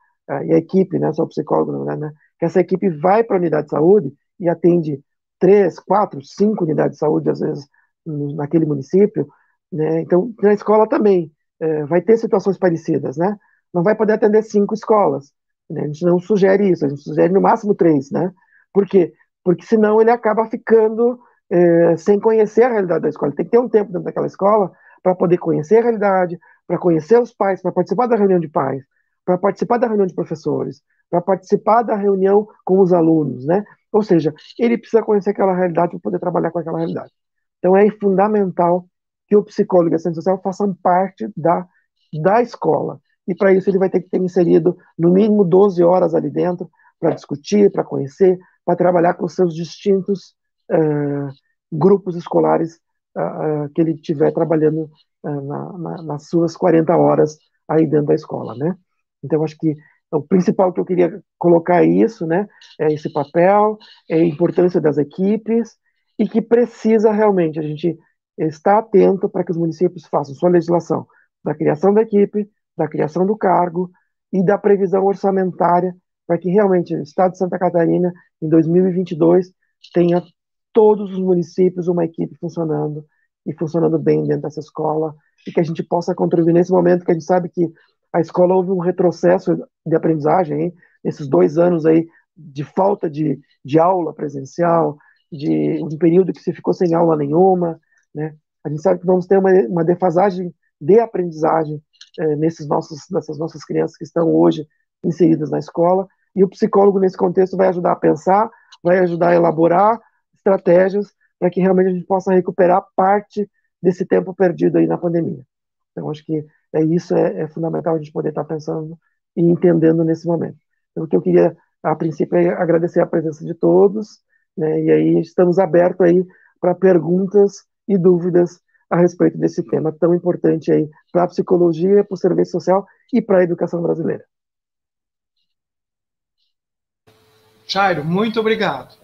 e a equipe, né, só o psicólogo, né, que essa equipe vai para a unidade de saúde e atende três, quatro, cinco unidades de saúde, às vezes, naquele município, né? Então, na escola também é, vai ter situações parecidas, né? Não vai poder atender cinco escolas. Né? A gente não sugere isso, a gente sugere no máximo três, né? Por quê? Porque senão ele acaba ficando é, sem conhecer a realidade da escola. Tem que ter um tempo dentro daquela escola para poder conhecer a realidade, para conhecer os pais, para participar da reunião de pais, para participar da reunião de professores, para participar da reunião com os alunos, né? Ou seja, ele precisa conhecer aquela realidade para poder trabalhar com aquela realidade. Então é fundamental que o psicólogo e a assistente social façam parte da, da escola. E para isso ele vai ter que ter inserido no mínimo 12 horas ali dentro para discutir, para conhecer, para trabalhar com seus distintos uh, grupos escolares uh, que ele estiver trabalhando uh, na, na, nas suas 40 horas aí dentro da escola, né? Então, acho que o principal que eu queria colocar é isso, né? É esse papel, é a importância das equipes e que precisa realmente a gente estar atento para que os municípios façam sua legislação da criação da equipe, da criação do cargo e da previsão orçamentária para que realmente o Estado de Santa Catarina, em 2022, tenha todos os municípios uma equipe funcionando e funcionando bem dentro dessa escola e que a gente possa contribuir nesse momento que a gente sabe que a escola houve um retrocesso de aprendizagem, hein? nesses dois anos aí de falta de, de aula presencial, de um período que se ficou sem aula nenhuma, né? A gente sabe que vamos ter uma, uma defasagem de aprendizagem é, nesses nossos, nessas nossas crianças que estão hoje inseridas na escola, e o psicólogo, nesse contexto, vai ajudar a pensar, vai ajudar a elaborar estratégias para que realmente a gente possa recuperar parte desse tempo perdido aí na pandemia. Então, acho que é isso é, é fundamental a gente poder estar pensando e entendendo nesse momento. Então, o que eu queria, a princípio, é agradecer a presença de todos, né, e aí estamos abertos aí para perguntas e dúvidas a respeito desse tema tão importante aí para a psicologia, para o serviço social e para a educação brasileira. Jairo, muito obrigado.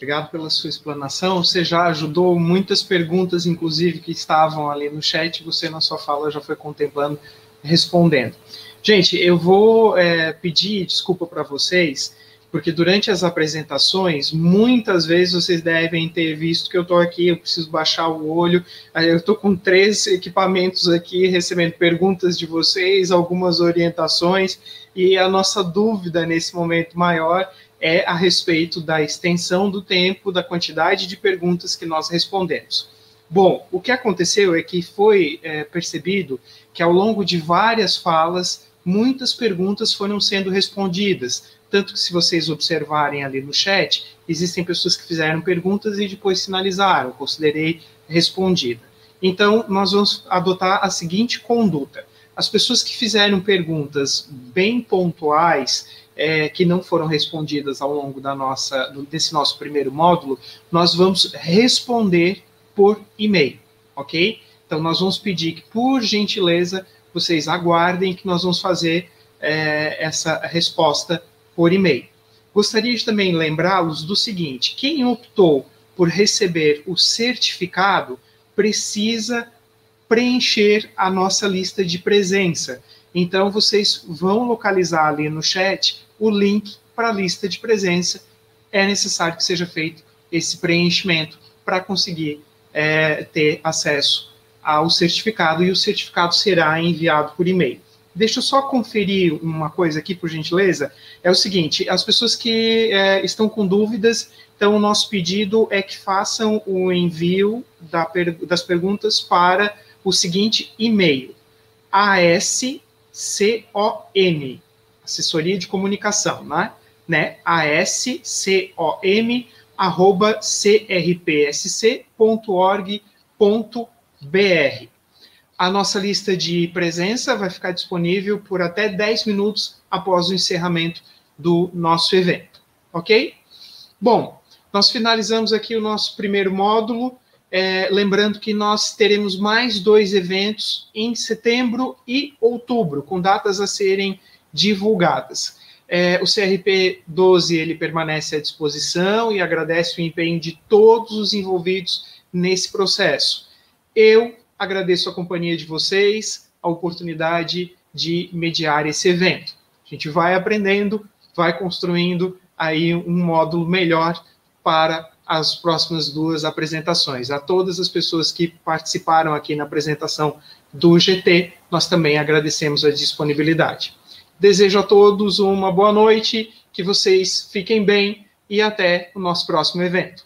Obrigado pela sua explanação. Você já ajudou muitas perguntas, inclusive, que estavam ali no chat. Você, na sua fala, já foi contemplando, respondendo. Gente, eu vou é, pedir desculpa para vocês, porque durante as apresentações, muitas vezes vocês devem ter visto que eu estou aqui, eu preciso baixar o olho. Eu estou com três equipamentos aqui, recebendo perguntas de vocês, algumas orientações, e a nossa dúvida nesse momento maior é a respeito da extensão do tempo, da quantidade de perguntas que nós respondemos. Bom, o que aconteceu é que foi é, percebido que ao longo de várias falas, muitas perguntas foram sendo respondidas. Tanto que, se vocês observarem ali no chat, existem pessoas que fizeram perguntas e depois sinalizaram, considerei respondida. Então, nós vamos adotar a seguinte conduta: as pessoas que fizeram perguntas bem pontuais, é, que não foram respondidas ao longo da nossa, desse nosso primeiro módulo, nós vamos responder por e-mail, ok? Então, nós vamos pedir que, por gentileza, vocês aguardem que nós vamos fazer é, essa resposta por e-mail. Gostaria de também lembrá-los do seguinte: quem optou por receber o certificado precisa preencher a nossa lista de presença. Então, vocês vão localizar ali no chat o link para a lista de presença. É necessário que seja feito esse preenchimento para conseguir é, ter acesso ao certificado e o certificado será enviado por e-mail. Deixa eu só conferir uma coisa aqui, por gentileza. É o seguinte: as pessoas que é, estão com dúvidas, então o nosso pedido é que façam o envio da, das perguntas para o seguinte e-mail: ascom assessoria de comunicação, né? né? ascom, arroba crpsc.org.br. A nossa lista de presença vai ficar disponível por até 10 minutos após o encerramento do nosso evento, ok? Bom, nós finalizamos aqui o nosso primeiro módulo, é, lembrando que nós teremos mais dois eventos em setembro e outubro, com datas a serem divulgadas. É, o CRP 12 ele permanece à disposição e agradece o empenho de todos os envolvidos nesse processo. Eu agradeço a companhia de vocês, a oportunidade de mediar esse evento. A gente vai aprendendo, vai construindo aí um módulo melhor para as próximas duas apresentações. A todas as pessoas que participaram aqui na apresentação do GT, nós também agradecemos a disponibilidade. Desejo a todos uma boa noite, que vocês fiquem bem e até o nosso próximo evento.